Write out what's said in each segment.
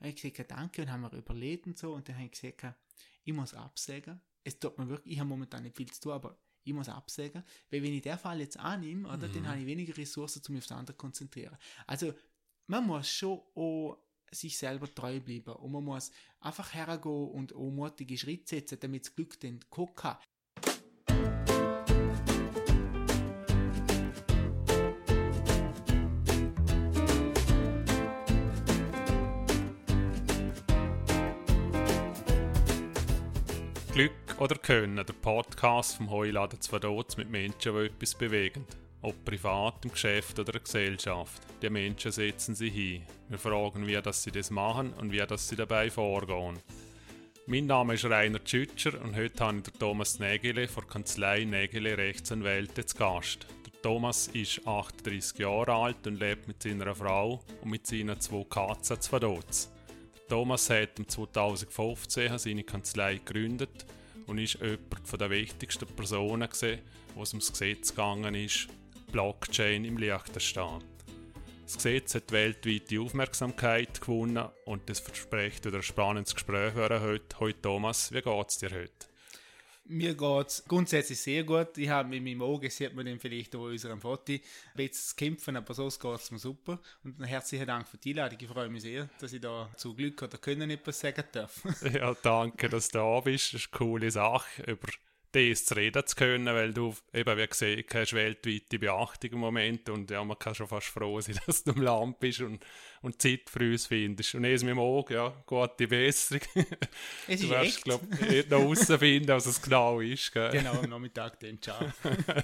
habe ich gesagt, danke und haben wir überlegt und so und dann habe ich gesagt, ich muss absagen. Es tut mir wirklich, ich habe momentan nicht viel zu tun, aber ich muss absagen, weil wenn ich den Fall jetzt annehme, oder, mhm. dann habe ich weniger Ressourcen, um mich aufs andere zu konzentrieren. Also, man muss schon auch sich selber treu bleiben und man muss einfach hergehen und auch mutige Schritte setzen, damit das Glück dann kommen Glück oder Können, der Podcast vom Heuladen Zwadotz mit Menschen, die etwas bewegen. Ob privat, im Geschäft oder in der Gesellschaft. Die Menschen setzen sie hin. Wir fragen, wie das sie das machen und wie das sie dabei vorgehen. Mein Name ist Rainer Tschütscher und heute habe ich den Thomas Nägele von der Kanzlei Nägele Rechtsanwälte zu Gast. Der Thomas ist 38 Jahre alt und lebt mit seiner Frau und mit seinen zwei Katzen zu Vaduz. Thomas hat 2015 seine Kanzlei gegründet und ist jemand der wichtigsten Personen, gewesen, wo es ums Gesetz gegangen ist, Blockchain im Liechtenstein. Das Gesetz hat weltweite Aufmerksamkeit gewonnen und das verspricht wieder ein spannendes Gespräch heute. Heute Thomas, wie geht es dir heute? Mir geht es grundsätzlich sehr gut. Ich habe mit meinem Auge, sieht man dann vielleicht auch in unserem Foto, bisschen zu kämpfen, aber sonst geht es mir super. Und herzlichen Dank für die Einladung. Ich freue mich sehr, dass ich da zu Glück oder Können etwas sagen darf. ja, danke, dass du da bist. Das ist eine coole Sache. Über das zu reden zu können, weil du eben, wie gesagt hast, weltweite Beachtung im Moment und ja, man kann schon fast froh sein, dass du im Land bist und, und Zeit für uns findest. Und es mit dem Auge, ja, gute Besserung. Es du ist wirst, glaube ich, noch herausfinden, was es genau ist. Gell? Genau, am Nachmittag dann, ciao.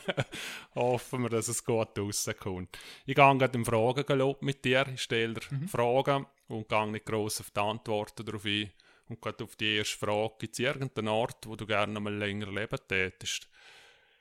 Hoffen wir, dass es gut rauskommt. Ich gehe gerade im Fragengelob mit dir, ich stelle dir mhm. Fragen und gehe nicht gross auf die Antworten darauf ein und gerade auf die erste Frage, gibt es irgendeinen Ort, wo du gerne mal länger leben tätest?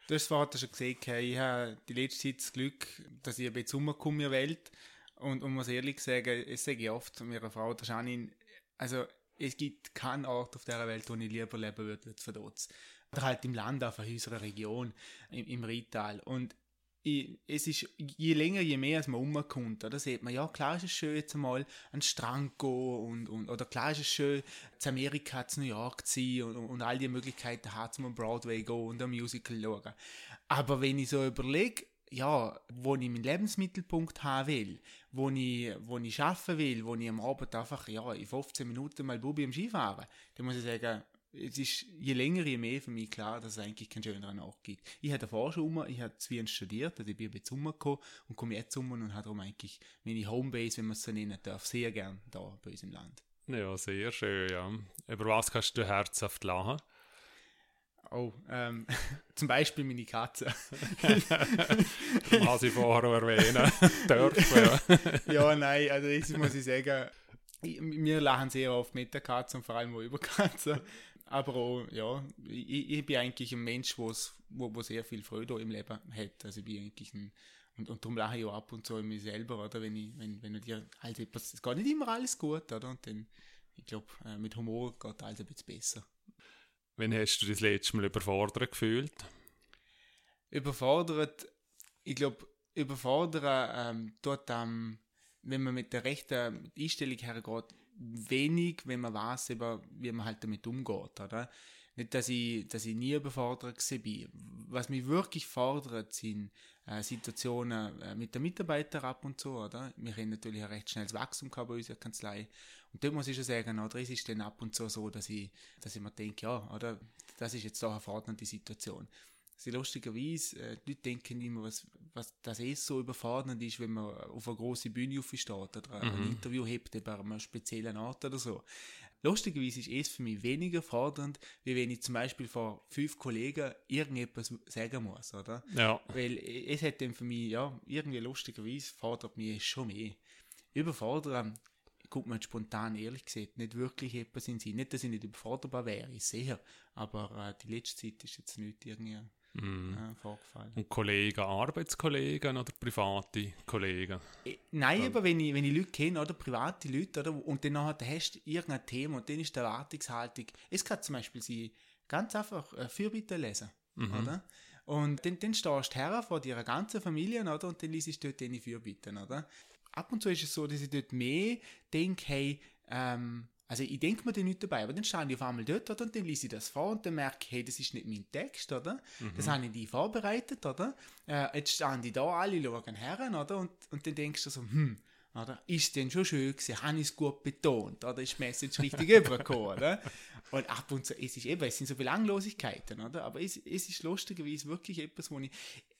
Du hast vorhin schon gesehen, ich habe die letzte Zeit das Glück, dass ich ein bisschen rumkomme in der Welt. Und, und muss ehrlich sagen, ich sage oft zu meiner Frau, der Janine, also es gibt keinen Ort auf dieser Welt, wo ich lieber leben würde als Verdotz. Oder halt im Land, auf unserer Region, im, im Rital. Und ich, es ist je länger, je mehr man umkommt, da sieht man, ja, klar ist es schön, jetzt mal an den Strand gehen und, und, oder klar ist es schön, zu Amerika, zu New York zu sein und, und all die Möglichkeiten haben, zum Broadway gehen und ein Musical schauen. Aber wenn ich so überlege, ja, wo ich meinen Lebensmittelpunkt haben will, wo ich, wo ich arbeiten will, wo ich am Abend einfach, ja, in 15 Minuten mal Bubi am Skifahren, dann muss ich sagen, es ist je länger, je mehr für mich klar, dass es eigentlich keinen schöneren Ort gibt. Ich habe davor schon um, ich habe Zwien studiert, also ich bin jetzt umgekommen und komme jetzt um und habe darum eigentlich meine Homebase, wenn man es so nennen darf, sehr gern da bei uns im Land. Ja, sehr schön, ja. Über was kannst du herzhaft lachen? Oh, ähm, zum Beispiel meine Katze. Was ich vorher erwähnen dürfen. ja, nein, also das muss ich sagen, wir lachen sehr oft mit der Katze und vor allem auch über Katzen. Aber auch, ja, ich, ich bin eigentlich ein Mensch, wo's, wo, wo sehr viel Freude im Leben hat. Also ich bin eigentlich ein, und, und darum lache ich auch ab und zu in mir selber, oder? Wenn ich, wenn, wenn dir halt etwas, es geht nicht immer alles gut, oder? Und dann, ich glaube, äh, mit Humor geht alles ein bisschen besser. Wann hast du das letzte Mal überfordert gefühlt? Überfordert, ich glaube, überfordern ähm, tut am, wenn man mit der rechten Einstellung hergeht, wenig, wenn man weiß, wie man halt damit umgeht, oder? Nicht, dass ich, dass ich nie überfordert bin. Was mich wirklich fordert, sind äh, Situationen äh, mit den Mitarbeitern ab und zu, oder? Wir haben natürlich ein recht schnelles Wachstum gehabt bei unserer Kanzlei. Und da muss ich schon sagen, oder? Es ist dann ab und zu so, dass ich, dass ich mir denke, ja, oder? Das ist jetzt doch eine fordernde Situation. Sie lustigerweise, äh, die Leute denken immer, was, was das eh so überfordernd ist, wenn man auf eine große Bühne aufsteht oder mhm. ein Interview hebt über einen speziellen Ort oder so. Lustigerweise ist es für mich weniger fordernd, wie wenn ich zum Beispiel vor fünf Kollegen irgendetwas sagen muss, oder? Ja. Weil es hat dann für mich, ja, irgendwie lustigerweise fordert mich es schon mehr. Überfordern, guckt man spontan ehrlich gesagt, nicht wirklich etwas in sich. Nicht, dass ich nicht überforderbar wäre, ich sehe, aber äh, die letzte Zeit ist jetzt nicht irgendwie Mhm. Ja, vorgefallen. Und Kollegen, Arbeitskollegen oder private Kollegen? Äh, nein, ja. aber wenn ich, wenn ich Leute kenne, oder private Leute, oder, und dann hast du irgendein Thema und dann ist die Erwartungshaltung, es kann zum Beispiel sein, ganz einfach äh, Fürbitte lesen, mhm. oder? Und dann, dann stehst du her vor deiner ganzen Familie, oder? Und dann liest du dort deine Fürbitten, oder? Ab und zu ist es so, dass ich dort mehr denke, hey, ähm, also ich denke mir dann nicht dabei, aber dann stand ich auf einmal dort, oder? Und dann lese ich das vor und dann merke ich, hey, das ist nicht mein Text, oder? Mhm. Das habe ich nie vorbereitet, oder? Äh, jetzt stand ich da, alle schauen her, oder? Und, und dann denkst du so, hm, oder? Ist denn schon schön gewesen? Habe ich es gut betont? Oder ist die Message richtig übergekommen? Oder? Und ab und zu, es ist eben, es sind so Belanglosigkeiten, oder? Aber es, es ist lustigerweise wirklich etwas, wo ich,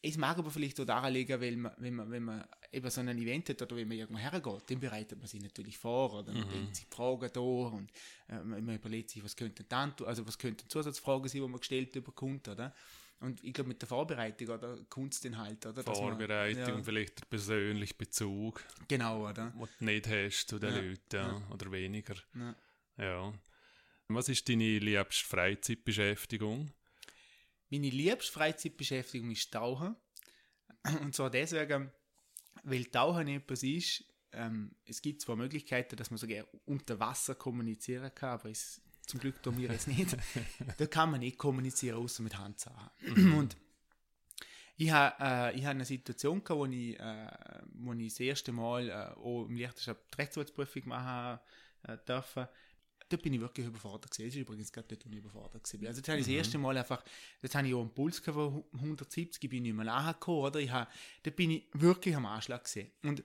es mag aber vielleicht auch daran liegen, weil man, wenn man, wenn man eben so ein Event hat oder wenn man irgendwo hergeht, dann bereitet man sich natürlich vor, oder? Man mhm. denkt sich Fragen da und äh, man überlegt sich, was könnten dann, also was könnten Zusatzfragen sein, die man gestellt bekommt, oder? Und ich glaube, mit der Vorbereitung oder Kunstinhalt, oder? Vorbereitung, man, ja. vielleicht der persönliche Bezug. Genau, oder? Was du nicht hast zu den ja. Leuten, ja. oder weniger. Ja. Was ist deine liebste Freizeitbeschäftigung? Meine liebste Freizeitbeschäftigung ist Tauchen. Und zwar deswegen, weil Tauchen etwas ist, ähm, es gibt zwar Möglichkeiten, dass man sogar unter Wasser kommunizieren kann, aber es zum Glück tun wir es nicht. da kann man nicht kommunizieren, außer mit Handsachen. Mhm. Und ich habe äh, hab eine Situation gehabt, wo ich, äh, wo ich das erste Mal äh, auch im Lichtenschaft die Rechtsanwaltsprüfung machen äh, durfte. Da bin ich wirklich überfordert gewesen. Das ist übrigens gerade dort, wo ich überfordert gewesen Also, das habe ich das mhm. erste Mal einfach, das habe ich auch einen Puls von 170, ich bin nicht mehr nachgekommen, oder? Ich habe, da bin ich wirklich am Anschlag gesehen. Und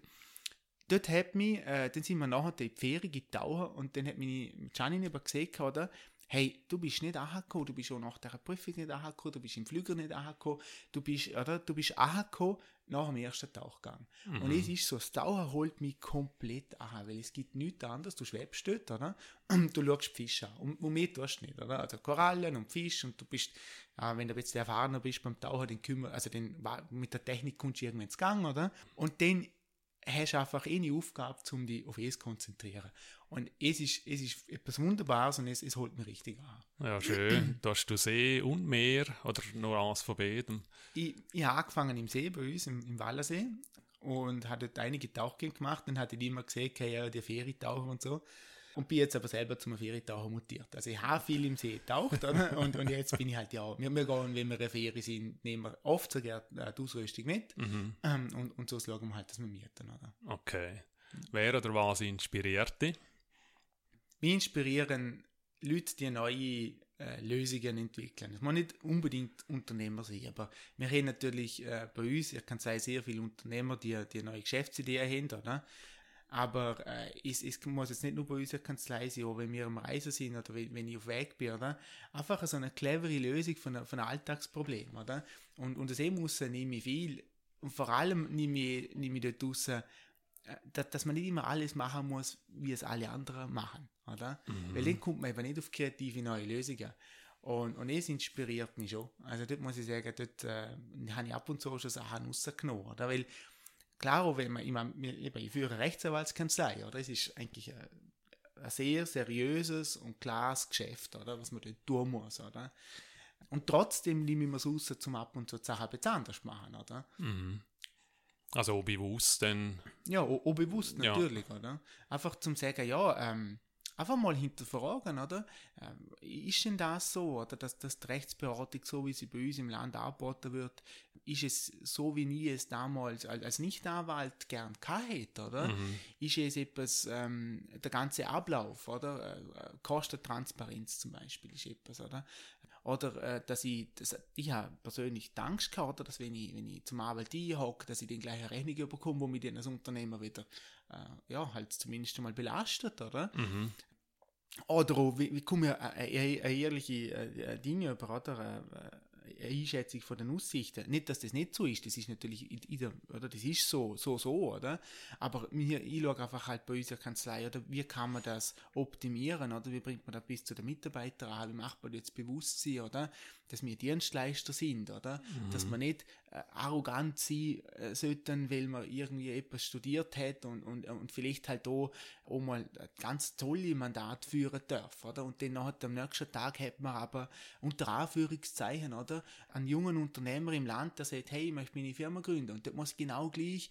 dort hat mich, äh, dann sind wir nachher in die Ferien getaucht und dann hat mich Janine aber gesehen, oder? Hey, du bist nicht angekommen, du bist auch nach der Prüfung nicht angekommen, du bist im Flüger nicht angekommen, du bist, oder? Du bist angekommen nach dem ersten Tauchgang. Mhm. Und es ist so, das Tauchen holt mich komplett an, weil es gibt nichts anderes, du schwebst dort, oder? Und du schaust Fische an. Und, und mehr tust du nicht, oder? Also Korallen und Fisch und du bist, äh, wenn du jetzt erfahrener bist beim Tauchen, den kümmer, also den, mit der Technik kommst du irgendwann ins Gang, oder? Und dann hast einfach eine Aufgabe, um dich auf es zu konzentrieren. Und es ist, es ist etwas Wunderbares und es, es holt mich richtig an. Ja, schön. da hast du See und Meer oder nur eins von beiden? Ich, ich habe angefangen im See bei uns, im, im Wallersee und habe dort einige Tauchgänge gemacht. Dann hatte ich immer gesehen, ja, die Ferientaucher und so und bin jetzt aber selber zum Ferientaucher mutiert. Also ich habe viel im See getaucht und, und jetzt bin ich halt ja, wir, wir gehen, wenn wir eine Ferie sind, nehmen wir oft sogar äh, die Ausrüstung mit mhm. ähm, und, und so schauen wir halt, dass wir mieten. Oder? Okay. Wer oder was inspiriert dich? Mich inspirieren Leute, die neue äh, Lösungen entwickeln. Es muss nicht unbedingt Unternehmer sein, aber wir haben natürlich äh, bei uns, ich kann sagen, sehr viele Unternehmer, die, die neue Geschäftsideen haben, oder? Aber äh, es, es muss jetzt nicht nur bei unserer Kanzlei sein, auch wenn wir am Reisen sind oder wenn, ich auf Weg bin, oder? Einfach so eine clevere Lösung von, von einem Alltagsproblem, oder? Und, und das eben muss nehme ich viel. Und vor allem nehme ich, nehme ich dort raus, äh, dass, dass man nicht immer alles machen muss, wie es alle anderen machen, oder? Mhm. Weil dann kommt man eben nicht auf kreative neue Lösungen. Und, und es inspiriert mich schon. Also dort muss ich sagen, dort äh, habe ich ab und zu schon Sachen rausgenommen, oder? Weil Klar, wenn man, ich, meine, ich führe eine Rechtsanwaltskanzlei, oder? Es ist eigentlich ein, ein, sehr seriöses und klares Geschäft, oder? Was man dort tun muss, oder? Und trotzdem nehme ich mir es raus, zum ab und zu die Sachen ein anders machen, oder? Mhm. Also auch bewusst dann? Ja, auch, auch bewusst natürlich, ja. oder? Einfach zum sagen, ja, ähm, einfach mal hinterfragen, oder? Ähm, ist denn das so, oder dass, dass die Rechtsberatung, so wie sie bei uns im Land angeboten wird, ist es so, wie nie es damals als Nicht-Anwalt gern gehabt oder? Mhm. Ist es etwas, ähm, der ganze Ablauf, oder? Äh, Kostentransparenz zum Beispiel ist etwas, oder? Oder, äh, dass ich, dass, ich habe persönlich Angst gehabt, oder, dass wenn ich, wenn ich zum Anwalt hocke, dass ich den gleichen Rechnung bekomme, wo mich dann als Unternehmer wieder, äh, ja, halt zumindest einmal belastet, oder? Mhm. Oder wie, wie komme ich eine, eine ehrliche äh, Dinge über, oder? Einschätzung von den Aussichten. Nicht, dass das nicht so ist, das ist natürlich, oder das ist so, so, so, oder? Aber ich schaue einfach halt bei unserer Kanzlei, oder wie kann man das optimieren, oder wie bringt man das bis zu den Mitarbeitern an, wie macht man jetzt Bewusstsein, oder? Dass wir Dienstleister sind, oder? Mhm. Dass man nicht äh, arrogant sein äh, sollten, weil man irgendwie etwas studiert hat und, und, und vielleicht halt auch, auch mal ganz tolle Mandat führen darf, oder? Und dann nachher am nächsten Tag hat man aber unter Anführungszeichen, oder? Einen jungen Unternehmer im Land, der sagt, hey, ich möchte meine Firma gründen. Und das muss genau gleich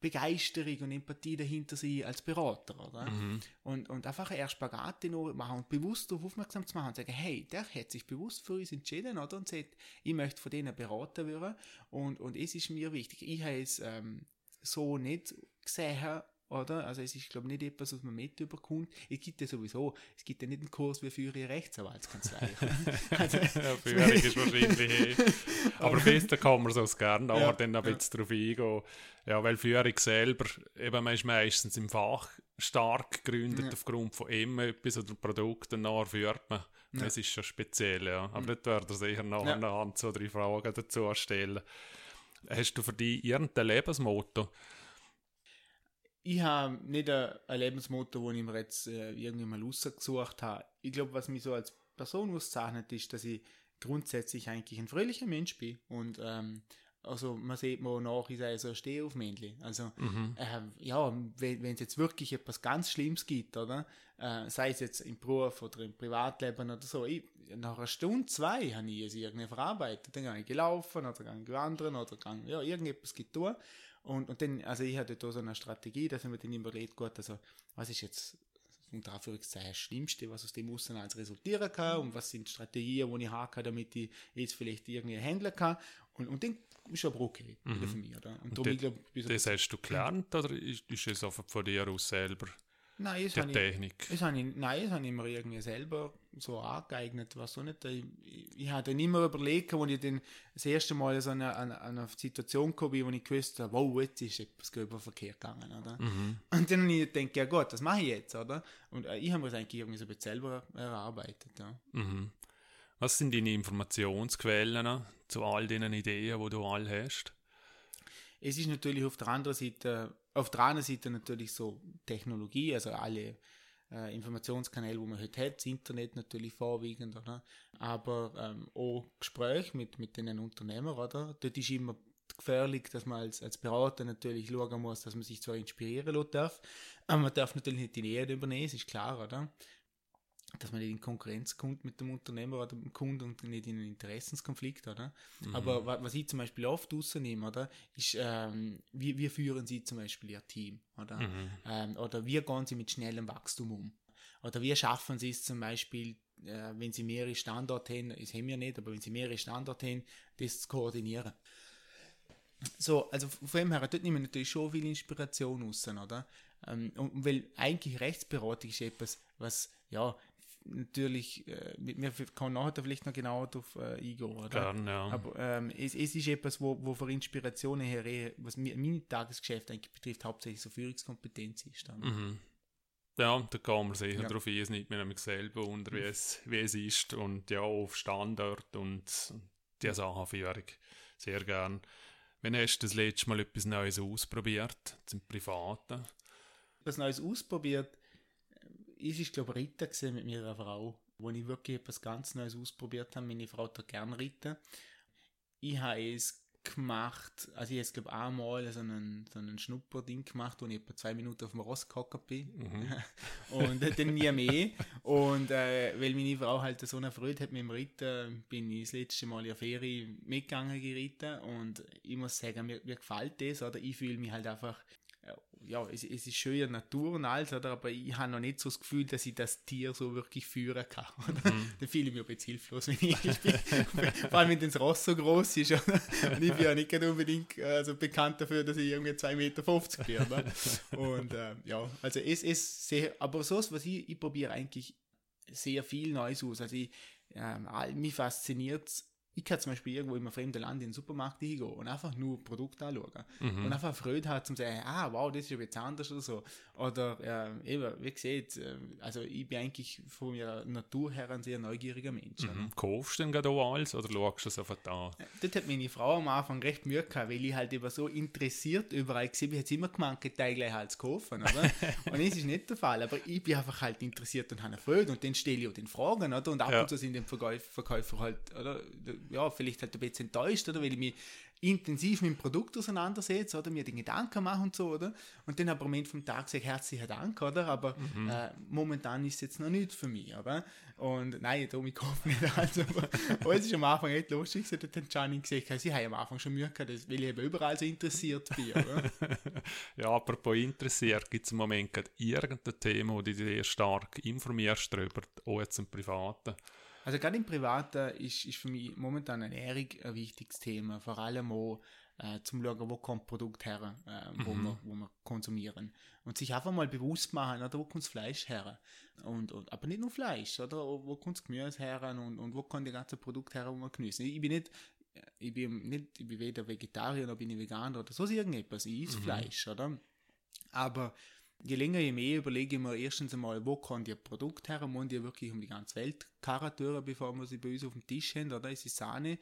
Begeisterung und Empathie dahinter sein als Berater, oder? Mhm. Und, und einfach eine Spagat machen und bewusst darauf aufmerksam zu machen und sagen, hey, der hat sich bewusst für uns entschieden, oder? Und sagt, ich möchte von denen beraten werden und, und es ist mir wichtig. Ich habe es ähm, so nicht gesehen, oder? Also es ist, glaube ich, nicht etwas, was man mit überkommt. Es gibt ja sowieso, es gibt ja nicht einen Kurs wie für Ihre Rechtsanwaltskanzlei. also, ja, Führung ist wahrscheinlich eh. Aber besser kann man es gerne aber ja, dann ein bisschen ja. darauf eingehen. Ja, weil Führung selber, eben man ist meistens im Fach stark gegründet ja. aufgrund von immer etwas oder Produkten, nachher führt man. Ja. Das ist schon speziell, ja. Aber mhm. dort werden wir sicher noch ja. eine zwei, drei Fragen dazu stellen. Hast du für dich irgendein Lebensmotto? Ich habe nicht ein, ein Lebensmotto, wo ich mir jetzt äh, irgendwie mal rausgesucht habe. Ich glaube, was mich so als Person auszeichnet, ist, dass ich grundsätzlich eigentlich ein fröhlicher Mensch bin. Und ähm, also man sieht mir nach, ich sage so, stehe auf Männchen. Also mhm. äh, ja, wenn es jetzt wirklich etwas ganz Schlimmes gibt, oder? Äh, sei es jetzt im Beruf oder im Privatleben oder so, ich, nach einer Stunde, zwei habe ich es irgendwie verarbeitet. Dann gehe ich gelaufen oder gehe ich wandern oder gehe, ja, irgendetwas getan. Und, und dann, also ich hatte da so eine Strategie, dass ich mir dann überlegt, gut, also, was ist jetzt unter Anführungszeichen das Schlimmste, was aus dem Außen als resultieren kann und was sind Strategien, die ich habe, damit ich jetzt vielleicht irgendwie handeln kann. Und, und dann ist aber okay mhm. für mich. Oder? Und, und das, glaub, das hast du gelernt oder ist, ist es einfach von dir aus selber? Nein, das der Technik. Ich, das habe ich, nein, das habe ich mir irgendwie selber so angeeignet, was so nicht. Ich, ich, ich habe dann immer überlegt, als ich dann das erste Mal so eine, eine, eine Situation kam, wo ich gewusst habe, wow, jetzt ist etwas über Verkehr gegangen, oder? Mhm. Und dann habe ich gedacht, ja Gott, was mache ich jetzt, oder? Und äh, ich habe mir das eigentlich irgendwie so ein bisschen selber erarbeitet, ja. Mhm. Was sind deine Informationsquellen zu all diesen Ideen, die du alle hast? Es ist natürlich auf der anderen Seite auf der anderen Seite natürlich so Technologie, also alle äh, Informationskanäle, die man heute hat, das Internet natürlich vorwiegend, oder? aber ähm, auch Gespräche mit, mit den Unternehmern, oder? Dort ist immer gefährlich, dass man als, als Berater natürlich schauen muss, dass man sich zwar inspirieren lassen darf, aber man darf natürlich nicht die Nähe übernehmen, ist klar, oder? Dass man nicht in Konkurrenz kommt mit dem Unternehmer oder dem Kunden und nicht in einen Interessenskonflikt, oder? Mhm. Aber was ich zum Beispiel oft rausnehme, oder, ist, ähm, wie, wie führen Sie zum Beispiel Ihr Team, oder? Mhm. Ähm, oder wie gehen Sie mit schnellem Wachstum um? Oder wie schaffen Sie es zum Beispiel, äh, wenn Sie mehrere Standorte haben, das haben wir nicht, aber wenn Sie mehrere Standorte haben, das zu koordinieren? So, also von dem her, dort nehmen wir natürlich schon viel Inspiration raus, oder? Ähm, und weil eigentlich Rechtsberatung ist etwas, was, ja, natürlich, äh, wir können nachher vielleicht noch genauer darauf äh, eingehen, oder? Gern, ja. Aber ähm, es, es ist etwas, wo, wo für Inspirationen her, was mir, mein Tagesgeschäft eigentlich betrifft, hauptsächlich so Führungskompetenz ist. Dann. Mhm. Ja, da kann man sicher ja. darauf ein, es nimmt mir nämlich selber unter, wie es, wie es ist und ja, auf Standard und die Sachenführung sehr gern. Wenn hast du das letzte Mal etwas Neues ausprobiert, zum Privaten? Etwas Neues ausprobiert? Es ist, glaube ich, Ritter mit meiner Frau, wo ich wirklich etwas ganz Neues ausprobiert habe. Meine Frau hat gerne Ritter. Ich habe es gemacht, also ich habe glaube einmal so einen, so einen Schnupperding gemacht, wo ich etwa zwei Minuten auf dem Ross gehockt bin. Mhm. und dann nie mehr. Und äh, weil meine Frau halt so eine Freude hat mit dem Reiten, bin ich das letzte Mal in der Ferie mitgegangen geritten und ich muss sagen, mir, mir gefällt das, oder ich fühle mich halt einfach ja, es, es ist schön in der Natur und alles, oder? aber ich habe noch nicht so das Gefühl, dass ich das Tier so wirklich führen kann. Oder? Mhm. Da fühle ich mich ein bisschen hilflos, wenn ich bin. Vor allem, wenn das Ross so groß ist. Oder? Und ich bin ja nicht unbedingt also bekannt dafür, dass ich irgendwie 2,50 Meter bin. Oder? Und äh, ja, also es ist sehr, aber so was ich, ich probiere eigentlich sehr viel Neues aus. Also ich, ähm, mich fasziniert es ich kann zum Beispiel irgendwo in einem fremden Land in den Supermarkt hingehen und einfach nur Produkte anschauen. Mhm. Und einfach Freude hat, zum sagen, ah, wow, das ist jetzt anders oder so. Oder, äh, eben, wie gesagt, äh, also ich bin eigentlich von meiner Natur her ein sehr neugieriger Mensch. Mhm. Kaufst du denn gerade alles oder schaust du es einfach da? Dort hat meine Frau am Anfang recht Mühe gehabt, weil ich halt immer so interessiert überall gesehen bin, hat immer gemeint, Teil gleich halt zu kaufen, oder? und das ist nicht der Fall, aber ich bin einfach halt interessiert und habe Freude und dann stelle ich auch den Fragen, oder? Und ab ja. und zu sind die Verkäufer halt, oder? Ja, vielleicht halt ein bisschen enttäuscht, oder? Weil ich mich intensiv mit dem Produkt auseinandersetze, oder? Mir den Gedanken mache und so, oder? Und dann am Moment vom Tag sage herzlichen Dank, oder? Aber mhm. äh, momentan ist es jetzt noch nicht für mich, oder? Und nein, da ich kaufe nicht also, aber es ist am Anfang echt lustig, so hat Gianni gesagt, sie haben am Anfang schon Mühe gehabt, weil ich eben überall so interessiert bin, oder? ja, apropos interessiert, gibt es im Moment gerade irgendein Thema, wo du dich sehr stark informierst darüber, auch jetzt im Privaten? Also gerade im Privaten ist, ist für mich momentan Ernährung ein wichtiges Thema. Vor allem auch äh, zum schauen, wo kommt Produkt her, äh, wo, Mhm. wir, wo wir konsumieren. Und sich einfach mal bewusst machen, oder, wo kommt das Fleisch her? Und, und, aber nicht nur Fleisch, oder? Wo kommt das Gemüse her und, und wo kommt die ganze Produkt her, wo wir genießen? Ich bin nicht, ich bin nicht, ich bin weder Vegetarier noch bin ich Veganer oder so irgendetwas. Ich esse Mhm. Fleisch, oder? Aber je länger je mehr überlege ich mir erstens einmal, wo kommt ihr Produkt her, muss die wirklich um die ganze Welt karren, bevor wir sie bei uns auf dem Tisch haben, oder? Es ist Sahne.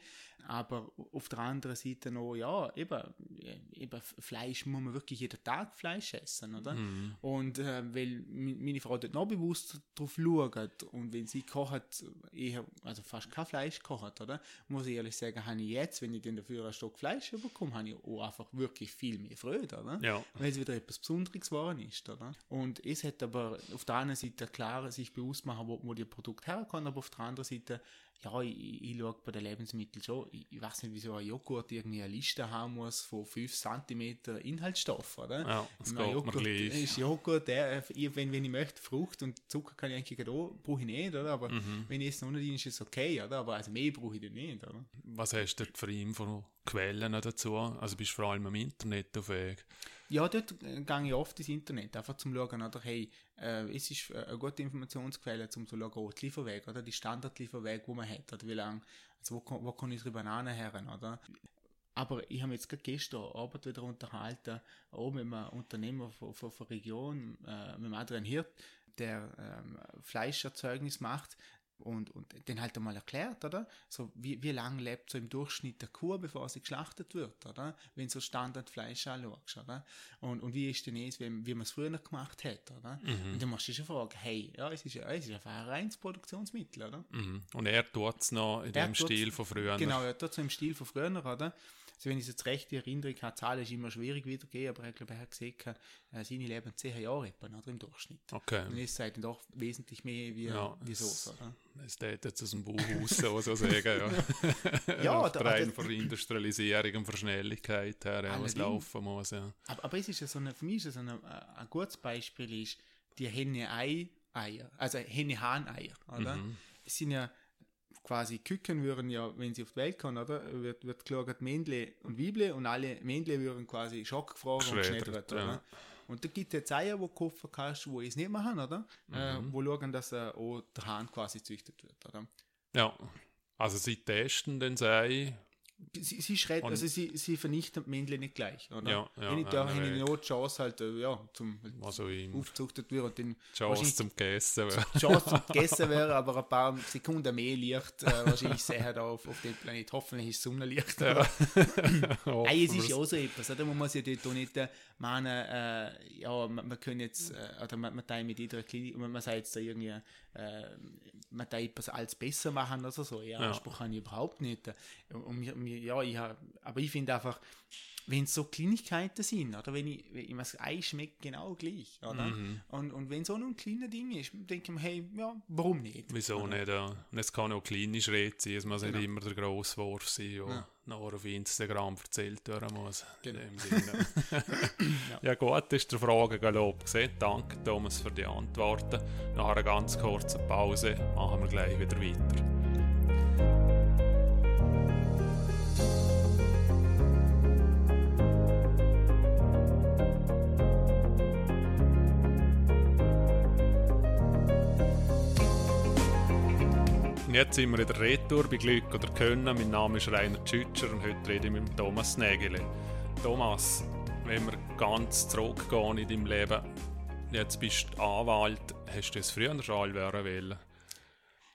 Aber auf der anderen Seite noch, ja, eben, äh, eben Fleisch muss man wirklich jeden Tag Fleisch essen, oder? Mhm. Und äh, weil meine Frau dort noch bewusst drauf schaut und wenn sie kocht, eher, also fast kein Fleisch kocht, oder? Muss ich ehrlich sagen, habe ich jetzt, wenn ich dann dafür einen Stock Fleisch bekomme, habe ich auch einfach wirklich viel mehr Freude, oder? Ja. Weil es wieder etwas Besonderes geworden ist, oder? Und es hat aber auf der einen Seite klar sich bewusst machen, wo, wo die Produkte herkommen, aber auf der anderen Seite, ja, ich, ich, schaue bei den Lebensmitteln schon, ich, ich weiß nicht, wieso ein Joghurt irgendwie eine Liste haben muss von 5 cm Inhaltsstoff, oder? Ja, das Mein geht mir Joghurt gleich. ist Joghurt, der, wenn, wenn ich möchte, Frucht und Zucker kann ich eigentlich auch, brauche ich nicht, oder? Aber Mhm. wenn ich es noch nicht ist es okay, oder? Aber also mehr brauche ich dann nicht, oder? Was hast du für Infoquellen dazu? Also bist du vor allem im Internet auf Weg? Ja, dort äh, gehe ich oft ins Internet, einfach zum Schauen, oder? Hey, äh, es ist äh, eine gute Informationsquelle, zum zu schauen, oh, die Lieferweg, oder? Die Standardlieferweg, wo man hat, oder? Wie lange, also wo, wo kann ich die Bananen her, oder? Aber ich habe jetzt gerade gestern Abend wieder unterhalten, auch mit einem Unternehmer von, der Region, äh, mit Adrian Hirt, der ähm, Fleischerzeugnis macht und, und den halt einmal erklärt, oder? So, wie, wie lange lebt so im Durchschnitt der Kuh, bevor sie geschlachtet wird, oder? Wenn so Standardfleisch anschaust, oder? Und, und wie ist denn es, wenn, wie man es früher gemacht hat, oder? Mhm. Und dann musst du schon fragen, hey, ja, es ist ja, es ist einfach ein reines Produktionsmittel, oder? Mhm. Und er tut es noch in Er dem Stil von früher. Genau, ja, dort so im Stil von früher, oder? Also wenn ich es jetzt recht in Erinnerung habe, Zahlen ist immer schwierig wiedergehen, aber ich glaube, er hat gesehen, äh, seine leben 10 Jahre etwa, oder, im Durchschnitt. Okay. Und ist halt doch wesentlich mehr wie, Ja, wie so, es- oder? Es tät jetzt aus dem Bauhaus so, so sagen, ja. Ja, da- einen da- von Industrialisierung und von Schnelligkeit her, ja, was laufen muss, ja. Aber, aber es ist ja so eine, für mich ist es so eine, äh, ein gutes Beispiel ist die Henne-Ei-Eier, also Henne-Hahn-Eier, oder? Mhm. Es sind ja quasi Küken würden ja, wenn sie auf die Welt kommen, oder? Wird, wird gelagert Männle und Weible und alle Männle würden quasi schockgefroren und geschneddert, ja. oder? Und da gibt es jetzt Eier, wo du kaufen kannst, wo es nicht machen, oder? Äh, Mhm. wo schauen, dass äh, auch der Hahn quasi züchtet wird, oder? Ja, also sie testen den Sei. Sie, sie Und- also sie, sie vernichten die Männle nicht gleich, oder? Ja, ja, Wenn ich da ja, habe ich ja. noch die Chance halt, äh, ja, zum Also im aufgezuchtet wird und dann Chance zum Gegessen. Ja. die Chance zum Gegessen wäre, aber ein paar Sekunden mehr Licht äh, wahrscheinlich sehen da auf, auf dem Planet. Hoffentlich ist Sonnenlicht. Ja. Hey, es ist ja auch so etwas, oder? Man muss ja dort nicht äh, meinen, äh, ja, man, man können jetzt, äh, oder man, man teilt mit jeder Klinik, man, man sagt jetzt da irgendwie, äh, man teilt etwas als besser machen oder so. Ja, Ja. Anspruch habe ich überhaupt nicht. Und mir, ja, ich hab, aber ich finde einfach, wenn es so Kleinigkeiten sind, oder wenn ich, wenn ich das Ei schmeckt genau gleich, oder? Mhm. Und, und wenn so nur ein kleiner Ding ist, denke ich mir, hey, ja, warum nicht? Wieso Oder? nicht? Ja. Und es kann auch kleine Schritte sein, es muss Genau. nicht immer der grosse Wurf sein, der Ja. noch auf Instagram erzählt werden muss. Genau. Sinne. ja. gut, ist der Frage gelobt gesehen. Danke Thomas für die Antworten. Nach einer ganz kurzen Pause machen wir gleich wieder weiter. Und jetzt sind wir in der Retour bei Glück oder Können. Mein Name ist Rainer Tschütscher und heute rede ich mit Thomas Nägele. Thomas, wenn wir ganz zurückgehen in deinem Leben, jetzt bist du Anwalt, hast du es früher schon wollen?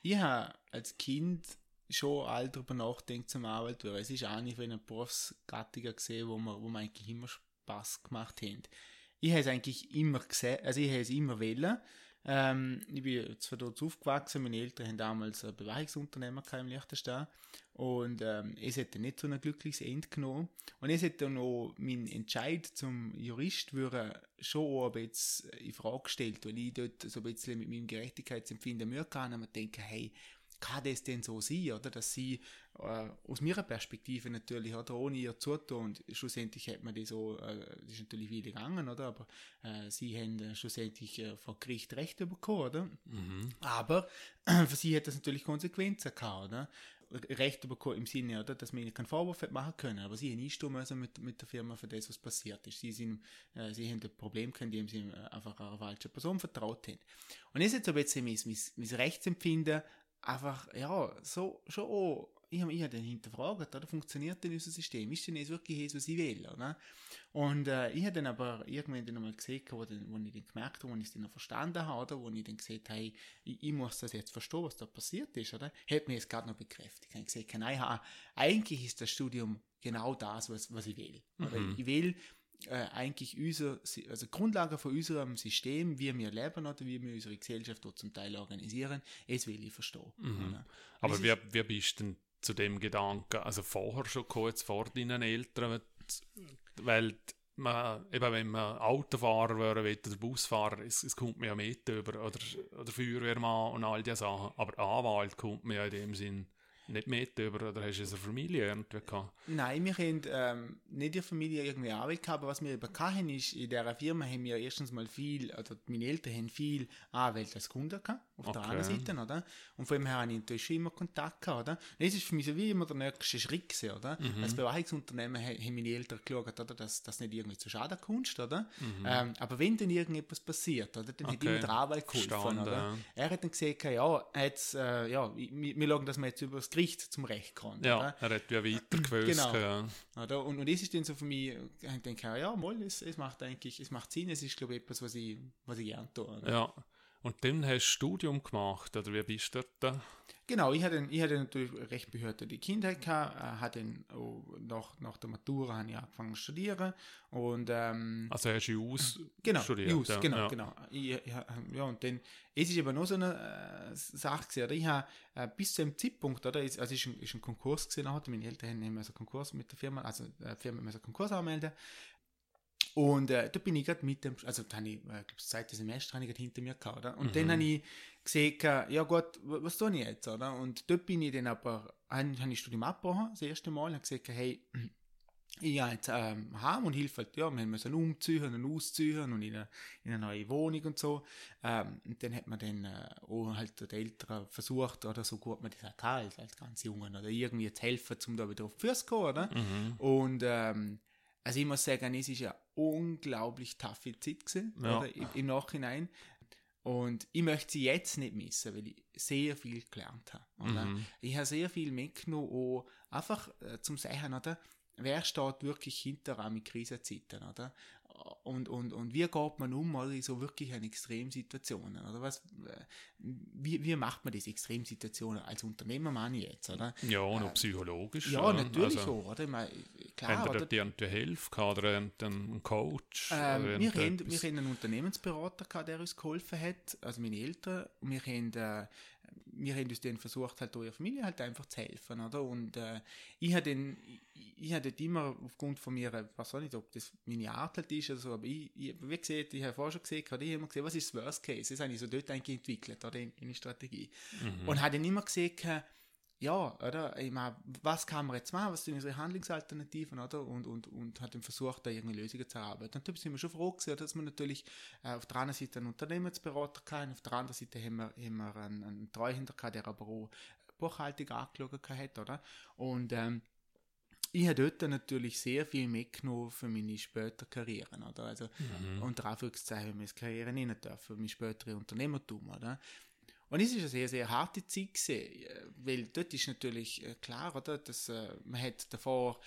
Ich habe als Kind schon all darüber nachgedacht zum Arbeit werden. Es ist eine von den Berufsgattungen gesehen, wo wir eigentlich immer Spaß gemacht haben. Ich habe es eigentlich immer gesehen, also ich habe es immer wollen. Ähm, ich bin zwar dort aufgewachsen, meine Eltern haben damals ein Beweichungsunternehmer gehabt im Liechtenstein und ähm, es hätte nicht so ein glückliches Ende genommen. Und es hätte noch mein Entscheid zum Jurist würde schon ein bisschen in Frage gestellt, weil ich dort so ein bisschen mit meinem Gerechtigkeitsempfinden Mühe hatte und mir denke, hey, kann das denn so sein, oder? Dass sie äh, aus meiner Perspektive natürlich, oder ohne ihr zutun, und schlussendlich hat man die so, äh, das ist natürlich wieder gegangen, oder? Aber äh, sie haben äh, schlussendlich äh, vor Gericht Recht bekommen, oder? Mhm. Aber für sie hat das natürlich Konsequenzen gehabt, oder? Recht bekommen im Sinne, oder, dass man ihnen keinen Vorwurf machen können, aber sie haben einstehen müssen mit, mit der Firma für das, was passiert ist. Sie, sind, äh, sie haben ein Problem gehabt, indem sie einfach einer falschen Person vertraut haben. Und jetzt ist so ein bisschen mein, mein, mein Rechtsempfinden einfach, ja, so, schon auch ich habe mich dann hinterfragt, oder funktioniert denn unser System? Ist denn jetzt wirklich das, was ich will? Oder? Und äh, ich habe dann aber irgendwann dann einmal gesehen, wo, dann, wo ich dann gemerkt habe, wo ich es dann noch verstanden habe, oder? wo ich dann gesagt habe, hey, ich, ich, muss das jetzt verstehen, was da passiert ist, oder? Hat mir jetzt gerade noch bekräftigt. Ich habe gesagt, nein, eigentlich ist das Studium genau das, was, was ich will. Mhm. Ich will äh, eigentlich unser, also Grundlage von unserem System, wie wir leben oder wie wir unsere Gesellschaft dort zum Teil organisieren, das will ich verstehen. Mhm. Aber wie, wie bist denn zu dem Gedanken, also vorher schon kurz vor deinen Eltern, weil man, eben wenn man Autofahrer wäre oder Busfahrer, es, es kommt mir ja mit über, oder, oder Feuerwehrmann und all diese Sachen, aber Anwalt kommt mir ja in dem Sinn nicht mit über, oder hast du eine Familie irgendwie gehabt? Nein, wir haben ähm, nicht in der Familie irgendwie Arbeit gehabt, aber was wir eben hatten, ist, in dieser Firma haben wir erstens mal viel, oder meine Eltern haben viel Anwälte als Kunden gehabt, auf okay. der anderen Seite, oder? Und von dem her habe ich natürlich schon immer Kontakt gehabt, oder? Und das ist für mich so wie immer der nächste Schritt gewesen, oder? Mhm. Als Beweichungsunternehmen haben meine Eltern geschaut, oder? Dass das nicht irgendwie zu Schaden kommt, oder? Mhm. Ähm, aber wenn dann irgendetwas passiert, oder? Dann okay. hat immer der Anwalt geholfen, Verstanden, oder? Ja. Er hat dann gesagt, ja, jetzt, äh, ja, wir, wir schauen, dass wir jetzt über das Gericht zum Recht kommt. Ja, oder? er hat ja weiter gewusst. Genau. Ja. Oder? Und, und das ist dann so für mich, ich denke, ja, mal, es, es macht eigentlich, es macht Sinn, es ist, glaube ich, etwas, was ich, was ich gerne tue. Oder? Ja. Und dann hast du Studium gemacht, oder wie bist du dort? Genau, ich hatte, ich hatte natürlich recht behütete Kindheit gehabt, äh, hatte nach, nach der Matura habe ich angefangen zu studieren und ähm, also hast du US genau, studiert? US, ja. genau, ja. genau. Ich, ja, und dann, es ist aber noch so eine äh, Sache gewesen, oder? ich habe äh, bis zu einem Zeitpunkt, oder, also es ist ein, ist ein Konkurs gesehen, hatte meine Eltern haben immer so einen Konkurs mit der Firma, also die Firma so einen Konkurs anmelden und äh, da bin ich gerade mit dem, also da habe ich, äh, glaube das zweite Semester habe ich hinter mir gehabt, oder? Und mhm. dann habe ich gesehen, ja gut, was tue ich jetzt, oder? Und dort bin ich dann aber, habe ich Studium abgebrochen, das erste Mal, habe gesagt, hey, ich habe jetzt ähm, heim und hilfe halt, ja, wir müssen umziehen und ausziehen und in eine, in eine neue Wohnung und so. Ähm, und dann hat man dann äh, auch halt die Eltern versucht, oder so gut man das auch kann, als, als ganz Jungen, oder irgendwie zu helfen, um da wieder auf die Füße zu kommen, oder? Mhm. Und ähm, also ich muss sagen, es ist ja unglaublich taffe Zeit gewesen, ja. oder, im, im Nachhinein. Und ich möchte sie jetzt nicht missen, weil ich sehr viel gelernt habe. Mhm. Ich habe sehr viel mitgenommen, auch einfach äh, zum Sagen, oder? wer steht wirklich hinter einem Krisenzeiten, oder? Und, und, und wie geht man um in so wirklich in Extremsituationen, oder was, äh, wie, wie macht man diese Extremsituationen als Unternehmer, meine ich jetzt, oder? Ja, und auch äh, psychologisch. Ja, natürlich also, auch, oder? Ich meine, klar, Haben oder? dir eine Hilfe oder einen Coach? Ähm, wir, haben, wir haben einen Unternehmensberater gehabt, der uns geholfen hat, also meine Eltern, wir haben äh, wir haben uns dann versucht, halt eurer Familie halt einfach zu helfen, oder? Und äh, ich habe dann, ich habe immer aufgrund von mir, ich weiß auch nicht, ob das meine Art halt ist oder so, aber ich, ich wie gesagt, ich habe vorher schon gesehen, ich habe immer gesehen, was ist das Worst Case? Das habe ich so dort eigentlich entwickelt, oder? In, in der Strategie. Mhm. Und habe dann immer gesehen, ja, oder? Ich meine, was kann man jetzt machen? Was sind unsere Handlungsalternativen, oder? Und, und, und hat dann versucht, da irgendeine Lösungen zu erarbeiten. Und da sind wir schon froh gewesen, dass wir natürlich äh, auf der einen Seite einen Unternehmensberater hatten, auf der anderen Seite haben wir, haben wir einen, einen Treuhänder gehabt, der aber auch Buchhaltung angeschaut hat, oder? Und, ähm, ich habe dort natürlich sehr viel mitgenommen für meine spätere Karriere, oder? Also, mhm. unter Anführungszeichen, meine Karriere nicht dürfen, mein spätere Unternehmertum, oder? Und es ist eine sehr, sehr harte Zeit gewesen, äh, weil dort ist natürlich äh, klar, oder, dass äh, man hat davor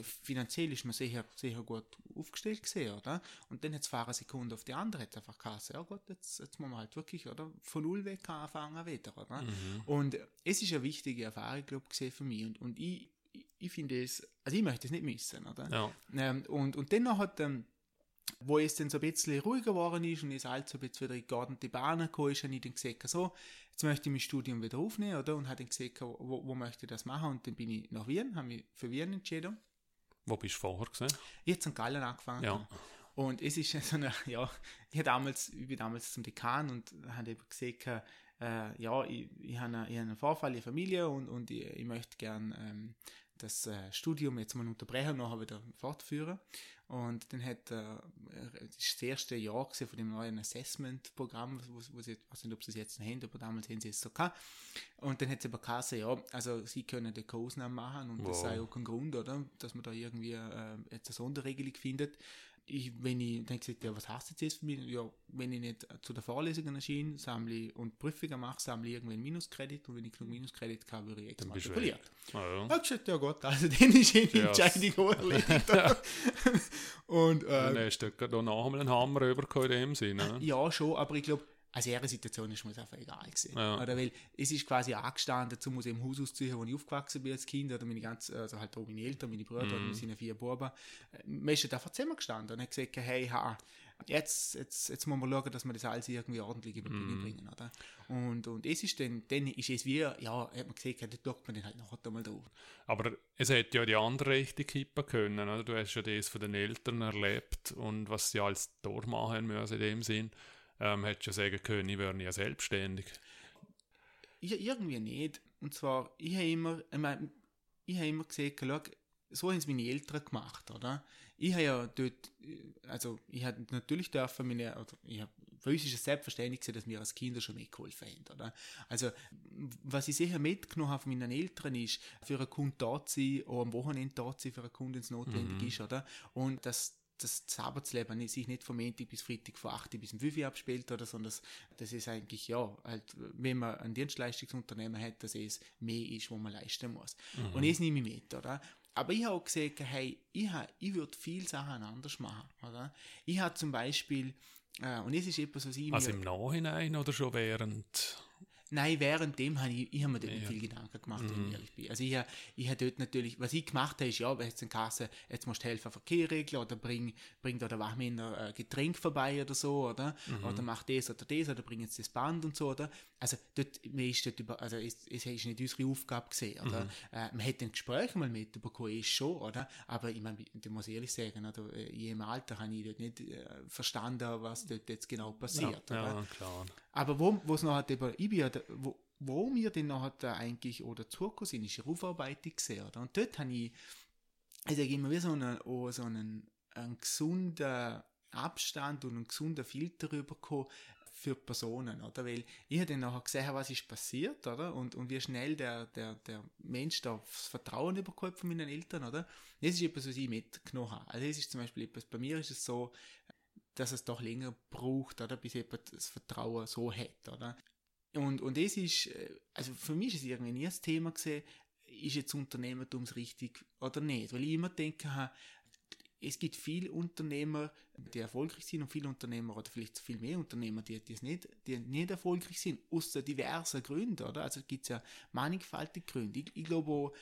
finanziell ist man sehr, sehr gut aufgestellt gesehen, oder? Und dann hat es eine Sekunde auf die andere hat einfach gesagt, ja gut, jetzt, jetzt muss man halt wirklich, oder? Von null weg anfangen wieder, oder? Mhm. Und es ist eine wichtige Erfahrung, glaube ich, für mich. Und, und ich, ich, ich finde es, also ich möchte es nicht missen, oder? Ja. Ähm, und, und dann hat, ähm, wo es dann so ein bisschen ruhiger geworden ist und es halt so ein bisschen wieder in geordnete Bahnen gekommen ist, habe ich dann gesagt, so, jetzt möchte ich mein Studium wieder aufnehmen, oder? Und habe dann gesagt, wo, wo möchte ich das machen? Und dann bin ich nach Wien, habe mich für Wien entschieden. Wo bist du vorher gesehen? Ich habe St. Gallen angefangen. Ja. Und es ist so eine, ja, ich, damals, ich bin damals zum Dekan und habe eben gesagt, äh, ja, ich, ich habe einen, einen Vorfall in der Familie und, und ich, ich möchte gerne ähm, das äh, Studium jetzt mal unterbrechen und nachher wieder fortführen. Und dann hat er, äh, das ist das erste Jahr gewesen von dem neuen Assessment-Programm, wo, wo sie, ich weiß nicht, ob sie es jetzt noch haben, aber damals haben sie es so gehabt. Und dann hat es aber gesagt, ja, also sie können den Ausnahmen machen und das Wow. sei auch kein Grund, oder, dass man da irgendwie äh, jetzt eine Sonderregelung findet. Ich, wenn ich dann gesagt, ja, was heißt jetzt das für mich? Ja, wenn ich nicht zu den Vorlesungen erschien, sammle und Prüfungen mache, sammle ich irgendwann Minuskredit und wenn ich genug Minuskredit habe, würde ich Dann exmatrikuliert. Ah, ja. Ich gesagt, ja Gott, also dann ist die Ja, Entscheidung erledigt. und Dann äh, hast du dort noch einmal einen Hammer rübergekommen in dem Sinne. ne? ja, schon, aber ich glaube, also ihre Situation ist mir einfach egal gewesen. Ja. Oder weil es ist quasi angestanden, zum aus dem Haus auszuziehen, wo ich aufgewachsen bin als Kind, oder meine ganze, also halt auch meine Eltern, meine Brüder, Mhm. ja vier Buben. Äh, Man ist halt einfach zusammengestanden und hat gesagt, hey, ha, jetzt, jetzt, jetzt muss man schauen, dass wir das alles irgendwie ordentlich über die Bühne Mhm. bringen, oder? Und, und es ist dann, dann ist es wie, ja, hat man gesehen, da schaut man dann halt noch einmal drauf. Aber es hätte ja die andere Richtung kippen können. Oder? Du hast ja das von den Eltern erlebt und was sie als durchmachen müssen in dem Sinn. Ähm, hättest du ja sagen können, ich wäre ja selbstständig. Ich irgendwie nicht. Und zwar, ich habe immer, ich, mein, ich habe immer gesehen, schau, so haben es meine Eltern gemacht, oder? Ich habe ja dort, also ich habe natürlich dürfen meine, oder ich habe, für uns ist es selbstverständlich dass wir als Kinder schon mitgeholfen haben, oder? Also, was ich sicher mitgenommen habe von meinen Eltern ist, für einen Kunden da zu sein, auch am Wochenende da zu sein, für einen Kunden, wenn es notwendig ist, oder? Und das, das das Arbeitsleben sich nicht vom Montag bis Freitag von 8 bis um 5 Uhr abspielt, oder, sondern das, das ist eigentlich, ja, halt, wenn man ein Dienstleistungsunternehmen hat, dass es mehr ist, wo man leisten muss. Und das nehme ich mit, oder? Aber ich habe auch gesagt, hey, ich, ha- ich würde viele Sachen anders machen, oder? Ich habe zum Beispiel, äh, und es ist etwas, was ich Also im Nachhinein oder schon während? Nein, währenddem habe ich, ich habe mir dort nicht Ja. viel Gedanken gemacht, wenn ich ehrlich bin. Also ich, habe- ich habe dort natürlich, was ich gemacht habe, ist, ja, jetzt in Kasse, jetzt musst du helfen, Verkehr regeln, oder bring, bring da der Wachmänner äh, Getränk vorbei oder so, oder? Oder mach das oder das, oder bring jetzt das Band und so, oder? Also dort, mir ist dort über, also es, es ist nicht unsere Aufgabe gesehen, oder? Äh, man hätte ein Gespräch mal mitbekommen, ist schon, oder? Aber ich meine, da muss ich ehrlich sagen, oder? äh, in jedem Alter habe ich dort nicht äh, verstanden, was dort jetzt genau passiert, oder? ja, klar. Aber wo wo es noch hat eben, ich bin ja, der- wo, wo wir dann noch hat, äh, eigentlich oder zugekommen sind, ist eine Aufarbeitung gesehen, oder? Und dort habe ich, ich sage immer, wie so einen, oh, so einen, einen gesunden Abstand und einen gesunden Filter bekommen für die Personen, oder? Weil ich habe dann nachher gesehen, was ist passiert, oder? Und, und wie schnell der, der, der Mensch da das Vertrauen bekommt von meinen Eltern, oder? Das ist etwas, was ich mitgenommen habe. Also das ist zum Beispiel etwas, bei mir ist es so, dass es doch länger braucht, oder, bis jemand das Vertrauen so hat, oder? Und, und das ist, äh, also für mich ist es irgendwie nie das Thema gesehen, ist jetzt Unternehmertum richtig oder nicht? Weil ich immer denke, ha, es gibt viele Unternehmer, die erfolgreich sind und viele Unternehmer oder vielleicht viel mehr Unternehmer, die, die, es nicht, die nicht erfolgreich sind, aus diversen Gründen, oder? Also gibt es ja mannigfaltige Gründe. Ich, ich glaube auch,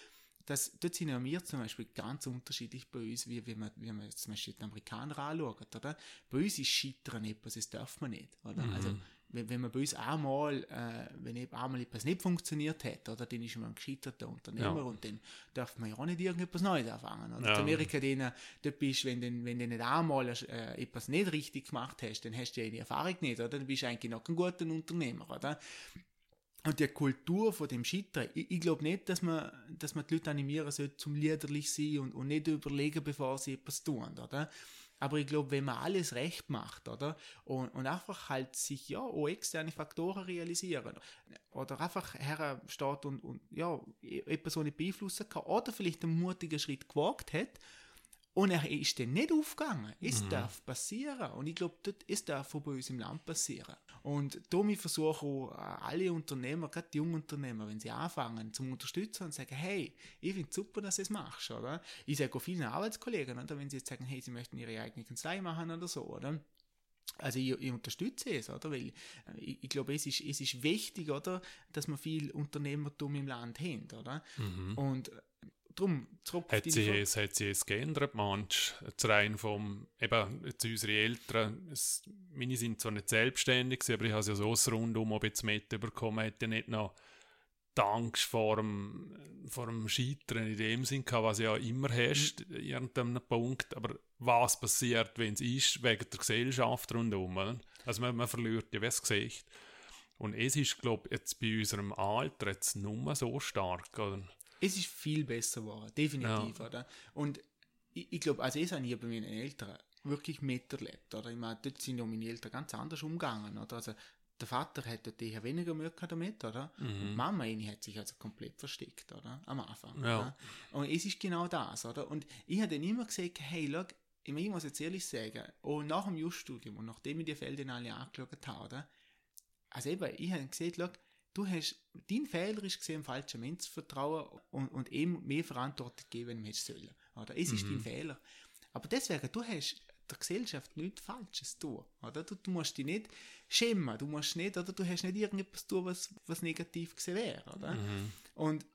dass, dort sind ja wir zum Beispiel ganz unterschiedlich bei uns, wie, wie, man, wie man zum Beispiel die Amerikaner anschaut, oder? Bei uns ist Scheitern etwas, das darf man nicht, oder? Also, wenn, man bei uns einmal, äh, wenn eben einmal etwas nicht funktioniert hat, oder, dann ist man ein gescheiterter Unternehmer Ja. und dann darf man ja auch nicht irgendetwas Neues anfangen, oder? Ja. In Amerika, denen, dort bist, wenn, du- wenn du nicht einmal äh, etwas nicht richtig gemacht hast, dann hast du ja die Erfahrung nicht, oder? Dann bist du eigentlich noch kein guter Unternehmer, oder? Und die Kultur von dem Scheitern, ich, ich glaube nicht, dass man, dass man die Leute animieren sollte, zum liederlich sein und, und nicht überlegen, bevor sie etwas tun, oder? Aber ich glaube, wenn man alles recht macht, oder? Und, und einfach halt sich, ja, auch externe Faktoren realisieren. Oder einfach hersteht und, und, ja, etwas so nicht beeinflussen kann. Oder vielleicht einen mutigen Schritt gewagt hat. Und er ist dann nicht aufgegangen. Es darf passieren. Und ich glaube, es darf auch bei uns im Land passieren. Und darum versuche auch äh, alle Unternehmer, gerade die jungen Unternehmer, wenn sie anfangen, zum unterstützen und sagen, hey, ich finde es super, dass du es machst, oder? Ich sage auch vielen Arbeitskollegen, oder? Wenn sie jetzt sagen, hey, sie möchten ihre eigene Kanzlei machen oder so, oder? Also ich, ich unterstütze es, oder? Weil äh, ich, ich glaube, es ist, es ist wichtig, oder, dass wir viel Unternehmertum im Land haben, oder? Und äh, darum, zurück Hat Frage. es, hat sich es geändert, manch, zu rein vom, eben, jetzt unsere Eltern, es, meine sind zwar nicht selbstständig, aber ich habe ja so das rundum ob jetzt mitbekommen, ja nicht noch die Angst vor dem, vor dem Scheitern in dem Sinn gehabt, was ja immer hast, Mhm. in irgendeinem Punkt, aber was passiert, wenn es ist, wegen der Gesellschaft rundum, oder? also man, man verliert ja das Gesicht. Und es ist, glaube ich, jetzt bei unserem Alter jetzt nur so stark, oder? Es ist viel besser geworden, definitiv, oder? Und ich, ich glaube, also ich habe nie bei meinen Eltern wirklich miterlebt, oder? Ich meine, dort sind ja meine Eltern ganz anders umgegangen, oder? Also, der Vater hätte eher weniger Mühe damit, oder? Mhm. Mama hat sich also komplett versteckt, oder? Am Anfang. Ja. Oder? Und es ist genau das, oder? Und ich habe dann immer gesagt, hey, schau, ich, meine, ich muss jetzt ehrlich sagen, auch nach dem Just-Studium und nachdem ich die Felder alle angeschaut habe, oder? Also eben, ich habe gesehen, schau, du hast, dein Fehler ist gesehen, falschen Menschen zu vertrauen und, und ihm mehr Verantwortung geben, wenn du sollen, oder? Es ist Mhm. dein Fehler. Aber deswegen, du hast der Gesellschaft nichts Falsches tun, oder? Du, du musst dich nicht schämen, du musst nicht, oder du hast nicht irgendetwas tun, was, was negativ gesehen wäre, oder? Mhm. Und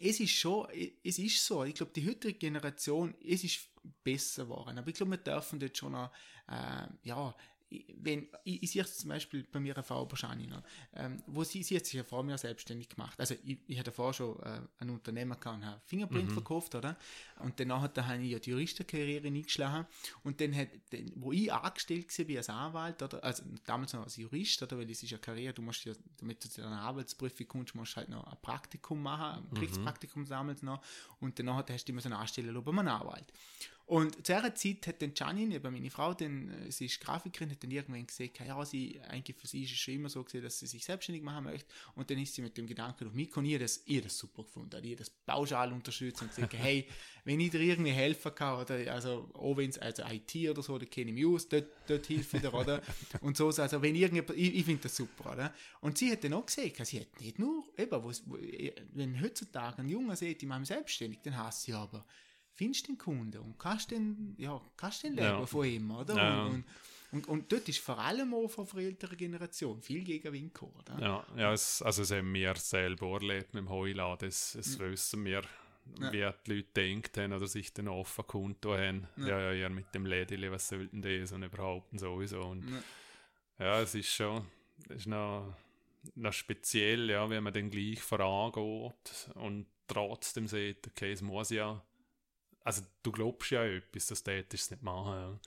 es ist schon, es ist so, ich glaube, die heutige Generation, es ist besser geworden, aber ich glaube, wir dürfen dort schon noch, äh, ja, wenn, ich, ich sehe es zum Beispiel bei mir Frau Boschani noch, ähm, wo sie, sie hat sich ja vor mir selbstständig gemacht. Also ich, ich hatte davor schon äh, ein Unternehmer gehabt und habe Fingerprint verkauft, oder? Und danach da habe ich ja die Juristenkarriere eingeschlagen und dann hat, dann, wo ich angestellt war als Anwalt, oder? Also damals noch als Jurist, oder? Weil es ist ja Karriere, du musst ja, damit du zu einer Arbeitsprüfung kommst, musst du halt noch ein Praktikum machen, ein Kriegspraktikum damals noch und danach hast du immer so eine Anstellung bei einem Anwalt. Und zu dieser Zeit hat dann Janine, eben meine Frau, dann, äh, sie ist Grafikerin, hat dann irgendwann gesagt, ja, sie, eigentlich für sie ist es schon immer so gesehen, dass sie sich selbstständig machen möchte. Und dann ist sie mit dem Gedanken auf mich gekommen, ich das, habe das super gefunden, habe das pauschal unterstützt und gesagt, hey, wenn ich dir irgendwie helfen kann, oder, also, auch wenn es, also IT oder so, da kenne ich mich aus, dort, dort hilft wieder, oder? Und so, also, wenn irgendjemand, ich, ich finde das super, oder? Und sie hat dann auch gesagt, sie hat nicht nur, eben, wo, wenn heutzutage ein Junge sieht, ich mache mich selbstständig, dann heißt sie aber, findest den Kunden und kannst den, ja, kannst den leben Ja. von ihm, oder? Ja. Und, und, und, und dort ist vor allem auch von der älteren Generation viel Gegenwind gekommen, oder? Ja, ja es, also das haben wir selber erlebt mit dem Heuladen. Das, das wissen wir, Ja. wie die Leute denkt haben oder sich dann offen kundtun haben. Ja, ja, ja, mit dem Lädeli, was sollten das und überhaupt und sowieso. Und Ja. ja, es ist schon, es ist noch, noch speziell, ja, wenn man dann gleich vorangeht und trotzdem sieht, okay, es muss ja, also du glaubst ja etwas, das tätest es nicht machen.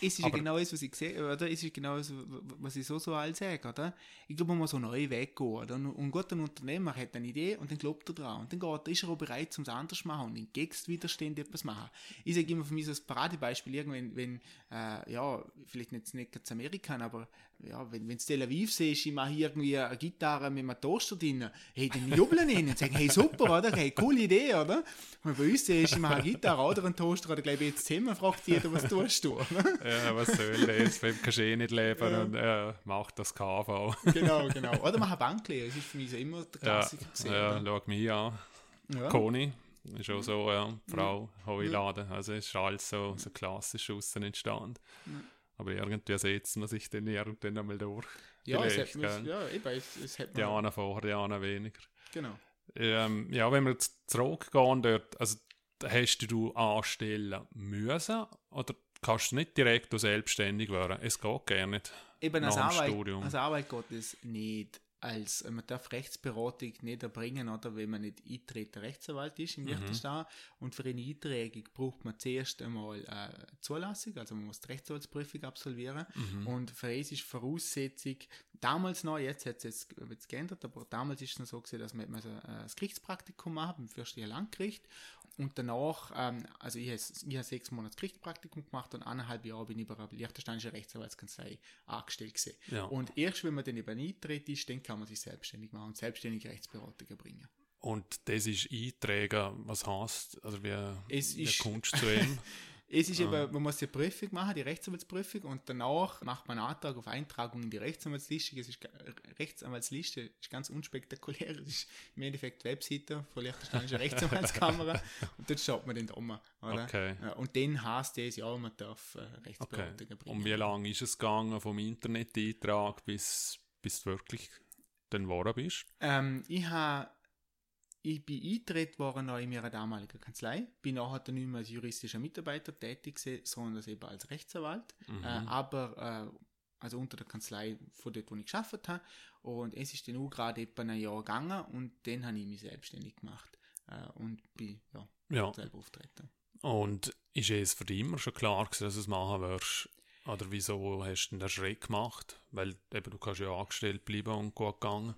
Ja. Es ist ja Aber- genau das, was ich sehe, oder? Es ist genau das, was ich so so all sage, oder? Ich glaube, man muss so neu weggehen, oder? Und ein guter Unternehmer hat eine Idee und dann glaubt er dran. Und dann geht, ist er auch bereit, um es anders zu machen und in Gegenwiderstand etwas machen. Ich sage immer für mich so das Paradebeispiel, irgendwann, wenn, äh, ja, vielleicht nicht, nicht ganz Amerika, aber ja, wenn wenn es Tel Aviv siehst, ich mache irgendwie eine Gitarre mit einem Toaster drin, hey, dann jubeln ihnen und sagen, hey, super, oder? Hey, coole Idee, oder? Und bei uns siehst, ich mache eine Gitarre oder einen Toaster oder gleich jetzt zusammen, fragt jeder, was tust du, oder? Ja, was soll das? Wenn kannst du eh nicht leben und ja, macht das KV. genau, genau. Oder machen Banklehre, das ist für mich so immer der Ja, Klassiker ja, oder? schau mich an. Ja. Koni ist auch so, ja, Frau, Heuladen. Also es ist alles so, so klassisch außen entstanden. Aber irgendwie setzt man sich dann irgendwann einmal durch. Ja, es hat man, ja, eben, es, es hat Die man, einen vorher, die anderen weniger. genau. Ähm, ja, wenn wir jetzt zurückgehen dort, also hast du anstellen müssen oder kannst du nicht direkt selbstständig werden? Es geht gar nicht. Eben als Arbeit, Studium. als Arbeit geht es nicht. Als, man darf Rechtsberatung nicht erbringen, oder, wenn man nicht eingetretener Rechtsanwalt ist Mhm. im Liechtenstein. Und für eine Einträgung braucht man zuerst einmal äh, Zulassung, also man muss die Rechtsanwaltsprüfung absolvieren. Mhm. Und für uns ist Voraussetzung, damals noch, jetzt hat es jetzt, geändert, aber damals ist es noch so gewesen, dass so, äh, das Gerichtspraktikum macht, beim Fürstlichen Landgericht. Und danach, ähm, also ich habe ich hab sechs Monate Gerichtspraktikum gemacht und eineinhalb Jahre bin ich bei einer liechtensteinischen Rechtsanwaltskanzlei angestellt gewesen. Ja. Und erst wenn man dann eben eintritt ist, dann kann man sich selbstständig machen und selbstständige Rechtsberatung erbringen. Und das ist Einträger, was heißt, also wie, Es wie ist- du zu ihm? Es ist eben, man muss die Prüfung machen, die Rechtsanwaltsprüfung, und danach macht man einen Antrag auf Eintragung in die Rechtsanwaltsliste. Es ist, Rechtsanwaltsliste ist ganz unspektakulär. Es ist im Endeffekt Webseite von Liechtensteinischer Rechtsanwaltskamera und dort schaut man den um. Oder? Okay. Und dann heißt es, ja, man darf äh, Okay. Rechtsberatung erbringen. Und wie lange ist es gegangen vom Interneteintrag bis, bis du wirklich dann geworden bist? Ähm, ich habe ich bin eingetreten worden noch in meiner damaligen Kanzlei, bin nachher dann nicht mehr als juristischer Mitarbeiter tätig gewesen, sondern als eben als Rechtsanwalt, Mhm. äh, aber äh, also unter der Kanzlei von dort, wo ich gearbeitet habe und es ist dann auch gerade etwa ein Jahr gegangen und dann habe ich mich selbstständig gemacht äh, und bin ja, Ja. selber auftreten. Und ist es für dich immer schon klar gewesen, dass du es machen wirst? Oder wieso hast du denn den Schritt gemacht? Weil eben, du kannst ja angestellt bleiben und gut gegangen.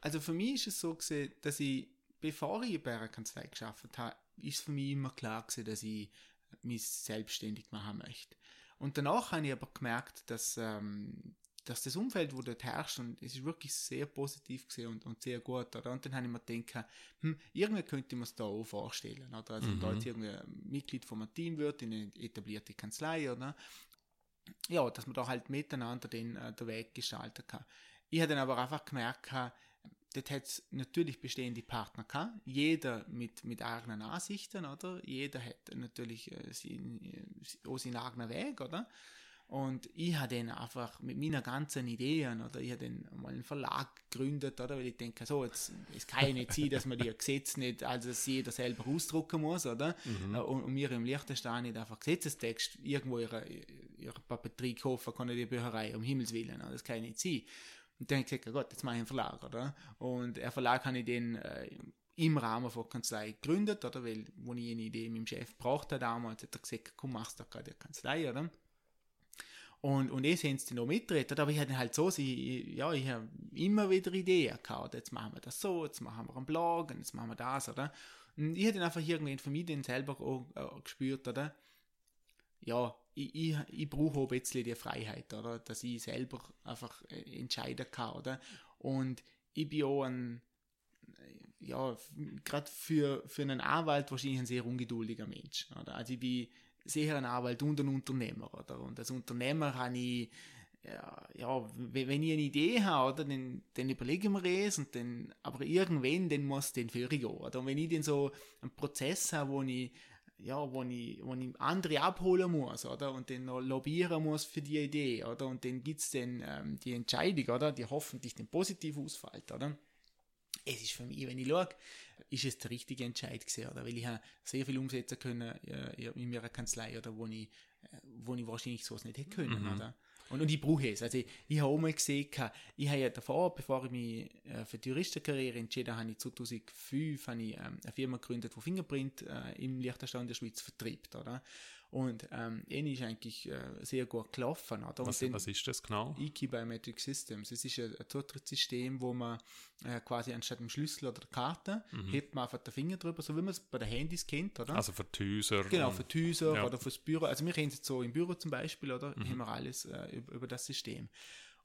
Also für mich ist es so gewesen, dass ich, bevor ich bei einer Kanzlei geschafft habe, ist für mich immer klar gewesen, dass ich mich selbstständig machen möchte. Und danach habe ich aber gemerkt, dass, ähm, dass das Umfeld, wo dort herrscht, und es ist wirklich sehr positiv gesehen und, und sehr gut, oder? Und dann habe ich mir gedacht, hm, irgendwie könnte man es da auch vorstellen, oder? Also, mhm. da jetzt irgendwie Mitglied von einem Team wird, in eine etablierte Kanzlei, oder? Ja, dass man da halt miteinander den, äh, den Weg gestalten kann. Ich habe dann aber einfach gemerkt, dort hat es natürlich bestehende Partner gehabt, jeder mit, mit eigenen Ansichten, oder? Jeder hat natürlich äh, sein, äh, auch seinen eigenen Weg, oder? Und ich habe dann einfach mit meiner ganzen Ideen, oder ich habe dann mal einen Verlag gegründet, oder? Weil ich denke, so, jetzt, es kann ja nicht sein, dass man die Gesetze nicht, also dass jeder selber ausdrucken muss, oder? Mhm. Äh, und, und wir im Liechtenstein nicht einfach Gesetzestext irgendwo ihre, ihre Papeterie kaufen können, die Bücherei, um Himmels Willen, oder? das kann ja nicht sein. Und dann habe ich gesagt, Gott, jetzt mache ich einen Verlag, oder? Und ein Verlag habe ich den äh, im Rahmen von Kanzlei gegründet, oder? Weil, wo ich eine Idee mit dem Chef brauchte damals, hat er gesagt, komm, machst du gerade eine Kanzlei, oder? Und, und jetzt haben sie noch mitgeredet, aber ich hatte halt so, sie, ja, ich habe immer wieder Ideen gehabt, jetzt machen wir das so, jetzt machen wir einen Blog und jetzt machen wir das, oder? Und ich hätte einfach irgendwie für mich den selber auch, auch gespürt, oder? Ja, ich, ich, ich brauche auch ein bisschen die Freiheit, oder? Dass ich selber einfach äh, entscheiden kann, oder? Und ich bin auch ein, ja, gerade für, für einen Anwalt wahrscheinlich ein sehr ungeduldiger Mensch, oder? Also ich bin sicher ein Anwalt und ein Unternehmer, oder? Und als Unternehmer habe ich, ja, ja, wenn ich eine Idee habe, oder, dann, dann überlege ich mir das und dann, aber irgendwann, dann muss den für ich gehen, oder? Und wenn ich dann so einen Prozess habe, wo ich ja, wo ich, wo ich andere abholen muss, oder? Und dann noch lobbyieren muss für die Idee, oder? Und dann gibt es dann ähm, die Entscheidung, oder? Die hoffentlich dann positiv ausfällt, oder? Es ist für mich, wenn ich schaue, ist es der richtige Entscheid gewesen, oder? Weil ich habe sehr viel umsetzen können äh, in meiner Kanzlei, oder? Wo ich, äh, wo ich wahrscheinlich sowas nicht hätte können, mhm. oder? Und, und ich brauche es. Also ich, ich habe auch mal gesehen, ich habe ja davor, bevor ich mich äh, für die Juristenkarriere entschieden habe, ich 2005 habe ich, ähm, eine Firma gegründet, die Fingerprint äh, im Liechtenstein der Schweiz vertreibt, oder? Und ähm, eine ist eigentlich äh, sehr gut gelaufen. Oder? Was, was ist das genau? EKey Biometric Systems. Es ist ein, ein Zutrittssystem, wo man äh, quasi anstatt dem Schlüssel oder der Karte mhm. hebt man einfach den Finger drüber, so wie man es bei den Handys kennt, oder? Also für Häuser. Genau, für Häuser ja. oder fürs Büro. Also wir kennen es jetzt so im Büro zum Beispiel, oder? Mhm. Haben wir alles äh, über, über, das System.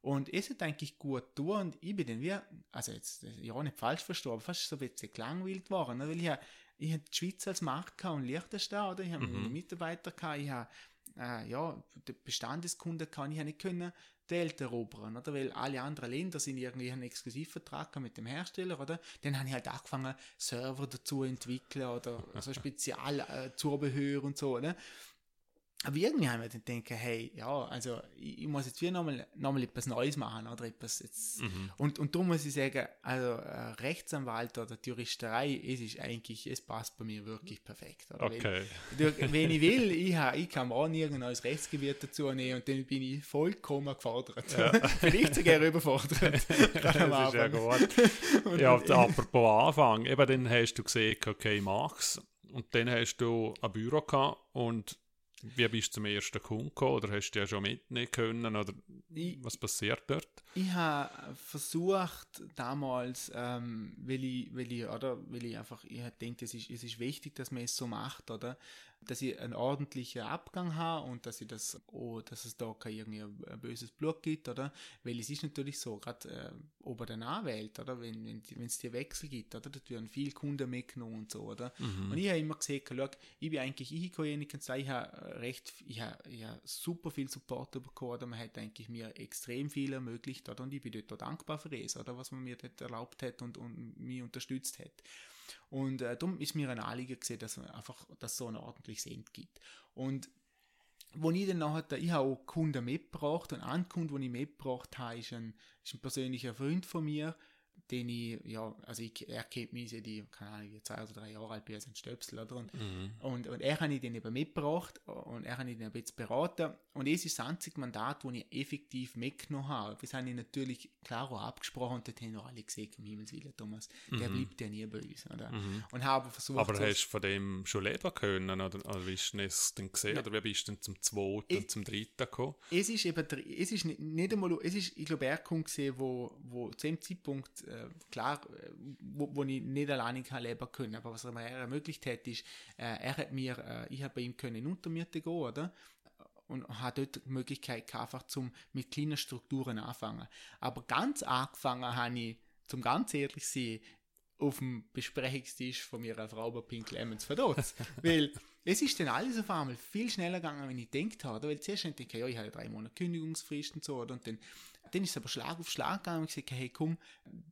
Und es hat eigentlich gut tun und ich bin dann wie, also jetzt, ja nicht falsch verstanden, aber fast so ein bisschen gelangweilt worden, ne? weil ich ich habe die Schweiz als Markt gehabt und Liechtenstein, oder? Ich habe mhm. Mitarbeiter gehabt, ich habe, äh, ja, Bestandeskunden kann ich nicht können, die Welt erobern, oder? Weil alle anderen Länder sind irgendwie einen Exklusivvertrag mit dem Hersteller, oder? Dann habe ich halt angefangen, Server dazu entwickeln oder so Spezialzubehör äh, und so, oder? Aber irgendwie haben wir dann gedacht, hey, ja, also ich, ich muss jetzt wieder nochmal noch mal etwas Neues machen oder etwas jetzt. Mhm. Und, und darum muss ich sagen, also äh, Rechtsanwalt oder Juristerei, es ist eigentlich, es passt bei mir wirklich perfekt. Oder? Okay. Weil, wenn ich will, ich, ich kann auch nirgends neues Rechtsgebiet dazu nehmen und dann bin ich vollkommen gefordert. Ja. Vielleicht sogar überfordert. das ist ja gut. ja, apropos Anfang, eben dann hast du gesehen, okay, mach's. Und dann hast du ein Büro gehabt und wie bist du zum ersten Kunden gekommen? Oder hast du ja schon mitnehmen können? Oder ich, was passiert dort? Ich habe versucht, damals, ähm, weil, ich, weil, ich, oder, weil ich einfach, ich denke, es ist, es ist wichtig, dass man es so macht, oder? Dass ich einen ordentlichen Abgang habe und dass ich das, oh, dass es da kein irgendwie ein böses Blut gibt, oder? Weil es ist natürlich so, gerade äh, ober der Anwält, oder? Wenn wenn wenn es dir Wechsel gibt, oder? Da werden viele Kunden mitgenommen und so, oder? Mhm. Und ich habe immer gesehen, schau, ich bin eigentlich ich Kanzlei, ich habe recht, ich habe, ich habe super viel Support bekommen, oder? Man hat eigentlich mir extrem viel ermöglicht, oder? Und ich bin dort dankbar für das, oder? Was man mir dort erlaubt hat und, und mich unterstützt hat. Und äh, darum ist mir ein Anliegen gesehen, dass man einfach das so ein ordentliches End gibt. Und wo ich dann nachher, ich habe auch Kunden mitgebracht und ein Kunde, den ich mitgebracht habe, ist ein, ist ein persönlicher Freund von mir, den ich, ja, also ich, er kennt mich seit ich, keine Ahnung, zwei oder drei Jahre alt bin, als ein Stöpsel, oder? Und, mhm. und, und er habe ich den eben mitgebracht und er habe ich den ein bisschen beraten und es ist das einzige Mandat, das ich effektiv mitgenommen habe. Das habe ich natürlich klar auch abgesprochen und das haben noch alle gesehen, um Himmels Willen, Thomas. Der mhm. bleibt ja nie bei uns, oder? Mhm. Und habe versucht... Aber hast du von dem schon leben können, oder, oder wie hast du es denn gesehen, ja. oder wie bist du denn zum zweiten und zum dritten gekommen? Es ist eben, es ist nicht, nicht einmal, es ist, ich glaube, er kommt gesehen, wo, wo zu dem Zeitpunkt äh, klar, äh, wo, wo ich nicht alleine kann leben können, aber was er mir ermöglicht hat, ist, äh, er hat mir, äh, ich habe bei ihm können in Untermiete gehen, oder? und hat dort die Möglichkeit gehabt, einfach zum mit kleinen Strukturen anfangen. Aber ganz angefangen habe ich, zum ganz ehrlich sein, auf dem Besprechungstisch von meiner Frau bei Pink Lemons verdotzt. Weil es ist dann alles auf einmal viel schneller gegangen, wenn ich gedacht habe. Weil zuerst denke ich, ja, ich habe drei Monate Kündigungsfrist und so. Oder? Und dann, dann ist es aber Schlag auf Schlag gegangen und ich gesagt, hey, komm,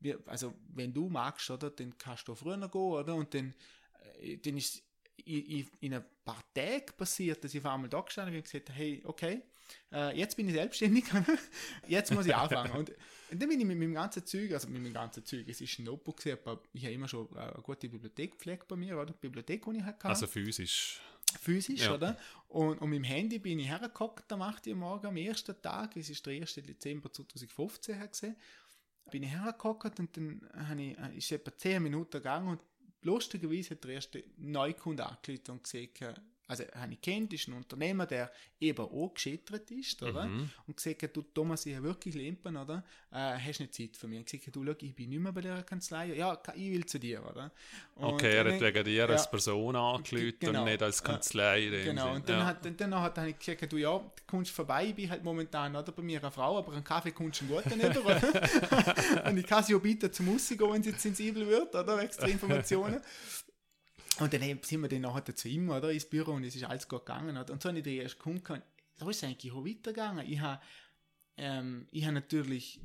wir, also wenn du magst, oder, dann kannst du früher gehen, oder? Und dann, äh, dann ist in, in ein paar Tagen passiert, dass ich auf einmal da gestanden bin und gesagt hey, okay, äh, jetzt bin ich selbstständig, jetzt muss ich anfangen. Und, und, dann bin ich mit meinem ganzen Zeug, also mit meinem ganzen Zeug, es ist ein Notebook, gewesen, aber ich habe immer schon eine gute Bibliothek gepflegt bei mir, oder? Die Bibliothek, die ich hatte. Also physisch. Physisch, ja. oder? Und, und mit dem Handy bin ich hergekommen am 8. Uhr morgen, am ersten Tag, es ist der 1. Dezember 2015 gesehen, bin ich hergekommen und dann habe ich, äh, ist etwa 10 Minuten gegangen und lustigerweise hat der erste Neukunde angerufen und gesagt, also habe ich kennt, ist ein Unternehmer, der eben auch gescheitert ist, oder? Mhm. Und gesagt du Thomas, ich habe wirklich Limpen, oder? Äh, hast nicht Zeit für mich? Und gesagt, du, schau, ich bin nicht mehr bei der Kanzlei. Ja, ich will zu dir, oder? Und okay, er hat wegen dir ja, als Person angelötet genau, und nicht als Kanzlei. Äh, genau, und dann, ja. hat, dann, dann hat er gesagt, du, ja, du kommst vorbei, ich bin halt momentan, oder, bei mir eine Frau, aber einen Kaffee kommst du gut nicht, oder? und ich kann sie auch bieten zum Musik gehen, wenn sie jetzt sensibel wird, oder? Extra Informationen. Und dann sind wir dann nachher zu ihm, oder, ins Büro und es ist alles gut gegangen. Oder? Und so habe ich den erst gefunden, da ist es eigentlich auch weitergegangen. Ich habe, ähm, ich habe natürlich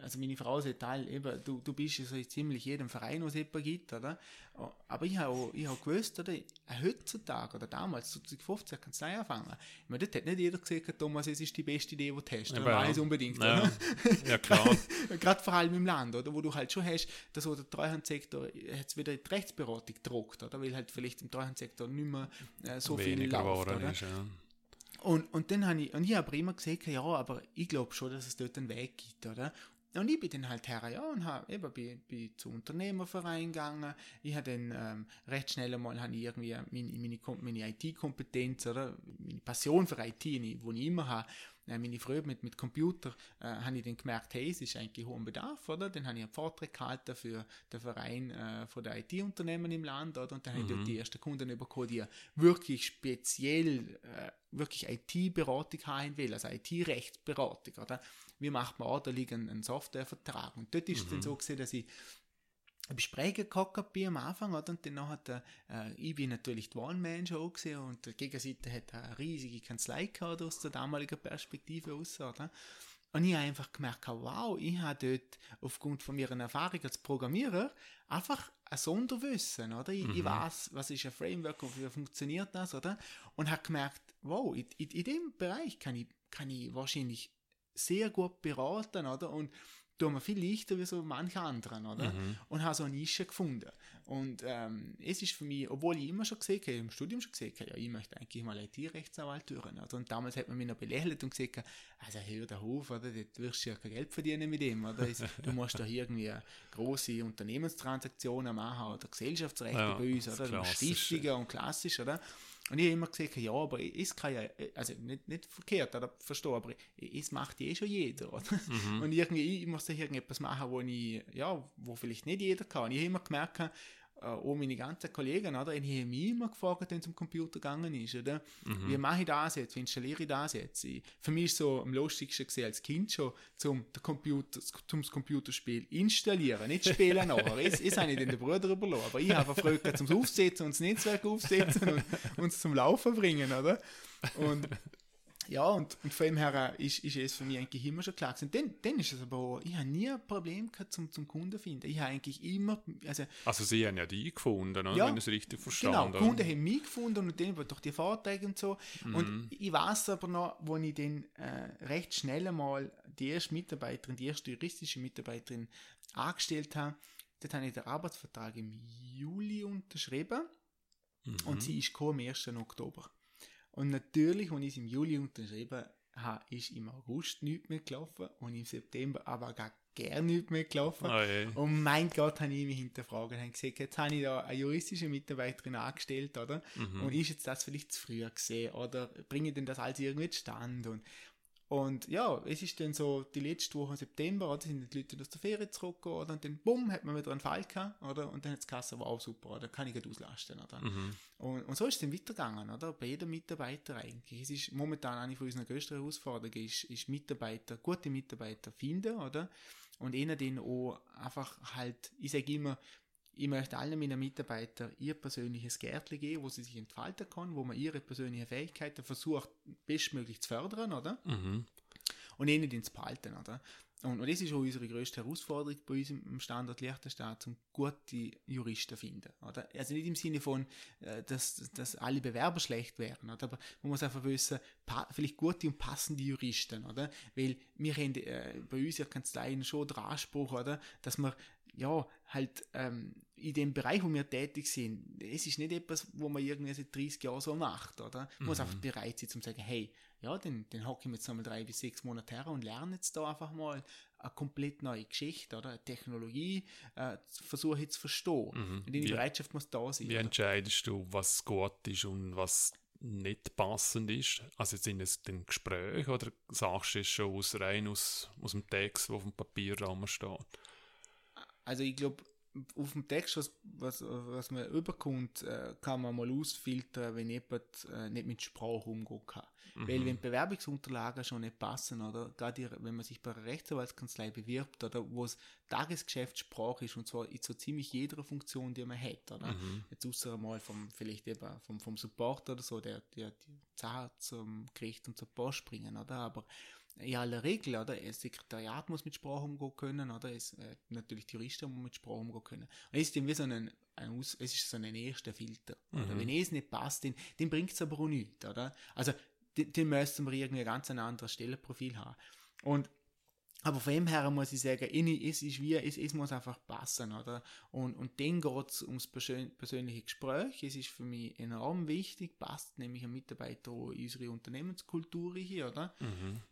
also meine Frau sagt halt, eben, du, du bist ja so in ziemlich jedem Verein, wo es jemanden gibt, oder? Aber ich habe ich habe gewusst, oder, heutzutage oder damals, 2015, kannst du anfangen. Ich meine, dort hat nicht jeder gesagt, Thomas, es ist die beste Idee, die du hast. Oder ja, ja. unbedingt, ja. oder? Ja, klar. Gerade vor allem im Land, oder? Wo du halt schon hast, dass der Treuhandsektor jetzt wieder die Rechtsberatung druckt, oder? Weil halt vielleicht im Treuhandsektor nicht mehr äh, so Weniger viel läuft, oder? Ist, ja. Und, und dann habe ich, und ich habe immer gesagt, ja, aber ich glaube schon, dass es dort einen Weg gibt, oder? Und ich bin dann halt her, ja, und habe eben bin, bin zu Unternehmerverein gegangen. Ich habe dann ähm, recht schnell einmal habe ich irgendwie meine, meine, meine IT-Kompetenz oder meine Passion für IT, die ich immer habe, äh, meine Freude mit, mit Computer, äh, habe ich dann gemerkt, hey, es ist eigentlich hohen Bedarf, oder? Dann habe ich einen Vortrag gehalten für den Verein äh, von der IT-Unternehmen im Land, oder? Und dann mhm. habe ich dort mhm. die ersten Kunden bekommen, die wirklich speziell, äh, wirklich IT-Beratung haben will, also IT-Rechtsberatung, oder? Wie macht man auch, da liegt ein, ein Softwarevertrag. Und dort ist mhm. es dann mhm. so gesehen, dass ich Besprechen gehockt bin am Anfang, oder? Und dann hat er, äh, ich bin natürlich die One-Man-Show gesehen und die Gegenseite hat eine riesige Kanzlei gehabt aus der damaligen Perspektive aus, oder? Und ich habe einfach gemerkt, wow, ich habe dort aufgrund von meiner Erfahrung als Programmierer einfach ein Sonderwissen, oder? Ich, mhm. ich weiß, was ist ein Framework und wie funktioniert das, oder? Und habe gemerkt, wow, in, in, in dem Bereich kann ich, kann ich wahrscheinlich sehr gut beraten, oder? Und tut mir viel leichter wie so manche anderen, oder? Mhm. Und habe so eine Nische gefunden. Und ähm, es ist für mich, obwohl ich immer schon gesehen habe, im Studium schon gesehen habe, ja, ich möchte eigentlich mal IT-Rechtsanwalt werden, oder? Und damals hat man mich noch belächelt und gesagt, also hör da auf, oder? Du wirst ja kein Geld verdienen mit dem, oder? Du musst da irgendwie große Unternehmenstransaktionen machen oder Gesellschaftsrechte ja, bei uns, oder? Stiftungen und klassisch, oder? Und ich habe immer gesagt, ja, aber es kann ja, also nicht, nicht verkehrt, oder verstehe, aber es macht eh schon jeder? Mhm. Und irgendwie, ich muss da irgendetwas machen, wo ich, ja, wo vielleicht nicht jeder kann. Und ich habe immer gemerkt, äh, auch meine ganzen Kollegen, oder? Ich habe mich immer gefragt, wenn es um Computer gegangen ist, oder? Mhm. Wie mache ich das jetzt? Wie installiere ich das jetzt? Ich, für mich ist so am lustigsten gesehen als Kind schon, zum, der Computer, zum Computerspiel installieren, nicht spielen nachher. Das, das habe ich den Bruder überlassen. Aber ich habe früher zum Aufsetzen und das Netzwerk aufsetzen und uns zum Laufen bringen, oder? Und ja, und, und von dem her ist, ist es für mich eigentlich immer schon klar gewesen. Dann, dann ist es aber auch, ich habe nie ein Problem gehabt zum, zum Kunden finden. Ich habe eigentlich immer, also... Also sie haben ja die gefunden, oder? Ja, wenn ich es richtig verstanden Genau, Kunden haben mich gefunden und dann durch die Vorträge und so. Mhm. Und ich weiß aber noch, wo ich dann äh, recht schnell einmal die erste Mitarbeiterin, die erste juristische Mitarbeiterin angestellt habe, dort habe ich den Arbeitsvertrag im Juli unterschrieben mhm. und sie ist gekommen am 1. Oktober. Und natürlich, als ich es im Juli unterschrieben habe, ist im August nichts mehr gelaufen und im September aber gar gerne nichts mehr gelaufen. Oh, und mein Gott, habe ich mich hinterfragt und gesagt, jetzt habe ich da eine juristische Mitarbeiterin angestellt, oder? Mhm. Und ist jetzt das vielleicht zu früh gesehen oder bringe ich denn das alles irgendwie zustande? Und, Und ja, es ist dann so, die letzte Woche September, oder, sind die Leute aus der Ferien zurückgekommen, oder, und dann, bumm, hat man wieder einen Fall gehabt, oder, und dann hat es Kasse wow, super, oder, kann ich gut auslasten, oder. Mhm. Und, und so ist es dann weitergegangen, oder, bei jedem Mitarbeiter eigentlich. Es ist momentan eine von unseren größten Herausforderungen, ist, ist Mitarbeiter, gute Mitarbeiter finden, oder, und ihnen dann auch einfach halt, ich sage immer, ich möchte allen meinen Mitarbeitern ihr persönliches Gärtchen geben, wo sie sich entfalten können, wo man ihre persönlichen Fähigkeiten versucht, bestmöglich zu fördern, oder? Mhm. Und ihnen ins behalten, oder? Und, und das ist auch unsere größte Herausforderung bei uns im Standort Liechtenstein, um gute Juristen zu finden, oder? Also nicht im Sinne von, äh, dass, dass alle Bewerber schlecht wären, oder? Aber man muss einfach wissen, vielleicht gute und passende Juristen, oder? Weil wir haben äh, bei uns in der Kanzlei schon den Anspruch, oder? Dass wir ja, halt ähm, in dem Bereich, wo wir tätig sind, es ist nicht etwas, wo man irgendwie seit 30 Jahren so macht, oder? Man mhm. muss einfach bereit sein, zu sagen, hey, ja, den, den hocke ich jetzt einmal drei bis sechs Monate her und lerne jetzt da einfach mal eine komplett neue Geschichte, oder? Eine Technologie, äh, versuche ich zu verstehen. Mhm. Und die Bereitschaft muss da sein. Wie oder? entscheidest du, was gut ist und was nicht passend ist? Also sind es den Gespräch oder sagst du es schon aus, rein aus, aus dem Text, der auf dem Papierrahmen steht? Also ich glaube, auf dem Text, was, was, was man überkommt, äh, kann man mal ausfiltern, wenn jemand äh, nicht mit Sprache umgehen kann. Mhm. Weil wenn Bewerbungsunterlagen schon nicht passen, oder gerade wenn man sich bei einer Rechtsanwaltskanzlei bewirbt, oder wo es Tagesgeschäftssprache ist, und zwar in so ziemlich jeder Funktion, die man hat, oder? Mhm. Jetzt außer mal vom, vielleicht eben vom, vom Support oder so, der, der die Zahlen zum Gericht und zur Post bringen, oder? Aber in aller Regel, oder? Das Sekretariat muss mit Sprache umgehen können, oder? Es, äh, natürlich die Juristen muss mit Sprache umgehen können. Und es ist dann wie so ein, ein es ist so ein erster Filter. Mhm. Wenn es nicht passt, dann, dann bringt es aber auch nichts, oder? Also, den, den müssten wir irgendwie ganz ein anderes Stellenprofil haben. Und aber von dem her muss ich sagen, es ist wie, es, es muss einfach passen, oder? Und, und dann geht es ums persönliche Gespräch. Es ist für mich enorm wichtig, passt nämlich ein Mitarbeiter in unsere Unternehmenskultur hier, oder? Mhm.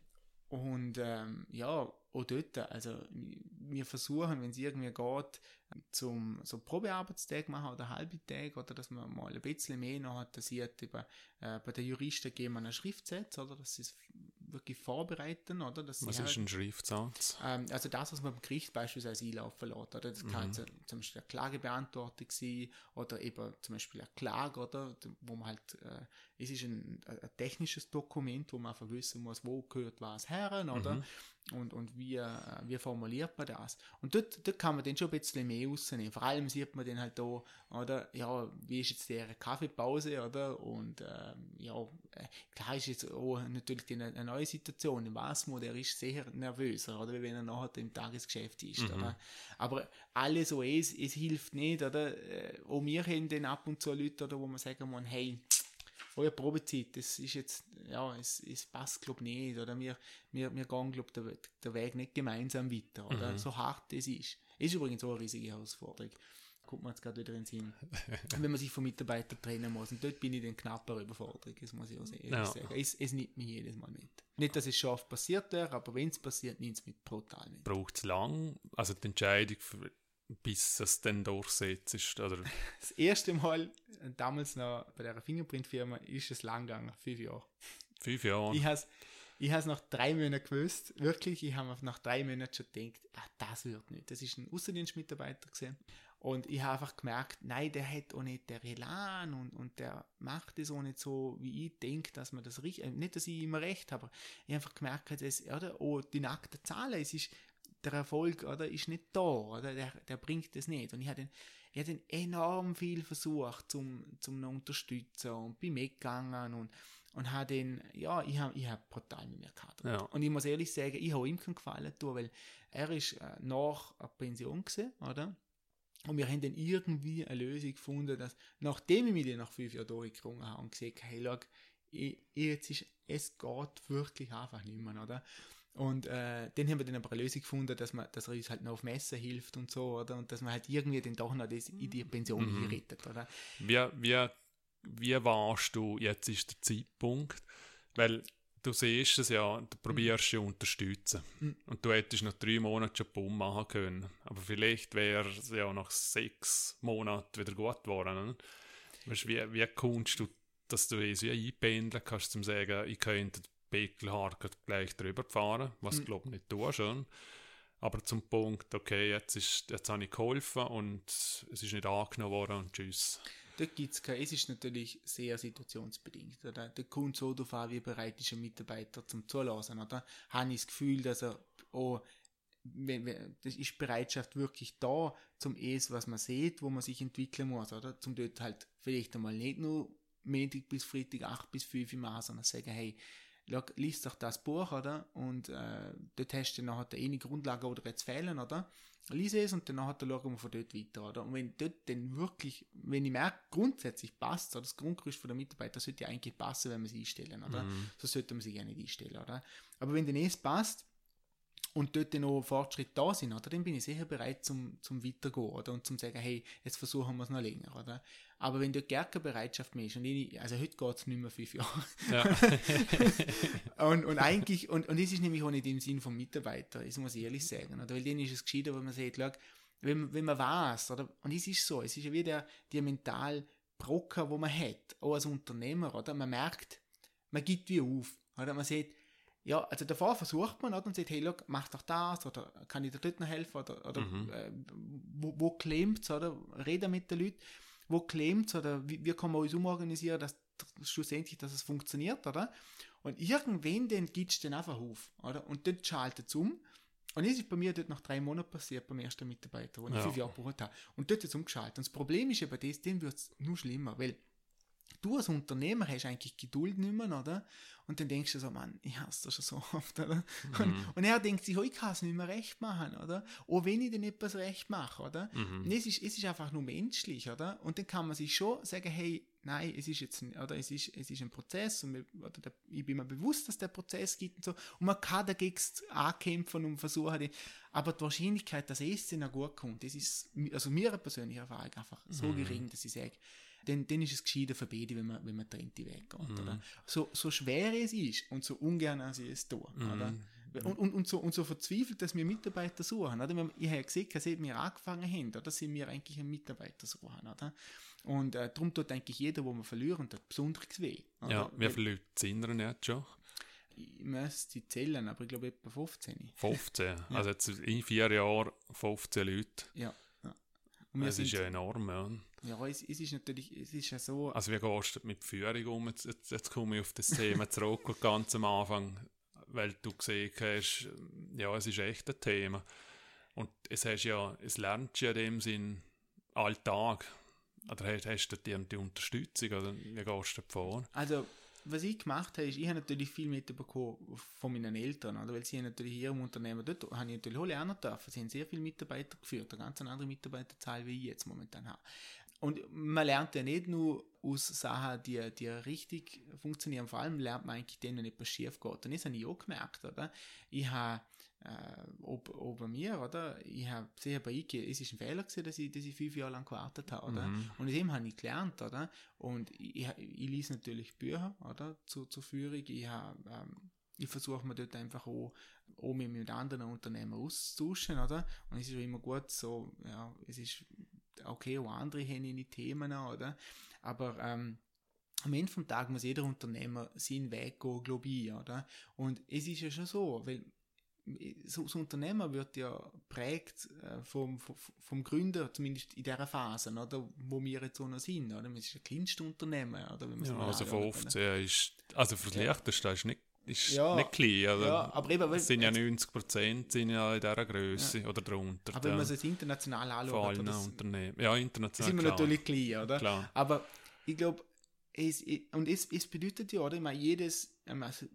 Und ähm, ja, auch dort, also wir versuchen, wenn es irgendwie geht, zum so Probearbeitstag machen oder halbe Tag oder dass man mal ein bisschen mehr noch hat, dass ich eben, äh, bei den Juristen geben wir einen Schriftsatz, oder dass sie es wirklich vorbereiten, oder? Dass was ist halt, ein Schriftsatz? Ähm, also das, was man beim Gericht beispielsweise einlaufen lässt, oder? Das kann mhm. zum Beispiel eine Klagebeantwortung sein, oder eben zum Beispiel eine Klage, oder? Wo man halt, äh, es ist ein, ein, technisches Dokument, wo man einfach wissen muss, wo gehört was her, oder? Mhm und, und wie, äh, wie formuliert man das. Und dort, dort kann man dann schon ein bisschen mehr rausnehmen. Vor allem sieht man dann halt da, oder, ja, wie ist jetzt der Kaffeepause, oder, und, ähm, ja, äh, klar ist jetzt auch natürlich eine, eine neue Situation. Im Wasmo, der ist sehr nervöser, oder, wenn er nachher im Tagesgeschäft ist, mhm. oder. Aber alles so, es, es hilft nicht, oder, äh, auch wir haben dann ab und zu Leute, oder, wo man sagen muss, hey, eure Probezeit, das ist jetzt, ja, es, es passt, glaube ich, nicht, oder wir, wir, wir gehen, glaube der, der Weg nicht gemeinsam weiter, oder mhm. so hart es ist. Ist übrigens auch eine riesige Herausforderung. Kommt man jetzt gerade wieder in den Sinn. Wenn man sich von Mitarbeitern trennen muss. Und dort bin ich dann knapper Überforderung, das muss ich auch ehrlich ja. sagen. Es, es nimmt mich jedes Mal mit. Nicht, dass es schon oft passiert wäre, aber wenn es passiert, nimmt es mit brutal mit. Braucht es lang? Also die Entscheidung für bis es dann durchsetzt. Oder? Das erste Mal, damals noch bei der Fingerprint-Firma, ist es lang gegangen, fünf Jahre. Fünf Jahre? Ich habe ich es nach drei Monaten gewusst, wirklich, ich habe nach drei Monaten schon gedacht, ah, das wird nicht. Das ist ein Außendienstmitarbeiter gesehen. Und ich habe einfach gemerkt, nein, der hat auch nicht der Elan und, und der macht es auch nicht so, wie ich denke, dass man das richtig, nicht, dass ich immer recht habe, aber ich habe einfach gemerkt, dass, oder, oh, die nackten Zahlen, es ist, der Erfolg oder, ist nicht da, oder? Der, der bringt es nicht. Und ich habe ich hab enorm viel versucht zum, zum noch unterstützen und bin mitgegangen und, und habe den, ja, ich habe ich hab brutal mit mir gehabt. Ja. Und ich muss ehrlich sagen, ich habe ihm keinen Gefallen tun, weil er ist äh, nach einer Pension gewesen, oder? Und wir haben dann irgendwie eine Lösung gefunden, dass, nachdem ich mich dann nach fünf Jahren durchgerungen habe und gesagt habe, hey, schau, ich, jetzt ist, es geht wirklich einfach nicht mehr, oder? Und äh, dann haben wir dann aber eine Lösung gefunden, dass, man, dass er uns halt noch auf Messer hilft und so, oder? Und dass man halt irgendwie den doch noch das in die Pension mhm. rettet, oder? Wie, wie, wie warst du, jetzt ist der Zeitpunkt, weil du siehst es ja, du probierst mhm. ja unterstützen. Mhm. Und du hättest nach drei Monaten schon Bumm machen können. Aber vielleicht wäre es ja nach sechs Monaten wieder gut geworden. Weißt, wie, wie kommst du, dass du es wie einpendeln kannst, zum sagen, ich könnte Pekelhaar gleich drüber gefahren, was Mhm. glaube ich nicht tue schon. Aber zum Punkt, okay, jetzt, ist, jetzt habe ich geholfen und es ist nicht angenommen worden und tschüss. Dort gibt's kein, es ist natürlich sehr situationsbedingt. Oder? Der kommt so darauf an, wie bereit ist ein Mitarbeiter zum Zulassen. Oder? Habe ich das Gefühl, dass er auch, wenn, wenn, das ist Bereitschaft wirklich da, zum es, was man sieht, wo man sich entwickeln muss, oder? Zum dort halt vielleicht einmal nicht nur Montag bis Freitag 8 bis 5 Uhr machen, sondern sagen, hey, lies doch das Buch, oder? Und äh, dort hast du nachher eine Grundlage, oder jetzt fehlen, oder? Lies es und dann nachher schauen wir von dort weiter, oder? Und wenn dort dann wirklich, wenn ich merke, grundsätzlich passt, oder? Das Grundgerüst von der Mitarbeiter sollte ja eigentlich passen, wenn wir sie einstellen, oder? Mhm. So sollte man sie gerne nicht einstellen, oder? Aber wenn dann es passt, und dort dann noch Fortschritte da sind, oder, dann bin ich sicher bereit zum, zum Weitergehen, oder, und zum sagen, hey, jetzt versuchen wir es noch länger, oder. Aber wenn dort gar keine Bereitschaft mehr ist, und ich, also heute geht es nicht mehr fünf Jahre, Ja. und, und eigentlich, und, und das ist nämlich auch nicht im Sinn vom Mitarbeiter, das muss ich ehrlich sagen, oder, weil denen ist es gescheiter, wenn man sagt, schau, wenn, wenn man weiß, oder, und es ist so, es ist ja wie der, mental Brocker, wo man hat, auch als Unternehmer, oder, man merkt, man gibt wie auf, oder, man sagt, ja, also davor versucht man oder, und sagt, hey, look, mach doch das, oder kann ich dir dort noch helfen, oder, oder Mhm. äh, wo, wo klemmt oder? Rede mit den Leuten, wo klemmt oder wie, wie kann man uns umorganisieren, dass schlussendlich, dass es funktioniert, oder? Und irgendwann den gibt's dann einfach auf, oder? Und dort schaltet es um. Und das ist bei mir dort nach drei Monaten passiert, beim ersten Mitarbeiter, wo ich Ja. fünf Jahre gebraucht habe. Und dort ist umgeschaltet. Und das Problem ist eben das, dem wird es nur schlimmer, weil du als Unternehmer hast eigentlich Geduld nicht mehr, oder? Und dann denkst du so, Mann, ich hasse das schon so oft, oder? Und, und er denkt sich, oh, ich kann es nicht mehr recht machen, oder? Auch wenn ich dann etwas recht mache, oder? Mhm. Es ist, es ist einfach nur menschlich, oder? Und dann kann man sich schon sagen, hey, nein, es ist jetzt, ein- oder es ist, es ist ein Prozess und wir, oder der, ich bin mir bewusst, dass der Prozess gibt und so. Und man kann dagegen ankämpfen und versuchen, die, aber die Wahrscheinlichkeit, dass es dann gut kommt, das ist, also mir persönliche Erfahrung einfach so Mhm. gering, dass ich sage, dann, dann ist es gescheiter für beide, wenn man, wenn man trennt die Weg geht, Mhm. oder? So, so schwer es ist und so ungern als ich es tue, Mhm. oder? Und, und, und, so, und so verzweifelt, dass wir Mitarbeiter suchen. Oder? Wir- Ich habe ja gesehen, seit wir angefangen haben, oder, sind wir eigentlich einen Mitarbeiter suchen. Oder? Und äh, darum tut eigentlich jeder, wo wir verlieren, tut besonderes weh. Oder? Ja, wie Weil viele Leute sind ihr jetzt schon? Ich müsste sie zählen, aber ich glaube etwa 15. 15. Also jetzt in vier Jahren 15 Leute. Ja. Das ist ja enorm, ja. ja, es, es ist natürlich, es ist ja so, Also wie gehst du mit Führung um? Jetzt, jetzt, jetzt komme ich auf das Thema zurück, ganz am Anfang, weil du gesehen hast, ja, es ist echt ein Thema. Und es hast ja, es lernst ja in dem Sinn Alltag. Oder hast, hast du die, die Unterstützung? Oder wie gehst du vor? Also, was ich gemacht habe, ist, ich habe natürlich viel mitbekommen von meinen Eltern, oder? weil sie natürlich hier im Unternehmen, dort habe ich natürlich auch lernen dürfen. Sie haben sehr viele Mitarbeiter geführt, eine ganz andere Mitarbeiterzahl, wie ich jetzt momentan habe. Und man lernt ja nicht nur aus Sachen, die, die richtig funktionieren, vor allem lernt man eigentlich denen, wenn etwas schief geht. Und das habe ich auch gemerkt, oder? Ich habe, äh, ob, ob bei mir, oder? Ich habe sicher bei IKE, es ist ein Fehler gewesen, dass ich, dass ich fünf Jahre lang gewartet habe, oder? Mhm. Und aus dem habe ich gelernt, oder? Und ich, ich, ich lese natürlich Bücher, oder? Zu, zur Führung. Ich, habe, ähm, ich versuche mir dort einfach auch, auch mich mit anderen Unternehmen auszutauschen, oder? Und es ist immer gut, so, ja, es ist okay, auch andere haben ihre Themen, oder? Aber, ähm, am Ende vom Tag muss jeder Unternehmer seinen Weg gehen, glaube ich, oder? Und es ist ja schon so, weil so, so Unternehmer wird ja prägt äh, vom, vom, vom Gründer, zumindest in dieser Phase, oder, wo wir jetzt so noch sind. Oder? Man ist ein kleinster Unternehmen. Oder, wenn Ja, so also anschaut, oder? 15 ist, also für das Ja. Leichteste ist nicht, ist Ja. nicht klein. Also Ja, aber eben, weil- es sind ja 90 Prozent sind ja in dieser Größe oder darunter. Aber wenn man ja, es jetzt international von anschaut, allen oder, das, Unternehmen. Ja, international. sind wir klar. natürlich klein, oder? Klar. Aber ich glaube, es, und es, es bedeutet ja, oder? Ich meine, jedes, ähm, also